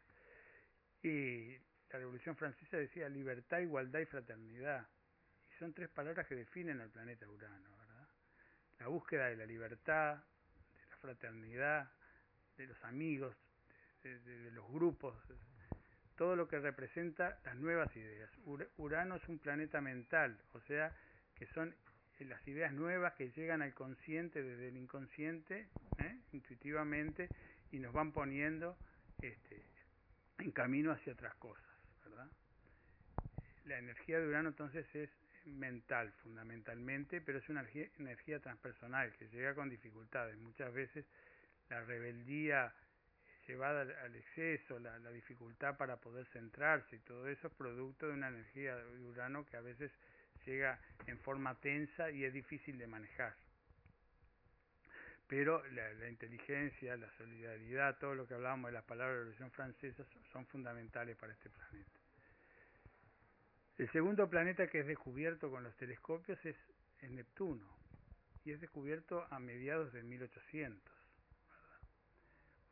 [SPEAKER 9] Y la Revolución Francesa decía libertad, igualdad y fraternidad. Son tres palabras que definen al planeta Urano, ¿verdad? La búsqueda de la libertad, de la fraternidad, de los amigos, de los grupos, todo lo que representa las nuevas ideas. Urano es un planeta mental, o sea, que son eh, las ideas nuevas que llegan al consciente desde el inconsciente, ¿eh? intuitivamente, y nos van poniendo este, en camino hacia otras cosas, ¿verdad? La energía de Urano entonces es mental fundamentalmente, pero es una energía, transpersonal que llega con dificultades. Muchas veces la rebeldía llevada al, exceso, la, dificultad para poder centrarse y todo eso es producto de una energía de Urano que a veces llega en forma tensa y es difícil de manejar. Pero la, la inteligencia, la solidaridad, todo lo que hablábamos de las palabras de la Revolución Francesa son fundamentales para este planeta. El segundo planeta que es descubierto con los telescopios es, Neptuno y es descubierto a mediados de 1800, ¿verdad?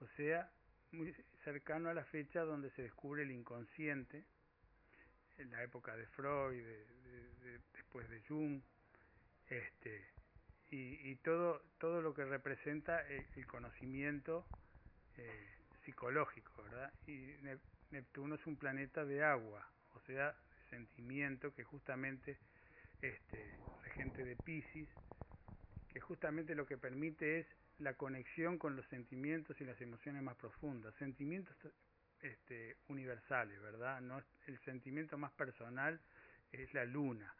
[SPEAKER 9] o sea, muy cercano a la fecha donde se descubre el inconsciente, en la época de Freud, de, de, de, después de Jung, este, y, todo, todo lo que representa el, el conocimiento eh, psicológico, ¿verdad? Y Neptuno es un planeta de agua, o sea, sentimiento que justamente este regente de Pisces que justamente lo que permite es la conexión con los sentimientos y las emociones más profundas. Sentimientos este universales verdad no el sentimiento más personal es la luna.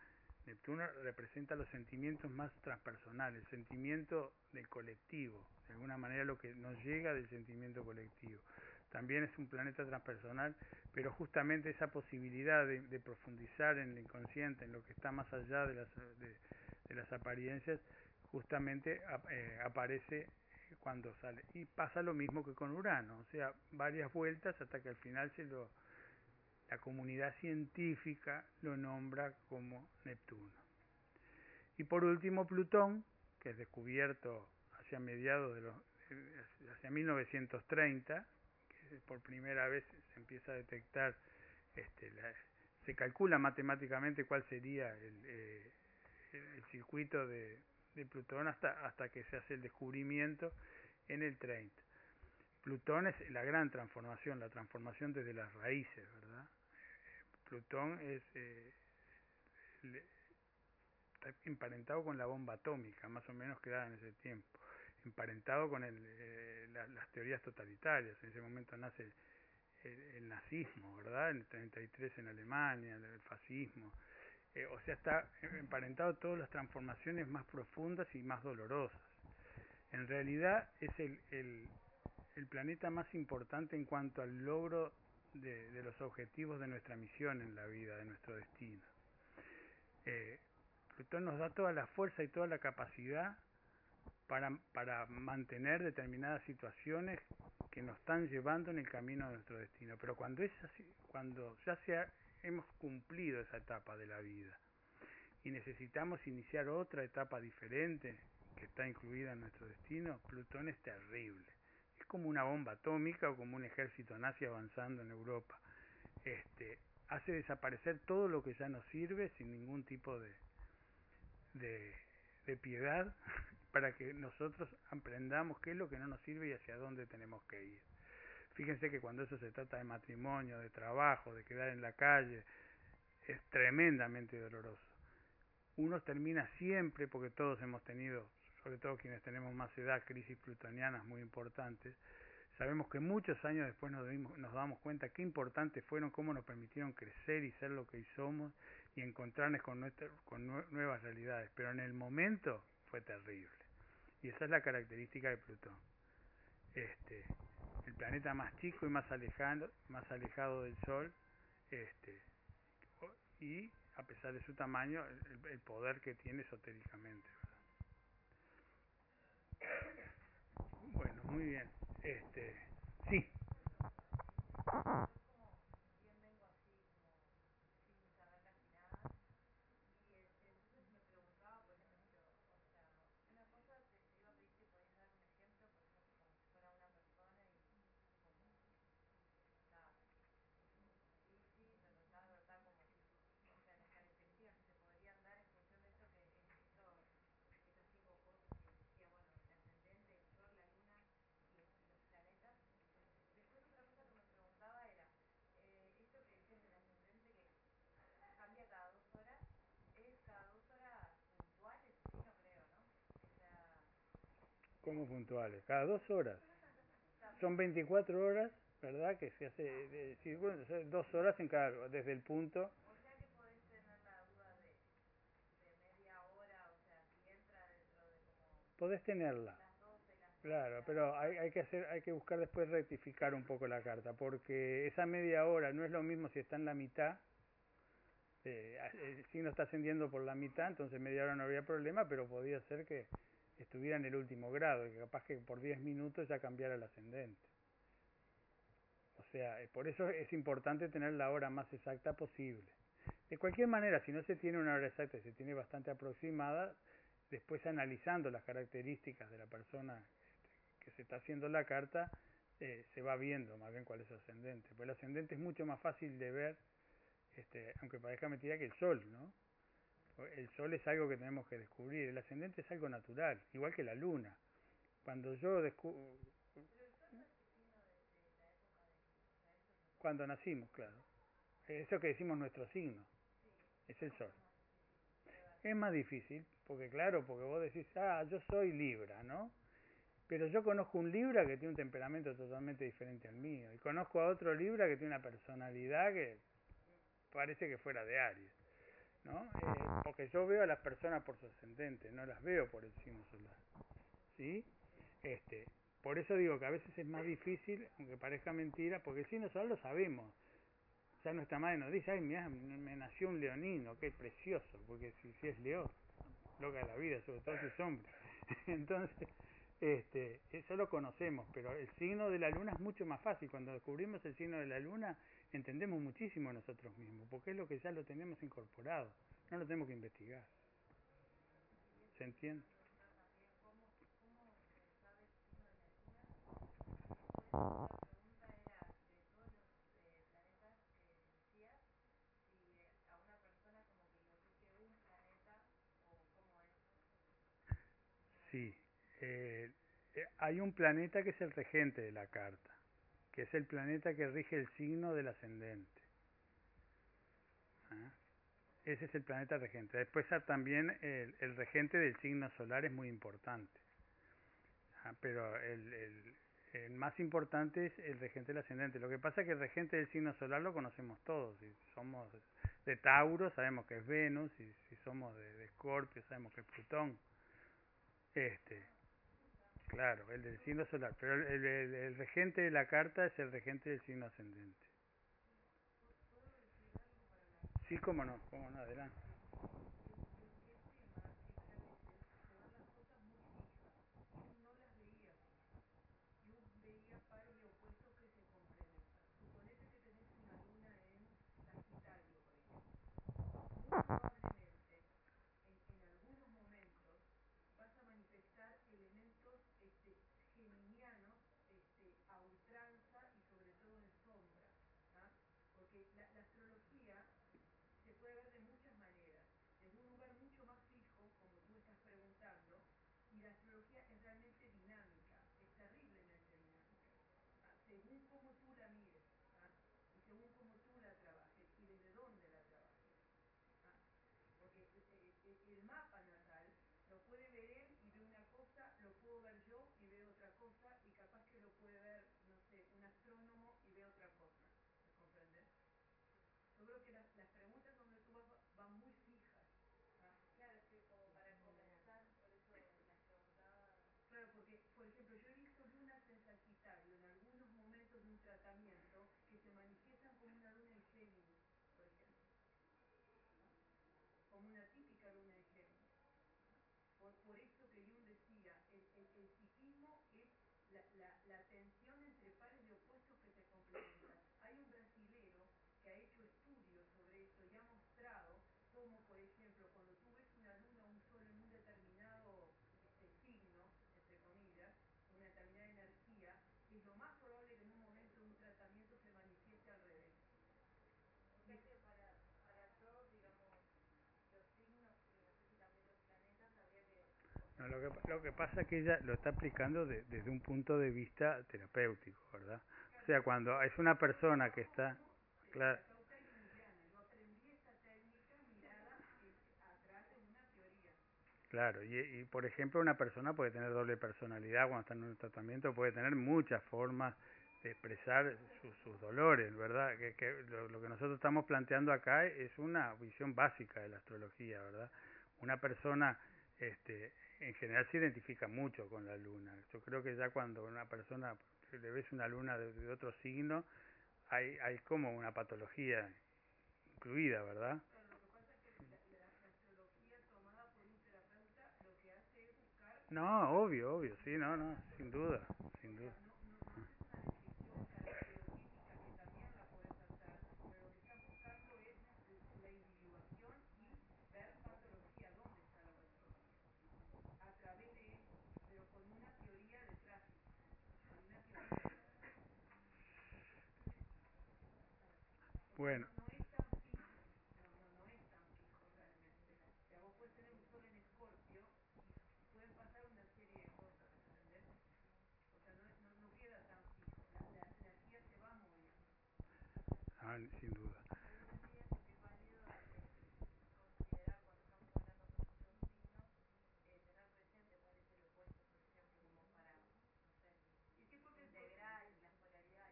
[SPEAKER 9] Neptuno representa los sentimientos más transpersonales, el sentimiento del colectivo, de alguna manera lo que nos llega del sentimiento colectivo. También es un planeta transpersonal pero justamente esa posibilidad de, profundizar en el inconsciente, en lo que está más allá de las, de las apariencias, justamente eh, aparece cuando sale. Y pasa lo mismo que con Urano, o sea, varias vueltas hasta que al final se lo, la comunidad científica lo nombra como Neptuno. Y por último Plutón, que es descubierto hacia mediados de los hacia 1930, por primera vez se empieza a detectar, este, la, se calcula matemáticamente cuál sería el, eh, el circuito de, de, Plutón hasta, hasta que se hace el descubrimiento en el 30. Plutón es la gran transformación, la transformación desde las raíces, ¿verdad? Plutón es eh, está emparentado con la bomba atómica, más o menos creada en ese tiempo emparentado con el, eh, la, las teorías totalitarias. En ese momento nace el, nazismo, ¿verdad? En el 33 en Alemania, el fascismo. Eh, o sea, está emparentado todas las transformaciones más profundas y más dolorosas. En realidad es el, el, el planeta más importante en cuanto al logro de, de, los objetivos de nuestra misión en la vida, de nuestro destino. Eh, Plutón nos da toda la fuerza y toda la capacidad para, para mantener determinadas situaciones que nos están llevando en el camino de nuestro destino. Pero cuando, es así, cuando ya sea, hemos cumplido esa etapa de la vida y necesitamos iniciar otra etapa diferente que está incluida en nuestro destino, Plutón es terrible. Es como una bomba atómica o como un ejército nazi avanzando en Europa. Este, hace desaparecer todo lo que ya nos sirve sin ningún tipo de, de piedad para que nosotros aprendamos qué es lo que no nos sirve y hacia dónde tenemos que ir. Fíjense que cuando eso se trata de matrimonio, de trabajo, de quedar en la calle, es tremendamente doloroso. Uno termina siempre, porque todos hemos tenido, sobre todo quienes tenemos más edad, crisis plutonianas muy importantes, sabemos que muchos años después nos, damos cuenta qué importantes fueron, cómo nos permitieron crecer y ser lo que somos y encontrarnos con, nuestra, con nuevas realidades. Pero en el momento fue terrible. Y esa es la característica de Plutón. Este, el planeta más chico y más alejado, más alejado del Sol, este, y a pesar de su tamaño, el, el poder que tiene esotéricamente. Bueno, muy bien. Este, sí. Como puntuales, cada dos horas. Son 24 horas, ¿verdad? Que se hace, de, dos horas en cada, desde el punto.
[SPEAKER 3] O sea que podés tener la duda de, de media hora, o sea, si entra dentro de como.
[SPEAKER 9] Podés tenerla.
[SPEAKER 3] Las 12, las
[SPEAKER 9] Claro, pero hay, hay que hacer, hay que buscar después rectificar un poco la carta, porque esa media hora no es lo mismo si está en la mitad, eh, el signo está ascendiendo por la mitad, entonces media hora no había problema, pero podía ser que estuviera en el último grado, que capaz que por 10 minutos ya cambiara el ascendente. O sea, eh, por eso es importante tener la hora más exacta posible. De cualquier manera, si no se tiene una hora exacta se tiene bastante aproximada, después analizando las características de la persona que se está haciendo la carta, eh, se va viendo más bien cuál es su ascendente. Pues el ascendente es mucho más fácil de ver, este, aunque parezca mentira, que el sol, ¿no? El sol es algo que tenemos que descubrir, el ascendente es algo natural, igual que la luna. Cuando yo. Cuando nacimos, claro. Eso que decimos nuestro signo, es el sol. Es más difícil, porque claro, porque vos decís, ah, yo soy Libra, ¿no? Pero yo conozco un Libra que tiene un temperamento totalmente diferente al mío, y conozco a otro Libra que tiene una personalidad que parece que fuera de Aries, ¿no? Eh, porque yo veo a las personas por su ascendente, no las veo por el signo solar, ¿sí? Este, por eso digo que a veces es más difícil, aunque parezca mentira, porque el signo solar lo sabemos, ya nuestra madre nos dice, ay, mira, me nació un leonino, qué precioso, porque si, es león, loca de la vida, sobre todo si es hombre. Entonces, este, eso lo conocemos, pero el signo de la luna es mucho más fácil. Cuando descubrimos el signo de la luna, entendemos muchísimo nosotros mismos, porque es lo que ya lo tenemos incorporado, no lo tenemos que investigar. ¿Se entiende? Sí, eh, eh, hay un planeta que es el regente de la carta, que es el planeta que rige el signo del ascendente. ¿Ah? Ese es el planeta regente. Después también el, regente del signo solar es muy importante. ¿Ah? Pero el, el, el, más importante es el regente del ascendente. Lo que pasa es que el regente del signo solar lo conocemos todos. Si somos de Tauro sabemos que es Venus, y si somos de, de Escorpio sabemos que es Plutón. Este, claro, el del signo solar, pero el, regente de la carta es el regente del signo ascendente. Sí, cómo no, cómo no, adelante.
[SPEAKER 3] el mapa natal lo puede ver él y ve una cosa, lo puedo ver yo y veo otra cosa, y capaz que lo puede ver, no sé, un astrónomo y ve otra cosa. ¿Me comprendes? Yo creo que las, las preguntas donde tú vas van muy fijas. ¿ah?
[SPEAKER 7] Claro, sí, como para comenzar, por eso las preguntaba.
[SPEAKER 3] Claro, porque, por ejemplo, yo he visto lunas en Sagitario en algunos momentos de un tratamiento que se manifiestan como una luna en Géminis, por ejemplo. Como una típica luna en Géminis. Por, por esto que Jung decía, el, el, el psiquismo es la, la, la tensión entre pares de opuestos que se complementan. Hay un brasilero que ha hecho estudios sobre esto y ha mostrado cómo, por ejemplo, cuando tú ves una luna o un sol en un determinado este, signo, entre comillas, una determinada energía, es lo más probable que en un momento de un tratamiento se manifieste al revés.
[SPEAKER 7] O sea que para, para todos, digamos, los signos y no sé si también los planetas, habría que...
[SPEAKER 9] Lo, que, pasa es que ella lo está aplicando de, desde un punto de vista terapéutico, ¿verdad? O sea, cuando es una persona que está... Claro, Claro, y, por ejemplo una persona puede tener doble personalidad cuando está en un tratamiento, puede tener muchas formas de expresar su, sus dolores, ¿verdad? Que, que lo, lo, que nosotros estamos planteando acá es una visión básica de la astrología, ¿verdad? Una persona este, en general se identifica mucho con la luna. Yo creo que ya cuando una persona le ves una luna de, de otro signo, hay, hay como una patología incluida, ¿verdad? No, obvio, obvio, sí, no, no, sin duda, sin duda. Bueno. Ah, sin duda.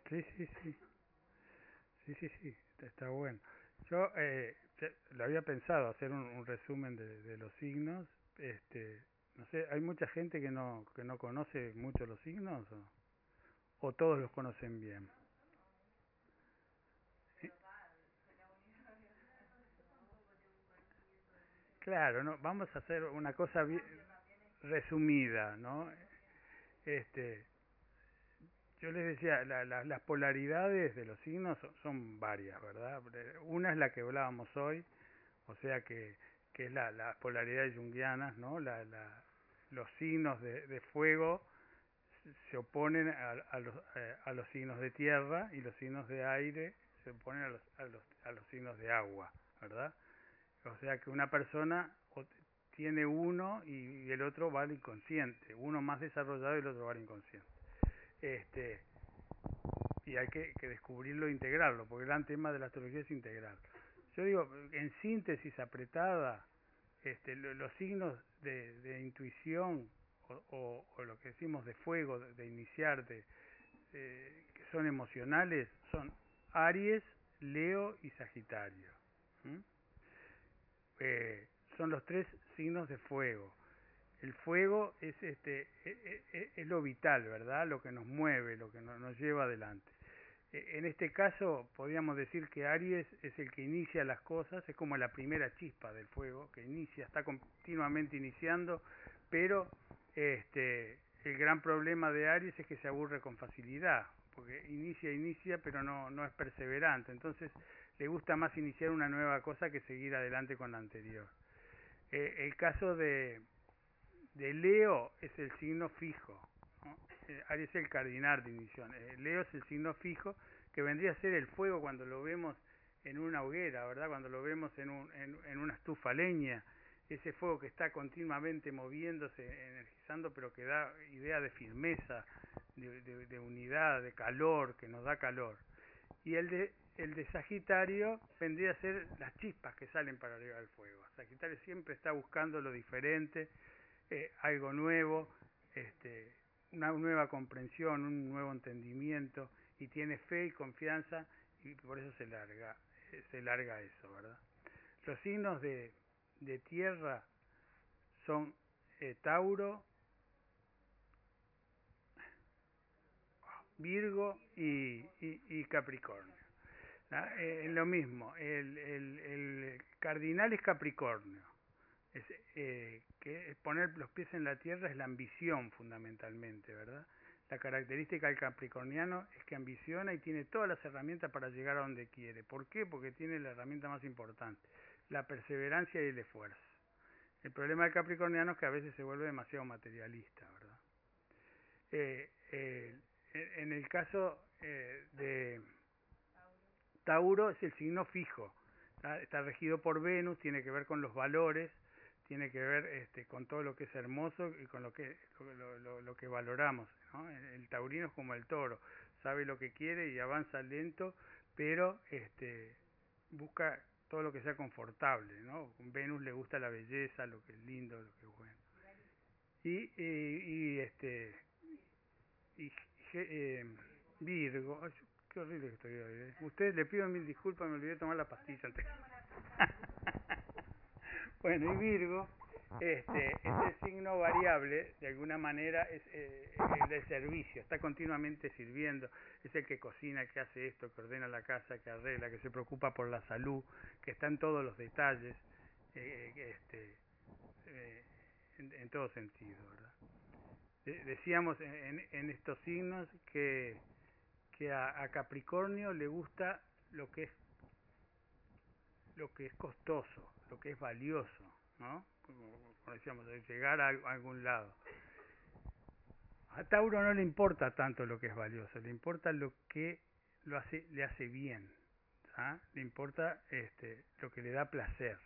[SPEAKER 9] Sí, sí, sí. Sí, sí, sí, está, bueno. Yo eh, lo había pensado hacer un, un resumen de, de los signos. Este, no sé, hay mucha gente que no que no conoce mucho los signos o, todos los conocen bien. Claro, no, vamos a hacer una cosa bien resumida, ¿no? Este, yo les decía, la- la- las polaridades de los signos son, son varias, ¿verdad? Eh, Una es la que hablábamos hoy, o sea que, que es la, las polaridades junguianas, ¿no? La, los signos de, de fuego se oponen a, a los, eh, a los signos de tierra y los signos de aire se oponen a los, a los, a los signos de agua, ¿verdad? O sea que una persona tiene uno y el otro va al inconsciente, uno más desarrollado y el otro va al inconsciente. Este, y hay que, descubrirlo e integrarlo, porque el gran tema de la astrología es integrar. Yo digo, en síntesis apretada, este, lo- los signos de, intuición o, lo que decimos de fuego, de, de iniciar, de, eh, que son emocionales, son Aries, Leo y Sagitario. Eh, son los tres signos de fuego. El fuego es este e- e- e- es lo vital, ¿verdad? Lo que nos mueve, lo que no- nos lleva adelante. En este caso, podríamos decir que Aries es el que inicia las cosas, es como la primera chispa del fuego, que inicia, está continuamente iniciando, pero este, el gran problema de Aries es que se aburre con facilidad, porque inicia, inicia, pero no, no es perseverante, entonces le gusta más iniciar una nueva cosa que seguir adelante con la anterior. El caso de, de Leo es el signo fijo, ¿no? Eh, Aries es el cardinal de inicio. Eh, Leo es el signo fijo que vendría a ser el fuego cuando lo vemos en una hoguera, ¿verdad? Cuando lo vemos en, un, en, una estufa leña, ese fuego que está continuamente moviéndose, energizando, pero que da idea de firmeza, de, de- de unidad, de calor, que nos da calor. Y el de, el de Sagitario vendría a ser las chispas que salen para arriba del fuego. Sagitario siempre está buscando lo diferente, eh, algo nuevo, este, una nueva comprensión, un nuevo entendimiento, y tiene fe y confianza, y por eso se larga, eh, se larga eso, ¿verdad? Los signos de, de tierra son eh, Tauro, Virgo y, y, y Capricornio. ¿ah? Eh, lo mismo, el, el, el cardinal es Capricornio. Es, eh, que poner los pies en la tierra es la ambición fundamentalmente, ¿verdad? La característica del capricorniano es que ambiciona y tiene todas las herramientas para llegar a donde quiere. ¿Por qué? Porque tiene la herramienta más importante, la perseverancia y el esfuerzo. El problema del capricorniano es que a veces se vuelve demasiado materialista, ¿verdad? Eh, eh, en el caso eh, de Tauro es el signo fijo, ¿tá? está regido por Venus, tiene que ver con los valores, tiene que ver este, con todo lo que es hermoso y con lo que lo, lo- lo que valoramos. ¿no? El, el taurino es como el toro, sabe lo que quiere y avanza lento, pero este, busca todo lo que sea confortable. ¿no? Venus le gusta la belleza, lo que es lindo, lo que es bueno. Y, y, y, este y eh, Virgo, ay, qué horrible que estoy hoy. ¿eh? Ustedes le pido mil disculpas, me olvidé de tomar la pastilla antes. bueno, y Virgo este, ese signo variable, de alguna manera, es eh, el de servicio, está continuamente sirviendo, es el que cocina, que hace esto, que ordena la casa, que arregla, que se preocupa por la salud, que está en todos los detalles, eh, este, eh, en, en todo sentido, ¿verdad? De- decíamos en, en estos signos que, que a, a Capricornio le gusta lo que es lo que es costoso, lo que es valioso, ¿no? Como, como decíamos, de llegar a, al- a algún lado. A Tauro no le importa tanto lo que es valioso, le importa lo que lo hace, le hace bien, le importa este, lo que le da placer,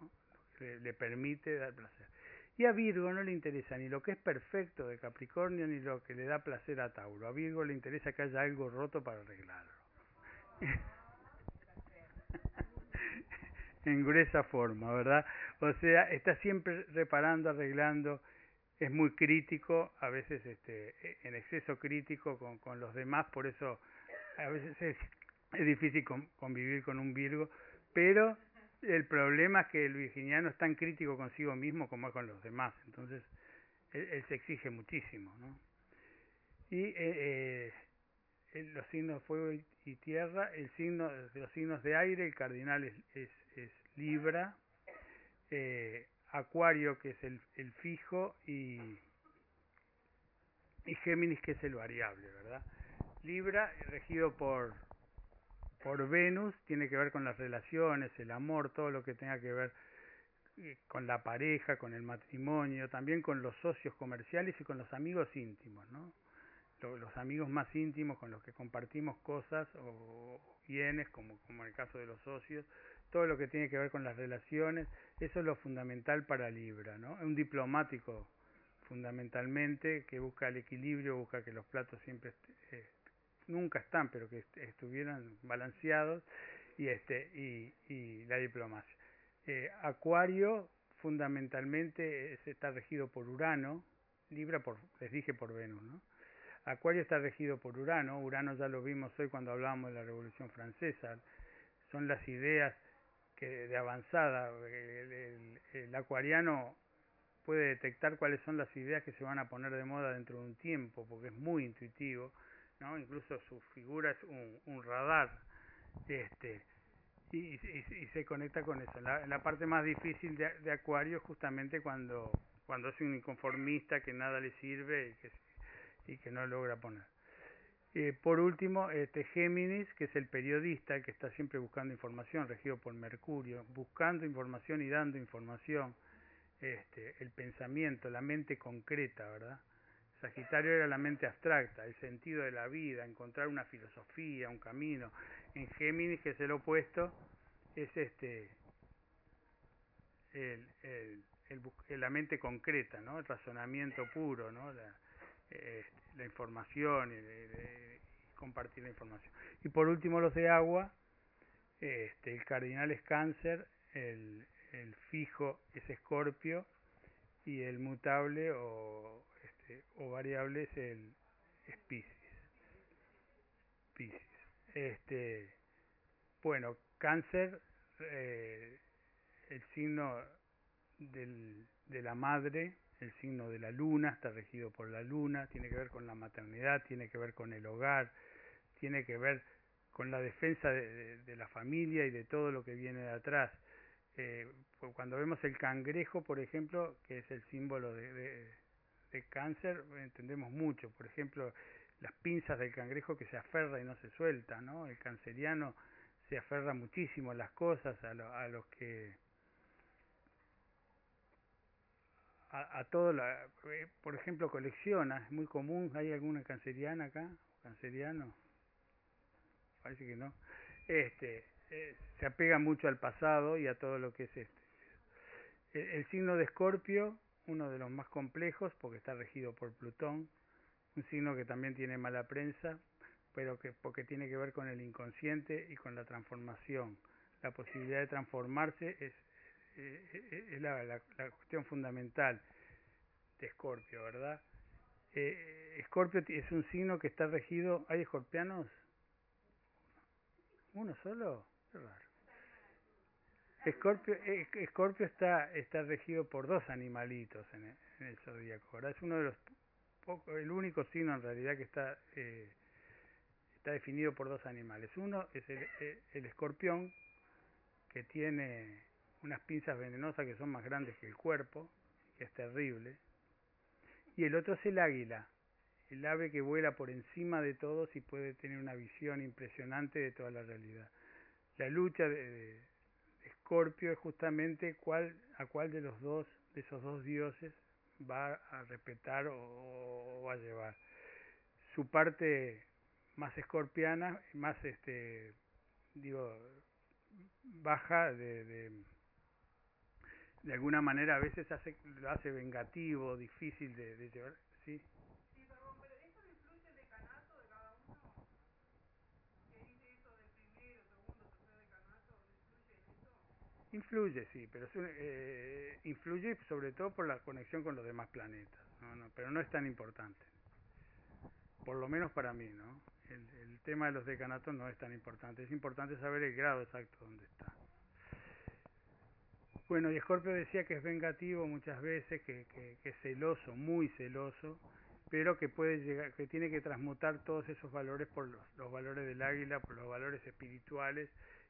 [SPEAKER 9] lo que le permite dar placer. Y a Virgo no le interesa ni lo que es perfecto de Capricornio ni lo que le da placer a Tauro. A Virgo le interesa que haya algo roto para arreglarlo. en gruesa forma, ¿verdad? O sea, está siempre reparando, arreglando, es muy crítico, a veces este, en exceso crítico con, con los demás, por eso a veces es, es difícil con- convivir con un Virgo, pero el problema es que el virginiano es tan crítico consigo mismo como es con los demás, entonces él, se exige muchísimo, ¿no? Y eh, eh, los signos fuego y, tierra, el signo los signos de aire, el cardinal es Libra, eh, Acuario que es el, fijo y, y Géminis que es el variable, ¿verdad? Libra, regido por, por Venus, tiene que ver con las relaciones, el amor, todo lo que tenga que ver eh, con la pareja, con el matrimonio, también con los socios comerciales y con los amigos íntimos, ¿no? Lo- Los amigos más íntimos con los que compartimos cosas o bienes, como, como en el caso de los socios, todo lo que tiene que ver con las relaciones, eso es lo fundamental para Libra, ¿no? Un diplomático fundamentalmente que busca el equilibrio, busca que los platos siempre eh, nunca están, pero que est- estuvieran balanceados y este y, y la diplomacia. Eh, Acuario fundamentalmente es- está regido por Urano, Libra por les dije por Venus, ¿no? Acuario está regido por Urano, Urano ya lo vimos hoy cuando hablábamos de la Revolución Francesa, son las ideas que de avanzada, el, acuariano puede detectar cuáles son las ideas que se van a poner de moda dentro de un tiempo, porque es muy intuitivo, ¿no? Incluso su figura es un, un radar, este, y, y- y se conecta con eso. La, la parte más difícil de, de Acuario es justamente cuando, cuando es un inconformista que nada le sirve y que, y que no logra poner. Eh, por último, este Géminis, que es el periodista, que está siempre buscando información, regido por Mercurio, buscando información y dando información, este, el pensamiento, la mente concreta, ¿verdad? Sagitario era la mente abstracta, el sentido de la vida, encontrar una filosofía, un camino. En Géminis, que es el opuesto, es este el, el, el la mente concreta, ¿no? El razonamiento puro, ¿no? La, eh, la información y, de- compartir la información. Y por último los de agua, este, el cardinal es cáncer, el, el fijo es escorpio y el mutable o, este, o variable es el es Piscis. Piscis. Este, bueno, cáncer, eh, el signo del, de la madre, el signo de la luna, está regido por la luna, tiene que ver con la maternidad, tiene que ver con el hogar, tiene que ver con la defensa de, de- la familia y de todo lo que viene de atrás. Eh, cuando vemos el cangrejo, por ejemplo, que es el símbolo de cáncer, entendemos mucho. Por ejemplo, las pinzas del cangrejo que se aferra y no se suelta, ¿no? El canceriano se aferra muchísimo a las cosas, a, lo- a los que a, a todo la, eh, por ejemplo colecciona, es muy común, ¿hay alguna canceriana acá? ¿Canceriano? Parece que no. Este, eh, se apega mucho al pasado y a todo lo que es este. El, signo de Escorpio, uno de los más complejos porque está regido por Plutón, un signo que también tiene mala prensa, pero que porque tiene que ver con el inconsciente y con la transformación. La posibilidad de transformarse es, eh, eh, es la, la- la cuestión fundamental de Escorpio, ¿verdad? Eh, Escorpio ti- es un signo que está regido. ¿Hay escorpianos? ¿Uno solo? Qué raro. Escorpio, eh, está, está regido por dos animalitos en el, en el zodíaco, ¿verdad? Es uno de los poco, el único signo en realidad que está eh, está definido por dos animales. Uno es el, el escorpión, que tiene unas pinzas venenosas que son más grandes que el cuerpo, que es terrible. Y el otro es el águila, el ave que vuela por encima de todos y puede tener una visión impresionante de toda la realidad. La lucha de, Escorpio es justamente cuál, a cuál de los dos, de esos dos dioses va a respetar o, o va a llevar. Su parte más escorpiana, más este, digo, baja de, de, de alguna manera a veces hace, lo hace vengativo, difícil de, de llevar, ¿sí?
[SPEAKER 1] Sí, perdón, pero ¿eso no influye el decanato de cada uno? ¿Qué dice eso del primero, segundo, tercer decanato? ¿Influye eso?
[SPEAKER 9] Influye, sí, pero es un, eh, influye sobre todo por la conexión con los demás planetas, ¿no? No, pero no es tan importante, por lo menos para mí, ¿no? El, el tema de los decanatos no es tan importante, es importante saber el grado exacto donde está. Bueno, y Scorpio decía que es vengativo muchas veces, que, que, es celoso, muy celoso, pero que puede llegar, que tiene que transmutar todos esos valores por los, los valores del águila, por los valores espirituales,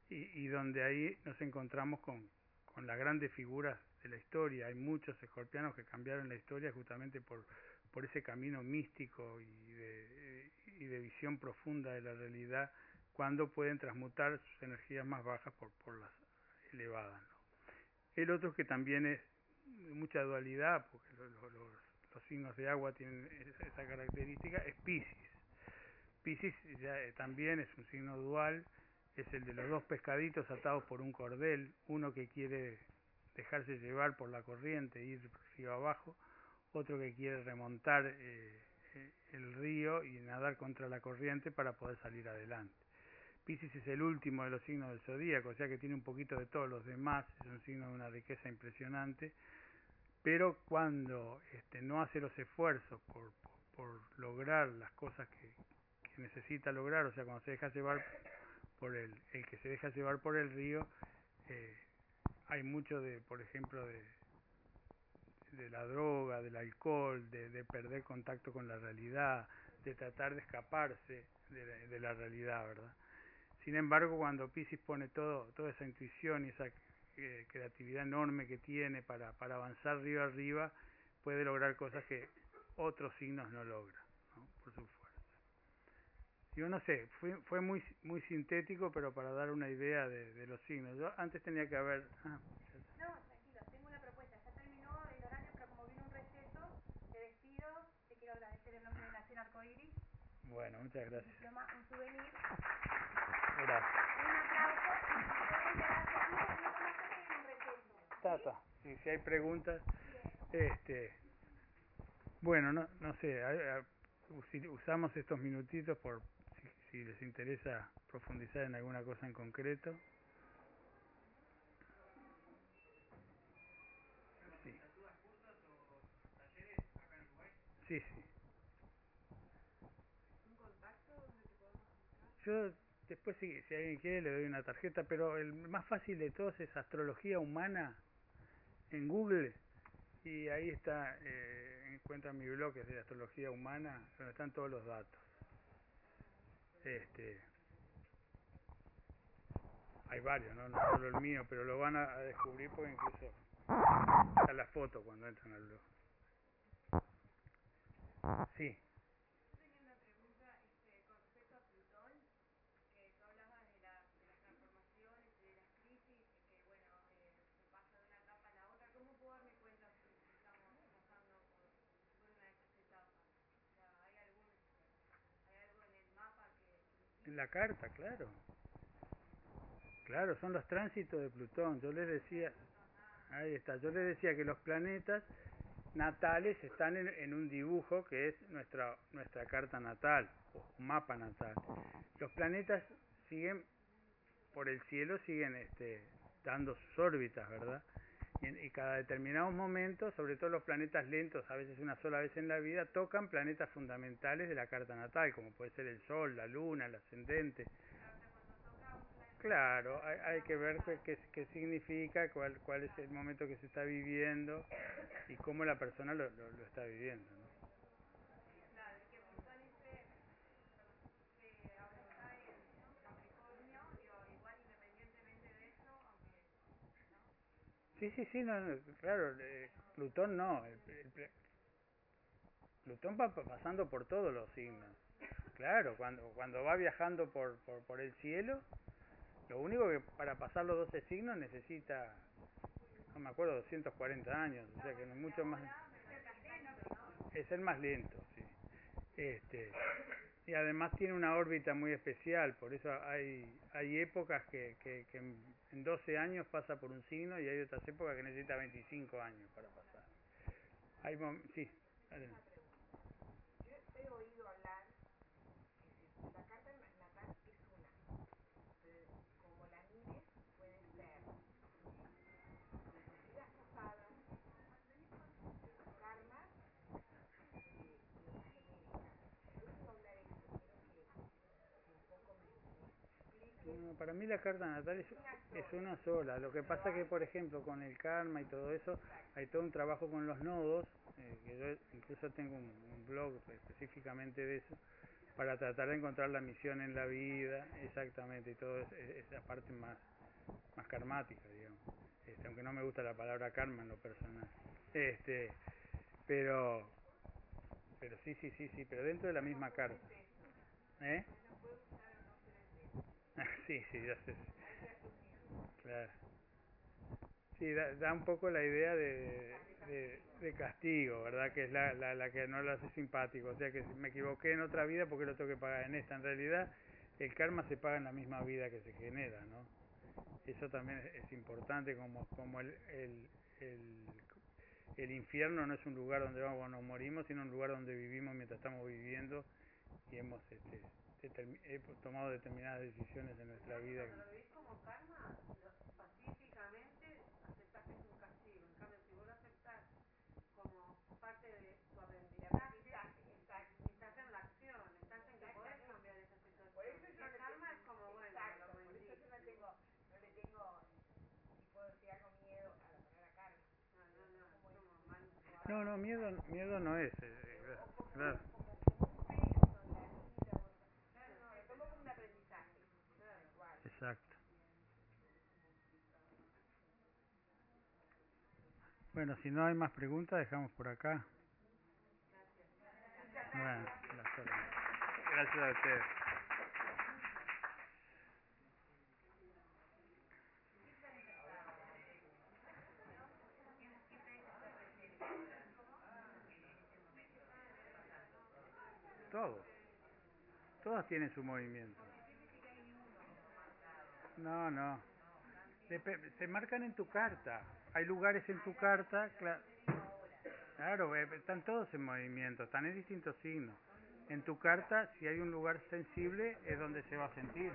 [SPEAKER 9] y, y donde ahí nos encontramos con, con las grandes figuras de la historia. Hay muchos escorpianos que cambiaron la historia justamente por, por ese camino místico y de, y de visión profunda de la realidad cuando pueden transmutar sus energías más bajas por, por las elevadas. ¿no? El otro que también es mucha dualidad, porque los, signos de agua tienen esa característica, es Pisces. Pisces eh, también es un signo dual, es el de los dos pescaditos atados por un cordel, uno que quiere dejarse llevar por la corriente, ir río abajo, otro que quiere remontar eh, el río y nadar contra la corriente para poder salir adelante. Pisces es el último de los signos del zodíaco, o sea que tiene un poquito de todos los demás, es un signo de una riqueza impresionante, pero cuando este, no hace los esfuerzos por, lograr las cosas que, necesita lograr, o sea, cuando se deja llevar por el, el que se deja llevar por el río, eh, hay mucho de, por ejemplo, de, de la droga, del alcohol, de, de, perder contacto con la realidad, de tratar de escaparse de la realidad, ¿verdad? Sin embargo, cuando Pisces pone todo, toda esa intuición y esa eh, creatividad enorme que tiene para, para avanzar río arriba, puede lograr cosas que otros signos no logran, ¿no? por su fuerza. Yo no sé, fue, fue muy, muy sintético, pero para dar una idea de, de los signos. Yo antes tenía que haber...
[SPEAKER 1] Ah.
[SPEAKER 9] Bueno, muchas gracias.
[SPEAKER 1] Un souvenir.
[SPEAKER 9] Gracias.
[SPEAKER 1] Un.
[SPEAKER 9] Tata, si, si hay preguntas, este, bueno, no, no sé, usamos estos minutitos por si, si les interesa profundizar en alguna cosa en concreto. Sí. Sí, sí. Yo después si, si alguien quiere le doy una tarjeta, pero el más fácil de todos es astrología humana en Google y ahí está, eh, encuentran mi blog que es de astrología humana, donde están todos los datos. Este, hay varios, ¿no? no solo el mío, pero lo van a, a descubrir porque incluso está la foto cuando entran al blog. Sí. La carta, claro. Claro, son los tránsitos de Plutón. Yo les decía, ahí está, yo les decía que los planetas natales están en, un dibujo que es nuestra, nuestra carta natal, o mapa natal. Los planetas siguen por el cielo, siguen este, dando sus órbitas, ¿verdad? Y, y cada determinado momento, sobre todo los planetas lentos, a veces una sola vez en la vida, tocan planetas fundamentales de la carta natal, como puede ser el Sol, la Luna, el ascendente. Claro, hay, que ver qué, qué, significa, cuál, cuál es el momento que se está viviendo y cómo la persona lo, lo, está viviendo. Sí, sí, sí, no, claro, Plutón no, el- el Plutón va pa- pasando por todos los signos. Claro, cuando cuando va viajando por, por, por el cielo, lo único que para pasar los 12 signos necesita, no me acuerdo, 240 años, o sea que no es mucho más... Es el más lento, sí. Este, y además tiene una órbita muy especial, por eso hay hay épocas que, que, que en en 12 años pasa por un signo y hay otras épocas que necesita 25 años para pasar. Hay sí, adelante.
[SPEAKER 3] Yo he oído hablar que si la carta na- natal es una, pero como la mires puede ser vidas pasadas, karmas eh, y una genética. Yo he oído hablar esto, quiero que, que un poco me, me expliques.
[SPEAKER 9] No, para mí la carta natal es, es una sola. Lo que pasa que, por ejemplo, con el karma y todo eso, hay todo un trabajo con los nodos, eh, que yo incluso tengo un, blog específicamente de eso, para tratar de encontrar la misión en la vida, exactamente, y todo es- es- esa parte más, más karmática, digamos. Este, aunque no me gusta la palabra karma en lo personal. Este, pero, pero sí, sí, sí, sí, pero dentro de la misma carta. ¿Eh? sí, sí, ya sé. Claro. Sí, da, da un poco la idea de, de, castigo, ¿verdad? Que es la, que no lo hace simpático. O sea, que me equivoqué en otra vida, porque lo tengo que pagar en esta? En realidad, el karma se paga en la misma vida que se genera, ¿no? Eso también es, es importante, como, como el, el, el, el infierno no es un lugar donde vamos, nos morimos, sino un lugar donde vivimos mientras estamos viviendo y hemos este, hemos tomado determinadas decisiones en nuestra vida.
[SPEAKER 7] Cuando lo vivís como karma, lo- pacíficamente aceptás que es un castigo. En cambio, si vos lo aceptás como parte de tu aprendizaje, estás en la acción, estás en que podés cambiar esa situación.
[SPEAKER 3] Por eso yo
[SPEAKER 7] el karma
[SPEAKER 3] tengo-
[SPEAKER 7] es como, bueno,
[SPEAKER 3] Exacto,
[SPEAKER 7] lo
[SPEAKER 3] por eso yo no tengo, no le tengo, si puedo decir algo, miedo a la palabra karma.
[SPEAKER 7] No, no, no, es como mal.
[SPEAKER 9] No, no, miedo, miedo no es. eh, claro.
[SPEAKER 3] Como, como un peso en la vida, o- claro, no, lo tomo como un aprendizaje, claro, igual.
[SPEAKER 9] Exacto. Bueno, si no hay más preguntas, dejamos por acá. Órdenes. Gracias a ustedes. Todos. Todas tienen su movimiento. No, no. Depe- se marcan en tu carta. Hay lugares en tu carta, cla- claro, eh, están todos en movimiento, están en distintos signos. En tu carta, si hay un lugar sensible, es donde se va a sentir.